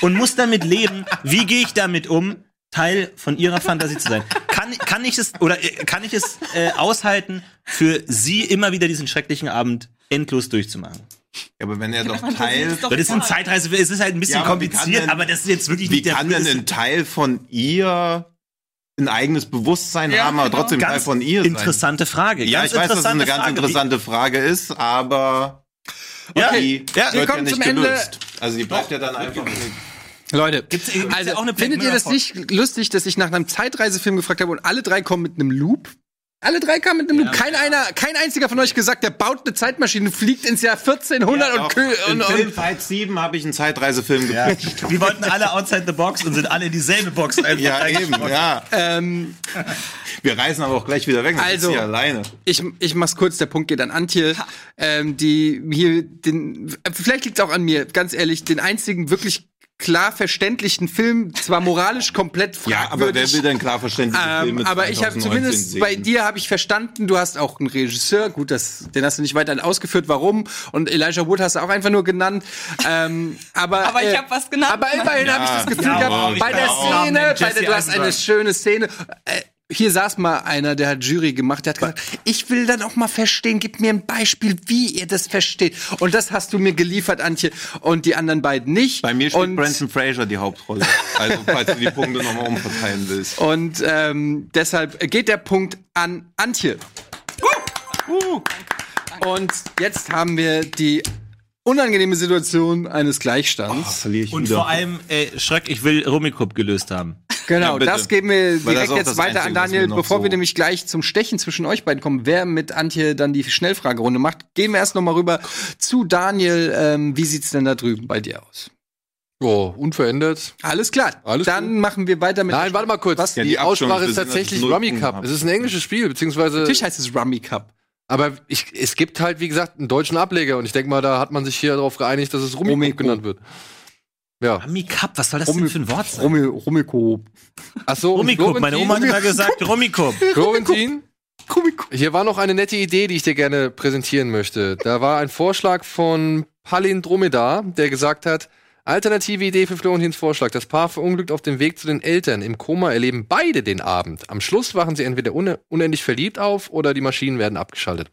Und muss damit leben, wie gehe ich damit um, Teil von ihrer Fantasie zu sein. Kann, kann ich es, oder äh, kann ich es äh, aushalten, für sie immer wieder diesen schrecklichen Abend endlos durchzumachen? Ja, aber wenn er doch Teil. doch Das ist ein. Zeitreise, es ist halt ein bisschen Ja, aber wie kompliziert, denn- aber das ist jetzt wirklich Wie nicht der kann denn das ist ein Teil von ihr ein eigenes Bewusstsein Ja, haben, aber genau. trotzdem Teil ganz von ihr sein? interessante Frage. Ja, ganz ich weiß, dass es eine ganz Frage. interessante Frage ist, aber Ja, die ja, wir wird ja nicht zum Ende. gelöst. Also die bleibt ja dann einfach. Leute, Gibt's- gibt's also ja auch eine Black findet ihr das nicht lustig, dass ich nach einem Zeitreisefilm gefragt habe und alle drei kommen mit einem Loop? Alle drei kamen mit einem Loop. Kein einer, kein einziger von euch gesagt, der baut eine Zeitmaschine, fliegt ins Jahr 1400 und, kü- In und, und Filmfight 7 habe ich einen Zeitreisefilm geguckt. Wir wollten alle outside the box und sind alle in dieselbe Box. einfach Ja, eben, ja. ähm, Wir reisen aber auch gleich wieder weg. Also- sie alleine. ich, ich mach's kurz, der Punkt geht an Antje, ähm, die hier den, vielleicht liegt's auch an mir, ganz ehrlich, den einzigen wirklich klar verständlichen Film, zwar moralisch komplett Ja, aber wer fragwürdig, will denn klar verständliche Ähm, Filme aber ich habe 2019 zumindest sehen? bei dir habe ich verstanden, du hast auch einen Regisseur, gut, das, den hast du nicht weiter ausgeführt, warum. Und Elijah Wood hast du auch einfach nur genannt. Ähm, aber [LAUGHS] Aber ich äh, hab was genannt. Aber immerhin habe ich das Gefühl Ja, gehabt, bei der Szene, bei der, du hast eine schöne Szene. Äh, hier saß mal einer, der hat Jury gemacht, der hat gesagt, ich will dann auch mal verstehen, gib mir ein Beispiel, wie ihr das versteht. Und das hast du mir geliefert, Antje, und die anderen beiden nicht. Bei mir spielt und, Branson Fraser die Hauptrolle. Also, falls du die Punkte nochmal umverteilen willst. Und ähm, deshalb geht der Punkt an Antje. Und jetzt haben wir die unangenehme Situation eines Gleichstands. verliere ich Und wieder. vor allem, äh, Schröck, ich will Rummikub gelöst haben. genau, Ja, das geben wir direkt jetzt weiter an Einzige, was Daniel, bevor so- wir nämlich gleich zum Stechen zwischen euch beiden kommen. Wer mit Antje dann die Schnellfragerunde macht, gehen wir erst noch mal rüber zu Daniel. Ähm, wie sieht's denn da drüben bei dir aus? Oh, unverändert. Alles klar. Alles dann machen wir weiter mit. Nein, warte mal kurz. Was? Ja, die, die Aussprache ist tatsächlich Rummy Cup. Es ist ein englisches Spiel, beziehungsweise. Natürlich heißt es Rummy Cup. Aber ich, es gibt halt, wie gesagt, einen deutschen Ableger und ich denke mal, da hat man sich hier darauf geeinigt, dass es Cup genannt wird. Ja. Rummy Cup, was soll das denn für ein Wort sein? Rummy, Rummiko. Ach so, Rummikub, meine Oma hat immer gesagt Rummikub. Florentin, hier war noch eine nette Idee, die ich dir gerne präsentieren möchte. Da war ein Vorschlag von Palindromedar, der gesagt hat, alternative Idee für Florentins Vorschlag. Das Paar verunglückt auf dem Weg zu den Eltern. Im Koma erleben beide den Abend. Am Schluss wachen sie entweder une unendlich verliebt auf oder die Maschinen werden abgeschaltet.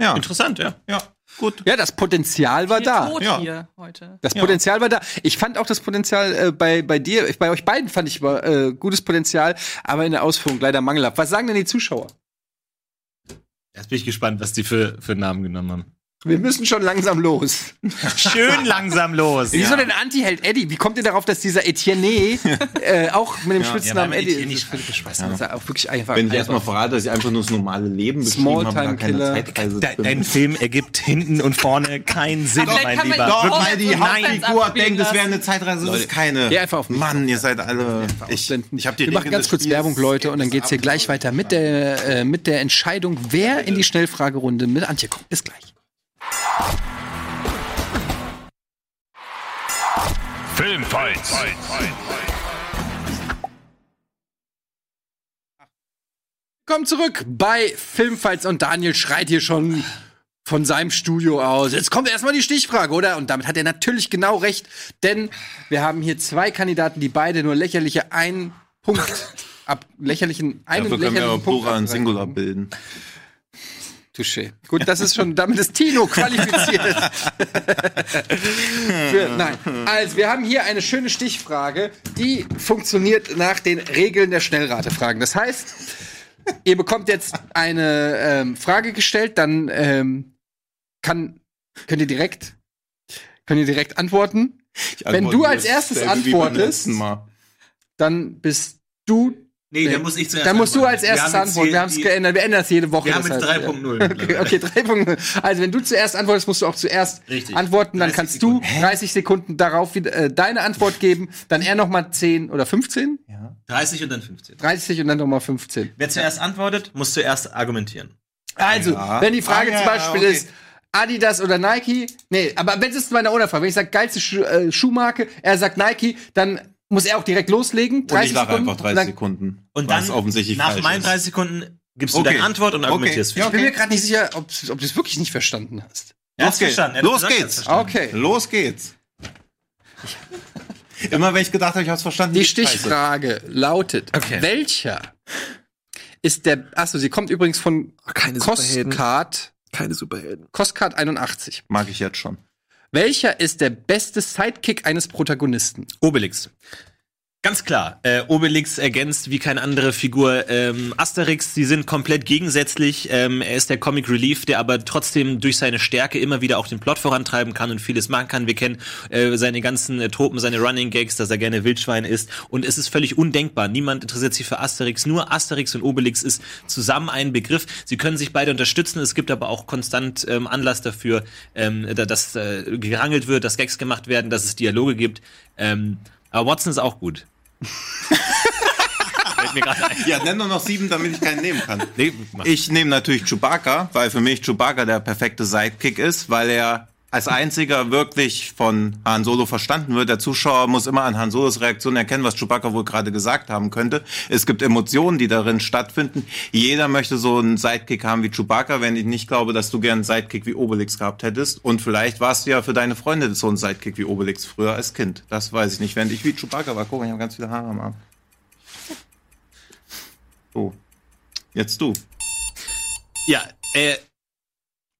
Ja, Interessant, ja. ja, gut. Ja, das Potenzial war da. Ja. hier heute. Das Potenzial war da. Ich fand auch das Potenzial äh, bei, bei dir, bei euch beiden fand ich äh, gutes Potenzial, aber in der Ausführung leider mangelhaft. Was sagen denn die Zuschauer? Jetzt bin ich gespannt, was die für, für Namen genommen haben. Wir müssen schon langsam los. Schön langsam los. [LAUGHS] Wieso denn Anti-Held Eddie? Wie kommt ihr darauf, dass dieser Etienne äh, auch mit dem Spitznamen Ja, Eddie Etienne ist? Das finde ich Das ist auch wirklich einfach. Wenn ich erstmal verrate, dass ich einfach nur das normale Leben beschrieben habe, keine. Zeitreise De dein Film ergibt hinten und vorne keinen Sinn, mein Lieber. doch- Doch, weil die. Hauptfigur denkt, es wäre eine Zeitreise, das ist keine. Geh einfach auf mich. Mann, ihr seid alle. Ich, ich hab die Wir machen ganz kurz Werbung, Leute, und dann geht's hier gleich weiter mit der, äh, mit der Entscheidung, wer in die Schnellfragerunde mit Antje kommt. Bis gleich. Filmfights. Kommt zurück bei Filmfights und Daniel schreit hier schon von seinem Studio aus. Jetzt kommt erstmal die Stichfrage, oder? Und damit hat er natürlich genau recht, denn wir haben hier zwei Kandidaten, die beide nur lächerliche einen Punkt ab lächerlichen einen Dafür können wir aber lächerlichen Punkt Plural und. Singular bilden. Touché. Gut, das ist schon, damit ist Tino qualifiziert. [LAUGHS] Für, nein. Also, wir haben hier eine schöne Stichfrage, die funktioniert nach den Regeln der Schnellratefragen. Das heißt, ihr bekommt jetzt eine ähm, Frage gestellt, dann ähm, kann, könnt ihr direkt, könnt ihr direkt antworten. Wenn du als erstes antwortest. Dann bist du. Nee, Nee. dann muss ich zuerst Dann musst du als erstes Wir antworten. Wir haben es geändert. Wir ändern es jede Woche. Wir haben jetzt heißt, 3.0 ja. mittlerweile. [LAUGHS] Okay, drei Punkte. Also, wenn du zuerst antwortest, musst du auch zuerst Richtig. antworten. Dann 30 kannst Sekunden. du 30 Sekunden darauf wieder, äh, deine Antwort geben. Dann er nochmal 10 oder 15. 30 und dann 15. 30 und dann nochmal 15. Wer zuerst antwortet, muss zuerst argumentieren. Also, Ja. wenn die Frage Ah, ja, zum Beispiel okay. ist, Adidas oder Nike, nee, aber wenn es ist meine Frage, wenn ich sage geilste Schu äh, Schuhmarke, er sagt Nike, dann muss er auch direkt loslegen. Und ich lache einfach 30 und dann- Sekunden. Und was dann, offensichtlich nach meinen ist. 30 Sekunden, gibst Okay. du deine Antwort und Okay. argumentierst Ja, Ich bin mir gerade nicht sicher, ob, ob du es wirklich nicht verstanden hast. Er Los geht's. Er Los gesagt, geht's. verstanden. Okay. Los geht's. [LAUGHS] Immer wenn ich gedacht habe, ich hab's verstanden. Die geht's scheiße. Stichfrage lautet: Okay. Welcher ist der. Achso, sie kommt übrigens von Keine Superhelden. Costcard, Keine Superhelden. Costcard 81. Mag ich jetzt schon. Welcher ist der beste Sidekick eines Protagonisten? Obelix. Ganz klar, äh, Obelix ergänzt wie keine andere Figur ähm, Asterix. Sie sind komplett gegensätzlich. Ähm, er ist der Comic Relief, der aber trotzdem durch seine Stärke immer wieder auch den Plot vorantreiben kann und vieles machen kann. Wir kennen äh, seine ganzen äh, Tropen, seine Running Gags, dass er gerne Wildschwein isst. Und es ist völlig undenkbar. Niemand interessiert sich für Asterix. Nur Asterix und Obelix ist zusammen ein Begriff. Sie können sich beide unterstützen. Es gibt aber auch konstant ähm, Anlass dafür, ähm, da- dass äh, gerangelt wird, dass Gags gemacht werden, dass es Dialoge gibt. Ähm, aber Watson ist auch gut. [LAUGHS] Ja, nenn nur noch sieben, damit ich keinen nehmen kann. Nee. Ich nehme natürlich Chewbacca, weil für mich Chewbacca der perfekte Sidekick ist, weil er als einziger wirklich von Han Solo verstanden wird. Der Zuschauer muss immer an Han Solos Reaktion erkennen, was Chewbacca wohl gerade gesagt haben könnte. Es gibt Emotionen, die darin stattfinden. Jeder möchte so einen Sidekick haben wie Chewbacca, wenn ich nicht glaube, dass du gern einen Sidekick wie Obelix gehabt hättest. Und vielleicht warst du ja für deine Freunde so ein Sidekick wie Obelix früher als Kind. Das weiß ich nicht. Während ich wie Chewbacca war, guck, ich habe ganz viele Haare am Arm. So. Jetzt du. Ja, äh,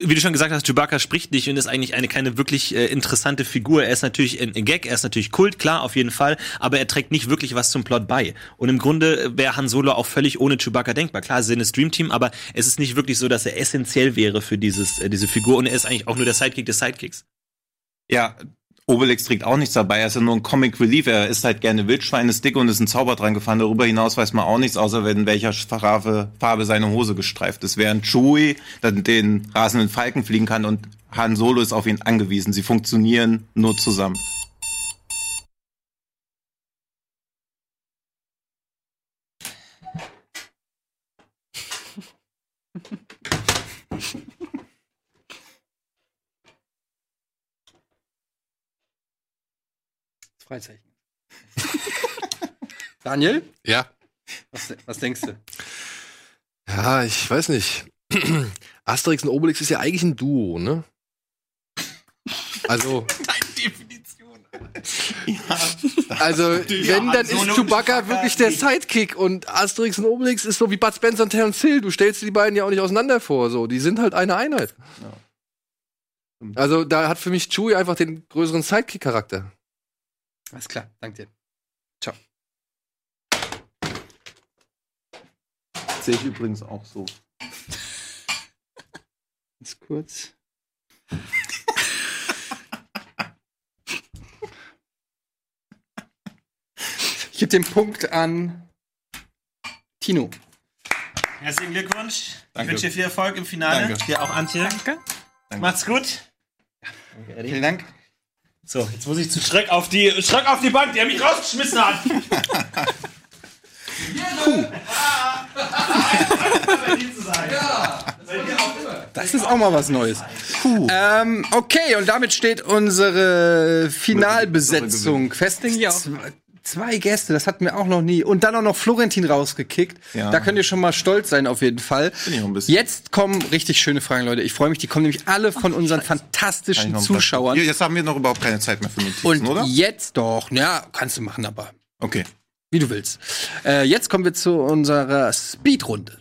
wie du schon gesagt hast, Chewbacca spricht nicht und ist eigentlich eine keine wirklich äh, interessante Figur. Er ist natürlich ein, ein Gag, er ist natürlich Kult, klar, auf jeden Fall, aber er trägt nicht wirklich was zum Plot bei. Und im Grunde wäre Han Solo auch völlig ohne Chewbacca denkbar. Klar, sie sind das Dream aber es ist nicht wirklich so, dass er essentiell wäre für dieses, äh, diese Figur und er ist eigentlich auch nur der Sidekick des Sidekicks. Ja, Obelix trägt auch nichts dabei. Er ist ja nur ein Comic Relief. Er isst halt gerne Wildschwein, ist dick und ist ein Zauber dran gefahren. Darüber hinaus weiß man auch nichts, außer in welcher Farbe, Farbe seine Hose gestreift ist. Während Chewie den rasenden Falken fliegen kann und Han Solo ist auf ihn angewiesen. Sie funktionieren nur zusammen. [LAUGHS] Freizeichen. [LAUGHS] Daniel, Ja. was, was denkst du? Ja, ich weiß nicht. [CLEARS THROAT] Asterix und Obelix ist ja eigentlich ein Duo, ne? Also, [LAUGHS] also wenn, dann ist Chewbacca wirklich der Sidekick und Asterix und Obelix ist so wie Bud Spencer und Terence Hill. Du stellst die beiden ja auch nicht auseinander vor, so. Die sind halt eine Einheit. Also, da hat für mich Chewie einfach den größeren Sidekick-Charakter. Alles klar, danke dir. Sehe ich übrigens auch so. Ganz kurz. Ich gebe den Punkt an Tino. Herzlichen Glückwunsch. Danke. Ich wünsche dir viel Erfolg im Finale. Danke. Dir auch Antje. Danke. Macht's gut. Vielen Dank. So, jetzt muss ich zu Schreck auf die Schreck auf die Bank, der mich rausgeschmissen hat. [LAUGHS] Das ist auch mal was Neues. Ähm, okay, und damit steht unsere Finalbesetzung fest. Ja. Zwei Gäste, das hatten wir auch noch nie. Und dann auch noch Florentin rausgekickt. Ja. Da könnt ihr schon mal stolz sein, auf jeden Fall. Bin ich auch ein bisschen. Jetzt kommen richtig schöne Fragen, Leute. Ich freue mich, die kommen nämlich alle von unseren ich fantastischen Zuschauern. Jetzt haben wir noch überhaupt keine Zeit mehr für Notizen, Und oder? jetzt doch, ja, kannst du machen, aber Okay. wie du willst. Äh, jetzt kommen wir zu unserer Speedrunde.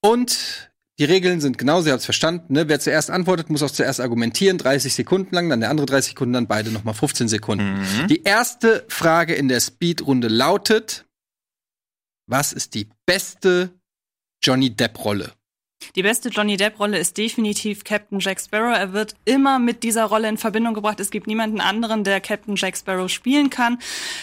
Und die Regeln sind genauso, ihr habt es verstanden. Ne? Wer zuerst antwortet, muss auch zuerst argumentieren, 30 Sekunden lang, dann der andere 30 Sekunden, dann beide nochmal 15 Sekunden. Die erste Frage in der Speedrunde lautet: Was ist die beste Johnny Depp-Rolle? Die beste Johnny Depp-Rolle ist definitiv Captain Jack Sparrow. Er wird immer mit dieser Rolle in Verbindung gebracht. Es gibt niemanden anderen, der Captain Jack Sparrow spielen kann.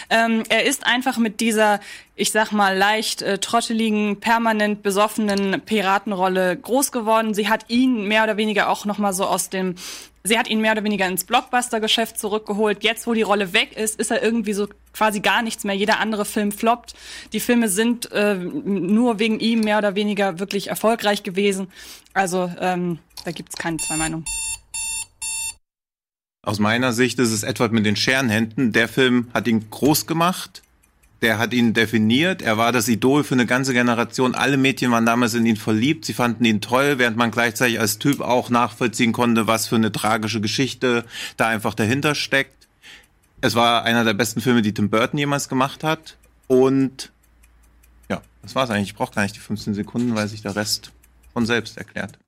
Ähm, er ist einfach mit dieser, ich sag mal, leicht äh, trotteligen, permanent besoffenen Piratenrolle groß geworden. Sie hat ihn mehr oder weniger auch noch mal so aus dem Sie hat ihn mehr oder weniger ins Blockbuster-Geschäft zurückgeholt. Jetzt, wo die Rolle weg ist, ist er irgendwie so quasi gar nichts mehr. Jeder andere Film floppt. Die Filme sind äh, nur wegen ihm mehr oder weniger wirklich erfolgreich gewesen. Also ähm, da gibt's keine zwei Meinungen. Aus meiner Sicht ist es Edward mit den Scherenhänden. Der Film hat ihn groß gemacht. Der hat ihn definiert. Er war das Idol für eine ganze Generation. Alle Mädchen waren damals in ihn verliebt. Sie fanden ihn toll, während man gleichzeitig als Typ auch nachvollziehen konnte, was für eine tragische Geschichte da einfach dahinter steckt. Es war einer der besten Filme, die Tim Burton jemals gemacht hat. Und ja, das war's eigentlich. Ich brauche gar nicht die 15 Sekunden, weil sich der Rest von selbst erklärt.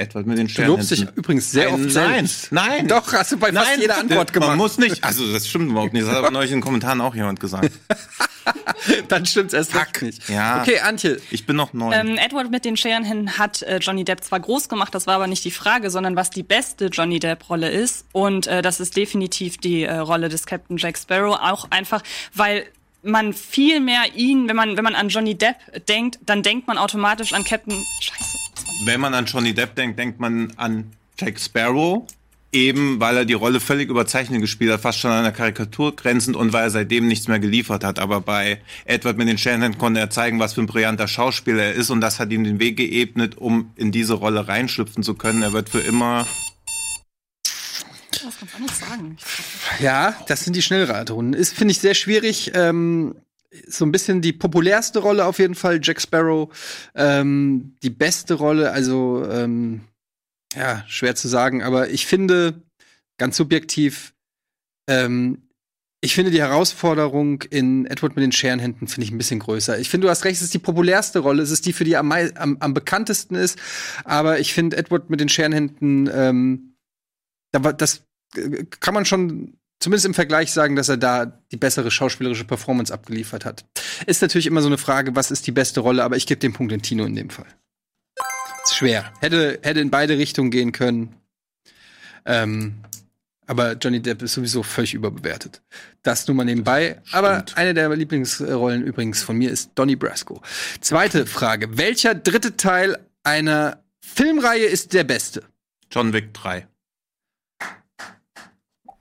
Edward mit den Du lobst dich übrigens sehr Nein, oft nein, selbst. nein. Doch, hast du bei fast jeder Antwort gemacht. Man muss nicht. Also das stimmt überhaupt nicht. Das hat aber neulich in den Kommentaren auch jemand gesagt. [LAUGHS] Dann stimmt's erst recht nicht. Ja. Okay, Antje. Ich bin noch neu. Ähm, Edward mit den Scherenhänden hat äh, Johnny Depp zwar groß gemacht, das war aber nicht die Frage, sondern was die beste Johnny Depp-Rolle ist. Und äh, das ist definitiv die äh, Rolle des Captain Jack Sparrow. Auch einfach, weil man viel mehr ihn, wenn man, wenn man an Johnny Depp denkt, dann denkt man automatisch an Captain. Scheiße. Wenn man an Johnny Depp denkt, denkt man an Jack Sparrow. Eben, weil er die Rolle völlig überzeichnet gespielt hat, fast schon an der Karikatur grenzend und weil er seitdem nichts mehr geliefert hat. Aber bei Edward mit den Scherenhänden konnte er zeigen, was für ein brillanter Schauspieler er ist und das hat ihm den Weg geebnet, um in diese Rolle reinschlüpfen zu können. Er wird für immer Was ganz anderes sagen. Ja, das sind die Schnellradrunden. Ist, finde ich, sehr schwierig. Ähm, so ein bisschen die populärste Rolle auf jeden Fall, Jack Sparrow. Ähm, die beste Rolle, also ähm, ja, schwer zu sagen, aber ich finde, ganz subjektiv, ähm, ich finde die Herausforderung in Edward mit den Scherenhänden finde ich ein bisschen größer. Ich finde, du hast recht, es ist die populärste Rolle, es ist die, für die am, am, am bekanntesten ist, aber ich finde Edward mit den Scherenhänden, ähm, das äh, kann man schon zumindest im Vergleich sagen, dass er da die bessere schauspielerische Performance abgeliefert hat. Ist natürlich immer so eine Frage, was ist die beste Rolle, aber ich gebe den Punkt den Tino in dem Fall. Ist schwer. Hätte, hätte in beide Richtungen gehen können. Ähm, aber Johnny Depp ist sowieso völlig überbewertet. Das nur mal nebenbei. Aber eine der Lieblingsrollen übrigens von mir ist Donnie Brasco. Zweite Frage. Welcher dritte Teil einer Filmreihe ist der beste? John Wick 3.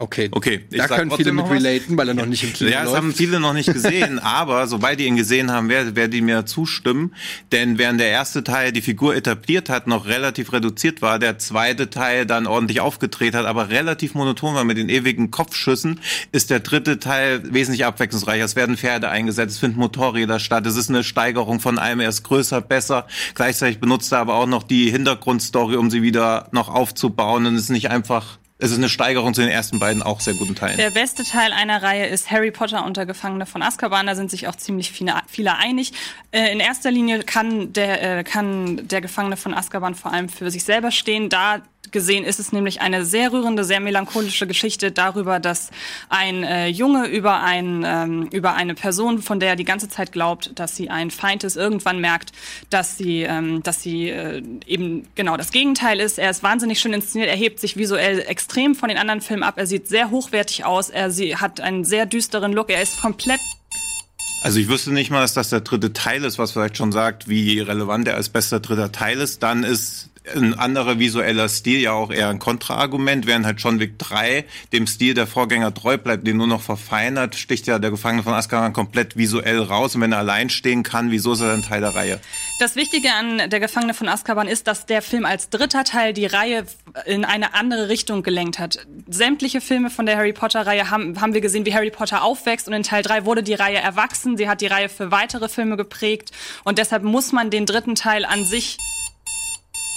Okay. Okay, ich da können viele mit relaten, weil er noch nicht im Kino Ja, das haben viele noch nicht gesehen, [LAUGHS] aber sobald die ihn gesehen haben, werden werden die mir zustimmen. Denn während der erste Teil die Figur etabliert hat, noch relativ reduziert war, der zweite Teil dann ordentlich aufgedreht hat, aber relativ monoton war mit den ewigen Kopfschüssen, ist der dritte Teil wesentlich abwechslungsreicher. Es werden Pferde eingesetzt, es finden Motorräder statt, es ist eine Steigerung von allem, er ist größer, besser. Gleichzeitig benutzt er aber auch noch die Hintergrundstory, um sie wieder noch aufzubauen und es ist nicht einfach es ist eine Steigerung zu den ersten beiden auch sehr guten Teilen. Der beste Teil einer Reihe ist Harry Potter und der Gefangene von Azkaban. Da sind sich auch ziemlich viele, viele einig. Äh, in erster Linie kann der, äh, kann der Gefangene von Azkaban vor allem für sich selber stehen. Da gesehen ist es nämlich eine sehr rührende, sehr melancholische Geschichte darüber, dass ein äh, Junge über, ein, ähm, über eine Person, von der er die ganze Zeit glaubt, dass sie ein Feind ist, irgendwann merkt, dass sie, ähm, dass sie äh, eben genau das Gegenteil ist. Er ist wahnsinnig schön inszeniert, er hebt sich visuell extrem von den anderen Filmen ab, er sieht sehr hochwertig aus, er sie, hat einen sehr düsteren Look, er ist komplett Also ich wüsste nicht mal, dass das der dritte Teil ist, was vielleicht schon sagt, wie relevant er als bester dritter Teil ist. Dann ist ein anderer visueller Stil ja auch eher ein Kontraargument, während halt John Wick 3 dem Stil der Vorgänger treu bleibt, den nur noch verfeinert, sticht ja der Gefangene von Azkaban komplett visuell raus und wenn er allein stehen kann, wieso ist er dann Teil der Reihe? Das Wichtige an Der Gefangene von Azkaban ist, dass der Film als dritter Teil die Reihe in eine andere Richtung gelenkt hat. Sämtliche Filme von der Harry Potter-Reihe haben, haben wir gesehen, wie Harry Potter aufwächst und in Teil 3 wurde die Reihe erwachsen. Sie hat die Reihe für weitere Filme geprägt und deshalb muss man den dritten Teil an sich.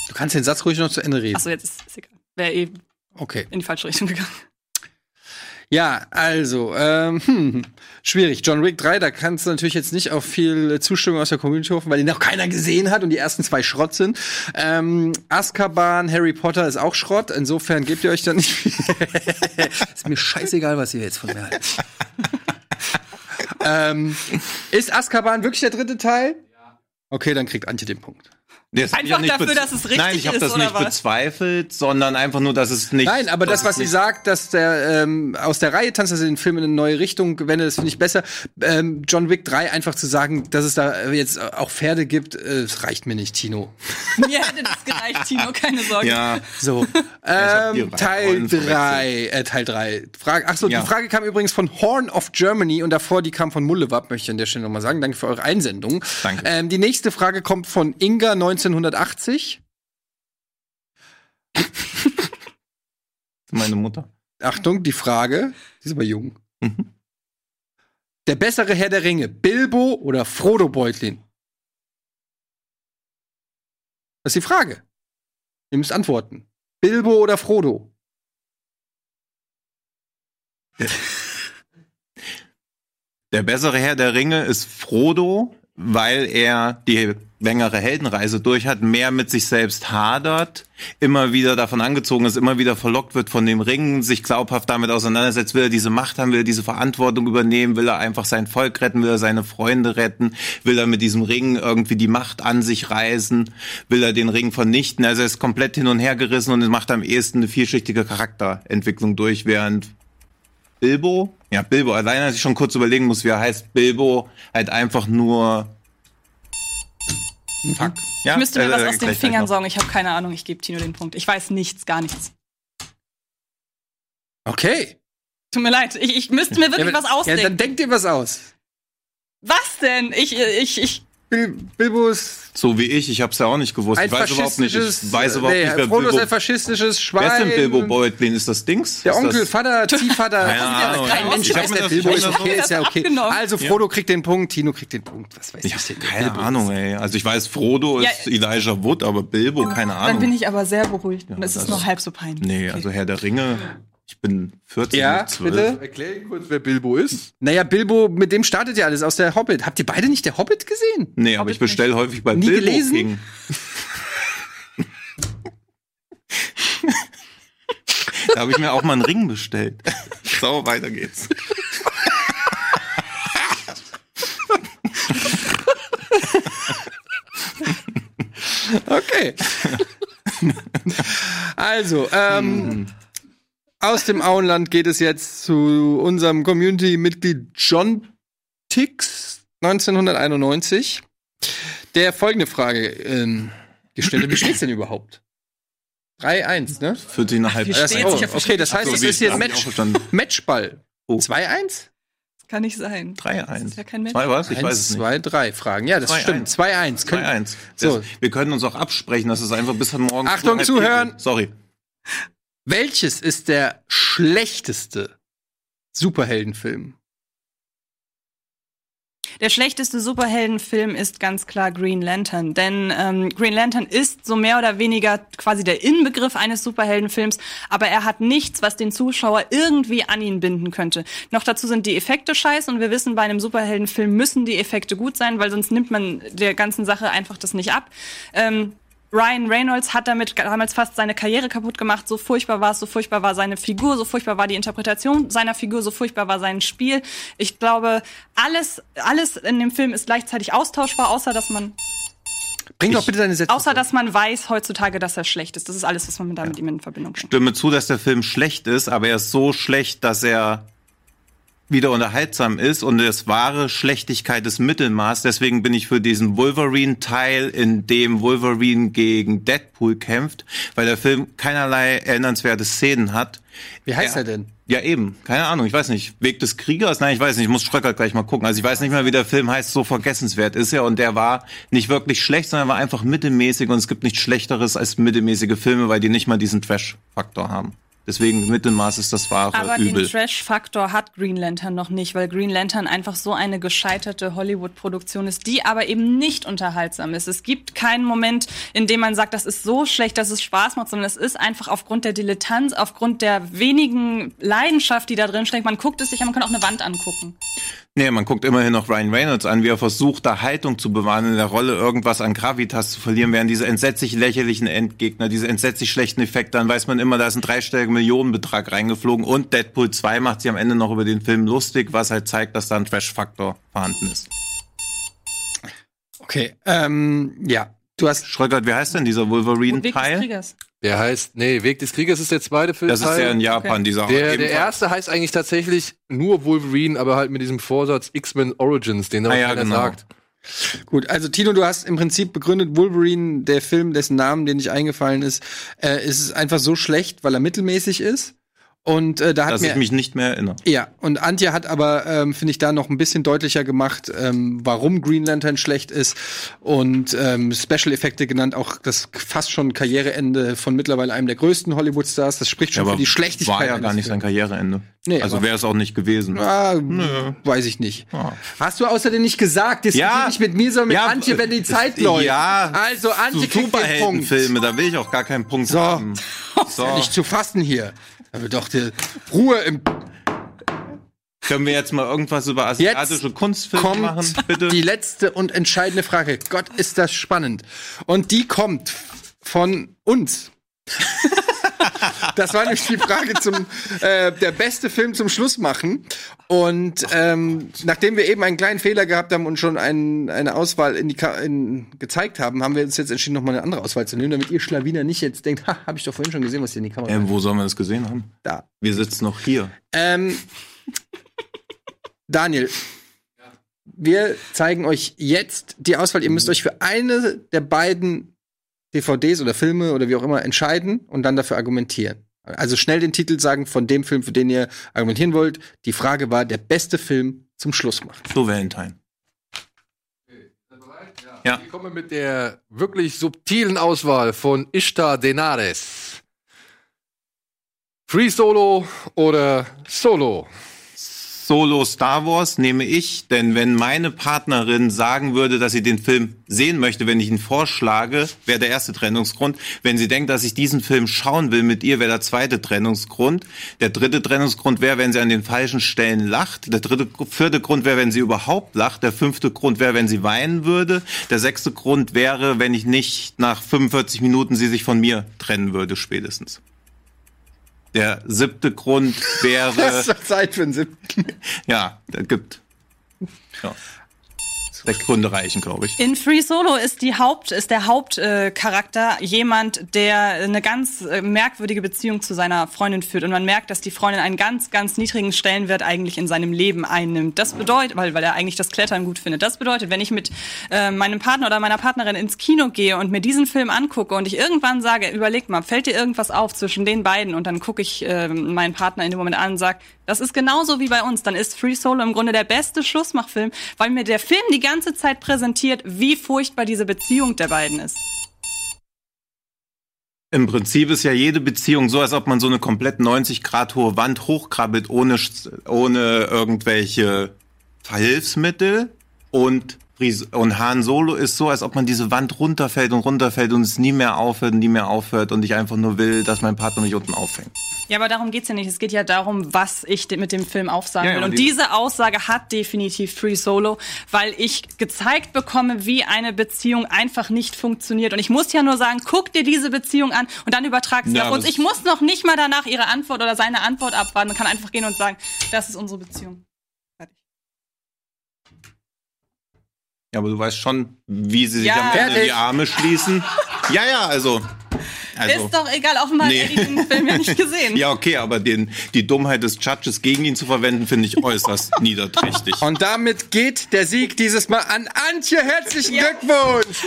Du kannst den Satz ruhig noch zu Ende reden. Achso, jetzt ist es egal. Wäre eh Okay. in die falsche Richtung gegangen. Ja, also, ähm, [LAUGHS] hm, schwierig. John Wick 3, da kannst du natürlich jetzt nicht auf viel Zustimmung aus der Community hoffen, weil den noch keiner gesehen hat und die ersten zwei Schrott sind. Ähm, Azkaban, Harry Potter ist auch Schrott, insofern gebt ihr euch da nicht viel. [LAUGHS] ist mir scheißegal, was ihr jetzt von mir haltet. [LAUGHS] ähm, ist Azkaban wirklich der dritte Teil? Okay, dann kriegt Antje den Punkt. Ich Einfach dafür, dass es richtig Nein, ich habe ist, das oder nicht was? bezweifelt, sondern einfach nur, dass es nicht. Nein, aber das, was sie sagt, dass der ähm, aus der Reihe tanzt, dass er den Film in eine neue Richtung wendet, das finde ich besser. Ähm, John Wick 3 einfach zu sagen, dass es da äh, jetzt auch Pferde gibt, äh, das reicht mir nicht, Tino. [LAUGHS] Mir hätte das gereicht, Tino, keine Sorge. Ja, So, [LAUGHS] ähm, Teil Rollen 3, äh, Teil 3. Frage, ach so, Ja. die Frage kam übrigens von Horn of Germany und davor die kam von Mullewab, möchte ich an der Stelle nochmal sagen. Danke für eure Einsendung. Danke. Ähm, die nächste Frage kommt von Inga 1980. [LAUGHS] meine Mutter. Achtung, die Frage, die ist aber jung. Mhm. Der bessere Herr der Ringe, Bilbo oder Frodo Beutlin? Das ist die Frage. Ihr müsst antworten. Bilbo oder Frodo? Der bessere Herr der Ringe ist Frodo, weil er die längere Heldenreise durch hat, mehr mit sich selbst hadert, immer wieder davon angezogen ist, immer wieder verlockt wird von dem Ring, sich glaubhaft damit auseinandersetzt, will er diese Macht haben, will er diese Verantwortung übernehmen, will er einfach sein Volk retten, will er seine Freunde retten, will er mit diesem Ring irgendwie die Macht an sich reißen, will er den Ring vernichten, also er ist komplett hin und her gerissen und macht am ehesten eine vielschichtige Charakterentwicklung durch, während Bilbo? Ja, Bilbo. Allein, als ich schon kurz überlegen muss, wie er heißt, Bilbo halt einfach nur. Fuck. Ja, Ich müsste mir äh, was aus den Fingern saugen. Ich habe keine Ahnung. Ich gebe Tino den Punkt. Ich weiß nichts, gar nichts. Okay. Tut mir leid. Ich, ich müsste mir wirklich ja, was Ja, ausdenken. dann denkt ihr was aus. was denn? Ich, ich, ich. Bil Bilbo ist So wie ich, ich hab's ja auch nicht gewusst. ein Ich weiß überhaupt nicht. Ich weiß überhaupt nee, nicht, wer Frodo Bilbo. ist ein faschistisches Schwein. Wer ist denn Bilbo Beutlin? Ist das Dings? Der ist Onkel, das, Vater, [LAUGHS] Ziehvater. Keine Ahnung. Kein Mensch Ich weiß, der das Bilbo ist okay, ist ja okay. Also Frodo kriegt den Punkt, Tino kriegt den Punkt. Was weiß Ich ich denn? hab keine Ahnung, ey. Also ich weiß, Frodo Ja, ist Elijah Wood, aber Bilbo, keine Dann bin Ahnung. ich aber sehr beruhigt. Und es ist das- noch halb so peinlich. Nee, also Herr der Ringe. Ich bin 14 Ja, mit 12. bitte? Erklären kurz, wer Bilbo ist. Naja, Bilbo, mit dem startet ja alles aus der Hobbit. Habt ihr beide nicht der Hobbit gesehen? Nee, aber ich bestelle häufig bei Nie Bilbo gelesen? King. da habe ich mir auch mal einen Ring bestellt. [LAUGHS] So, weiter geht's. Okay. also, ähm, aus dem Auenland geht es jetzt zu unserem Community-Mitglied John Tix 1991, der folgende Frage ähm, gestellt hat. Wie steht's denn überhaupt? 3-1, ne? 14 nach halb. Wie Das, steht's? oh, okay, das heißt, So, es ist hier hab ein ich Match. Matchball. Oh. 2-1? Das kann nicht sein. 3-1. Das ist ja kein Mensch. Zwei was? Ich weiß Eins, es nicht. zwei, drei Fragen. Ja, das 2-1. stimmt. 2-1. Können- 2-1. So. Wir können uns auch absprechen, dass es einfach bis heute Morgen. Achtung, zuhören. geht. Sorry. Welches ist der schlechteste Superheldenfilm? Der schlechteste Superheldenfilm ist ganz klar Green Lantern, denn ähm, Green Lantern ist so mehr oder weniger quasi der Inbegriff eines Superheldenfilms, aber er hat nichts, was den Zuschauer irgendwie an ihn binden könnte. Noch dazu sind die Effekte scheiße und wir wissen, bei einem Superheldenfilm müssen die Effekte gut sein, weil sonst nimmt man der ganzen Sache einfach das nicht ab. Ähm, Ryan Reynolds hat damit damals fast seine Karriere kaputt gemacht. So furchtbar war es, so furchtbar war seine Figur, so furchtbar war die Interpretation seiner Figur, so furchtbar war sein Spiel. Ich glaube, alles, alles in dem Film ist gleichzeitig austauschbar, außer dass man, Bring doch bitte deine Sätze. außer dass man weiß heutzutage, dass er schlecht ist. Das ist alles, was man da mit ihm in Verbindung bringt. Stimme zu, dass der Film schlecht ist, aber er ist so schlecht, dass er wieder unterhaltsam ist und es wahre Schlechtigkeit des Mittelmaß. Deswegen bin ich für diesen Wolverine-Teil, in dem Wolverine gegen Deadpool kämpft, weil der Film keinerlei erinnernswerte Szenen hat. Wie heißt Ja. er denn? Ja, eben. Keine Ahnung. Ich weiß nicht. Weg des Kriegers? Nein, ich weiß nicht. Ich muss Schröckert gleich mal gucken. Also ich weiß nicht mehr, wie der Film heißt. So vergessenswert ist er. Und der war nicht wirklich schlecht, sondern war einfach mittelmäßig. Und es gibt nichts Schlechteres als mittelmäßige Filme, weil die nicht mal diesen Trash-Faktor haben. Deswegen Mittelmaß ist das wahre Aber Übel. den Trash-Faktor hat Green Lantern noch nicht, weil Green Lantern einfach so eine gescheiterte Hollywood-Produktion ist, die aber eben nicht unterhaltsam ist. Es gibt keinen Moment, in dem man sagt, das ist so schlecht, dass es Spaß macht, sondern es ist einfach aufgrund der Dilettanz, aufgrund der wenigen Leidenschaft, die da drin steckt. Man guckt es sich an, man kann auch eine Wand angucken. Nee, man guckt immerhin noch Ryan Reynolds an, wie er versucht, da Haltung zu bewahren, in der Rolle irgendwas an Gravitas zu verlieren, während diese entsetzlich lächerlichen Endgegner, diese entsetzlich schlechten Effekte, dann weiß man immer, da ist ein dreistelliger Millionenbetrag reingeflogen und Deadpool 2 macht sich am Ende noch über den Film lustig, was halt zeigt, dass da ein Trash-Faktor vorhanden ist. Okay, ähm, ja. Du hast Schröckert, wie heißt denn dieser Weg des Wolverine-Teil? Kriegers. Der heißt, nee, Weg des Kriegers ist der zweite Film. Das ist ja in Japan, dieser Der, der erste heißt eigentlich tatsächlich nur Wolverine, aber halt mit diesem Vorsatz X-Men Origins, den aber Ah ja, genau. sagt. Gut, also Tino, du hast im Prinzip begründet, Wolverine, der Film, dessen Namen dir nicht eingefallen ist, äh, ist es einfach so schlecht, weil er mittelmäßig ist. Und äh, da hat dass mir ich mich nicht mehr erinnere. ja, und Antje hat aber, ähm, finde ich, da noch ein bisschen deutlicher gemacht, ähm, warum Green Lantern schlecht ist und ähm, Special-Effekte genannt, auch das fast schon Karriereende von mittlerweile einem der größten Hollywood-Stars. Das spricht schon für die Schlechtigkeit. war ja gar nicht sein. Karriereende. Nee, also wäre es auch nicht gewesen. Ah, weiß ich nicht. Ah. Hast du außerdem nicht gesagt, diskutier Ja. nicht mit mir, sondern mit Ja, Antje, wenn die Zeit ja, läuft. Also Antje so kriegt den Punkt. Superheldenfilme, da will ich auch gar keinen Punkt So. haben. [LAUGHS] So. Nicht zu fassen hier. Aber doch die Ruhe im Können wir jetzt mal irgendwas über asiatische Jetzt Kunstfilme machen, bitte? die letzte und entscheidende Frage. Gott, ist das spannend. Und die kommt von uns. Das war nämlich die Frage zum äh, der beste Film zum Schluss machen. Und ähm, nachdem wir eben einen kleinen Fehler gehabt haben und schon ein, eine Auswahl in die Ka in, gezeigt haben, haben wir uns jetzt entschieden, noch mal eine andere Auswahl zu nehmen, damit ihr Schlawiner nicht jetzt denkt, ha, habe ich doch vorhin schon gesehen, was hier in die Kamera Ähm, wo sollen wir das gesehen haben? da. Wir sitzen noch hier. Ähm, Daniel, wir zeigen euch jetzt die Auswahl. Ihr müsst euch für eine der beiden DVDs oder Filme oder wie auch immer entscheiden und dann dafür argumentieren. Also schnell den Titel sagen von dem Film, für den ihr argumentieren wollt. Die Frage war, der beste Film zum Schluss machen. So Valentine. Ja. Ich komme mit der wirklich subtilen Auswahl von Ishtar Denares. Free Solo oder Solo? Solo Star Wars nehme ich, denn wenn meine Partnerin sagen würde, dass sie den Film sehen möchte, wenn ich ihn vorschlage, wäre der erste Trennungsgrund. Wenn sie denkt, dass ich diesen Film schauen will mit ihr, wäre der zweite Trennungsgrund. Der dritte Trennungsgrund wäre, wenn sie an den falschen Stellen lacht. Der dritte, vierte Grund wäre, wenn sie überhaupt lacht. Der fünfte Grund wäre, wenn sie weinen würde. Der sechste Grund wäre, wenn ich nicht nach 45 Minuten sie sich von mir trennen würde, spätestens. Der siebte Grund wäre. [LAUGHS] Das ist Zeit für einen siebten. Ja, da gibt. Ja. Gründe reichen, glaube ich. In Free Solo ist die Haupt ist der Hauptcharakter äh, jemand, der eine ganz äh, merkwürdige Beziehung zu seiner Freundin führt und man merkt, dass die Freundin einen ganz ganz niedrigen Stellenwert eigentlich in seinem Leben einnimmt. Das bedeutet, weil weil er eigentlich das Klettern gut findet. Das bedeutet, wenn ich mit äh, meinem Partner oder meiner Partnerin ins Kino gehe und mir diesen Film angucke und ich irgendwann sage, überleg mal, fällt dir irgendwas auf zwischen den beiden und dann gucke ich äh, meinen Partner in dem Moment an und sage, das ist genauso wie bei uns. Dann ist Free Solo im Grunde der beste Schlussmachfilm, weil mir der Film die ganze Zeit präsentiert, wie furchtbar diese Beziehung der beiden ist. Im Prinzip ist ja jede Beziehung so, als ob man so eine komplett 90 Grad hohe Wand hochkrabbelt, ohne, ohne irgendwelche Verhilfsmittel. Und, und Han Solo ist so, als ob man diese Wand runterfällt und runterfällt und es nie mehr aufhört und nie mehr aufhört und ich einfach nur will, dass mein Partner mich unten auffängt. Ja, aber darum geht's ja nicht. Es geht ja darum, was ich mit dem Film aufsagen Ja, will. Und die- diese Aussage hat definitiv Free Solo, weil ich gezeigt bekomme, wie eine Beziehung einfach nicht funktioniert. Und ich muss ja nur sagen, guck dir diese Beziehung an und dann übertrag sie Ja, auf uns. es- Ich muss noch nicht mal danach ihre Antwort oder seine Antwort abwarten. Man kann einfach gehen und sagen, das ist unsere Beziehung. Ja, aber du weißt schon, wie sie sich Ja. am Ende Fertig. die Arme schließen. [LAUGHS] Ja, ja, also. Also, ist doch egal, offenbar Nee. hat Eddie den Film ja nicht gesehen. [LAUGHS] ja, okay, aber den, die Dummheit des Judges gegen ihn zu verwenden, finde ich äußerst [LAUGHS] niederträchtig. Und damit geht der Sieg dieses Mal an Antje. Herzlichen Glückwunsch!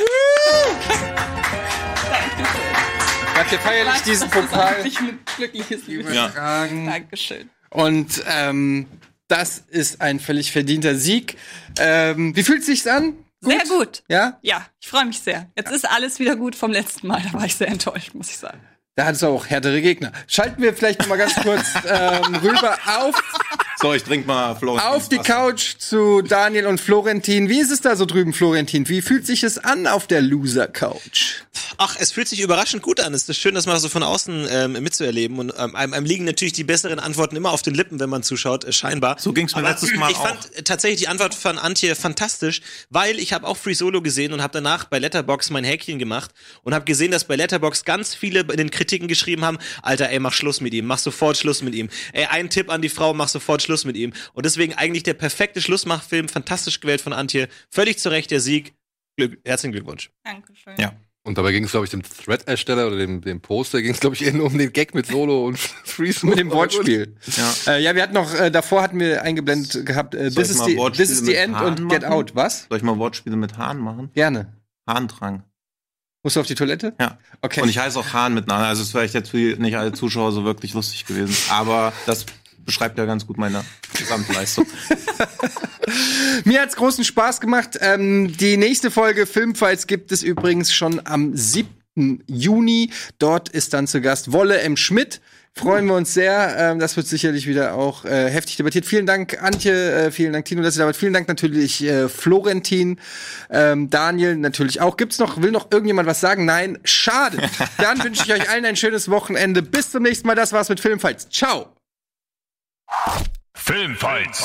Habt ihr feierlich diesen Pokal Ich ein glückliches Leben. Ja. tragen. Dankeschön. Und ähm, das ist ein völlig verdienter Sieg. Ähm, wie fühlt sich's an? Sehr gut. Ja? Ja, ich freue mich sehr. Jetzt ist alles wieder gut vom letzten Mal. Da war ich sehr enttäuscht, muss ich sagen. Da hat es auch härtere Gegner. Schalten wir vielleicht noch mal ganz kurz [LAUGHS] ähm, rüber auf, So, ich trink mal Flo. auf die Couch zu Daniel und Florentin. Wie ist es da so drüben, Florentin? Wie fühlt sich es an auf der Loser-Couch? Ach, es fühlt sich überraschend gut an. Es ist schön, das mal so von außen ähm, mitzuerleben. Und ähm, einem, einem liegen natürlich die besseren Antworten immer auf den Lippen, wenn man zuschaut, äh, scheinbar. So ging's mir Aber letztes Mal Ich fand äh, tatsächlich die Antwort von Antje fantastisch, weil ich habe auch Free Solo gesehen und habe danach bei Letterbox mein Häkchen gemacht und habe gesehen, dass bei Letterbox ganz viele in den Kritiken geschrieben haben, Alter, ey, mach Schluss mit ihm, mach sofort Schluss mit ihm. Ey, ein Tipp an die Frau, mach sofort Schluss mit ihm. Und deswegen eigentlich der perfekte Schlussmachfilm, fantastisch gewählt von Antje. Völlig zu Recht der Sieg. Glück, herzlichen Glückwunsch. Dankeschön. Ja. Und dabei ging es, glaube ich, dem Thread-Ersteller oder dem, dem Poster ging es, glaube ich, eher nur um den Gag mit Solo und [LAUGHS] Freeze. Mit dem Wortspiel. Ja. Äh, ja, wir hatten noch, äh, davor hatten wir eingeblendet gehabt, äh, this, is the, this is the End Hahn und Get machen? Out. Was? Soll ich mal Wortspiele mit Hahn machen? Gerne. Hahndrang. Musst du auf die Toilette? Ja. Okay. Und ich heiße auch Hahn mit Namen. Also es ist vielleicht jetzt für nicht alle Zuschauer so wirklich lustig gewesen. Aber das beschreibt ja ganz gut meine Gesamtleistung. [LAUGHS] Mir hat's großen Spaß gemacht. Ähm, die nächste Folge Filmfights gibt es übrigens schon am 7. Juni. Dort ist dann zu Gast Wolle M. Schmidt. Freuen wir uns sehr. Ähm, das wird sicherlich wieder auch äh, heftig debattiert. Vielen Dank, Antje. Äh, vielen Dank, Tino, dass ihr da wart. Vielen Dank natürlich, äh, Florentin. Ähm, Daniel natürlich auch. Gibt's noch, will noch irgendjemand was sagen? Nein. Schade. [LAUGHS] Dann wünsche ich euch allen ein schönes Wochenende. Bis zum nächsten Mal. Das war's mit Filmfights. Ciao. Filmfights.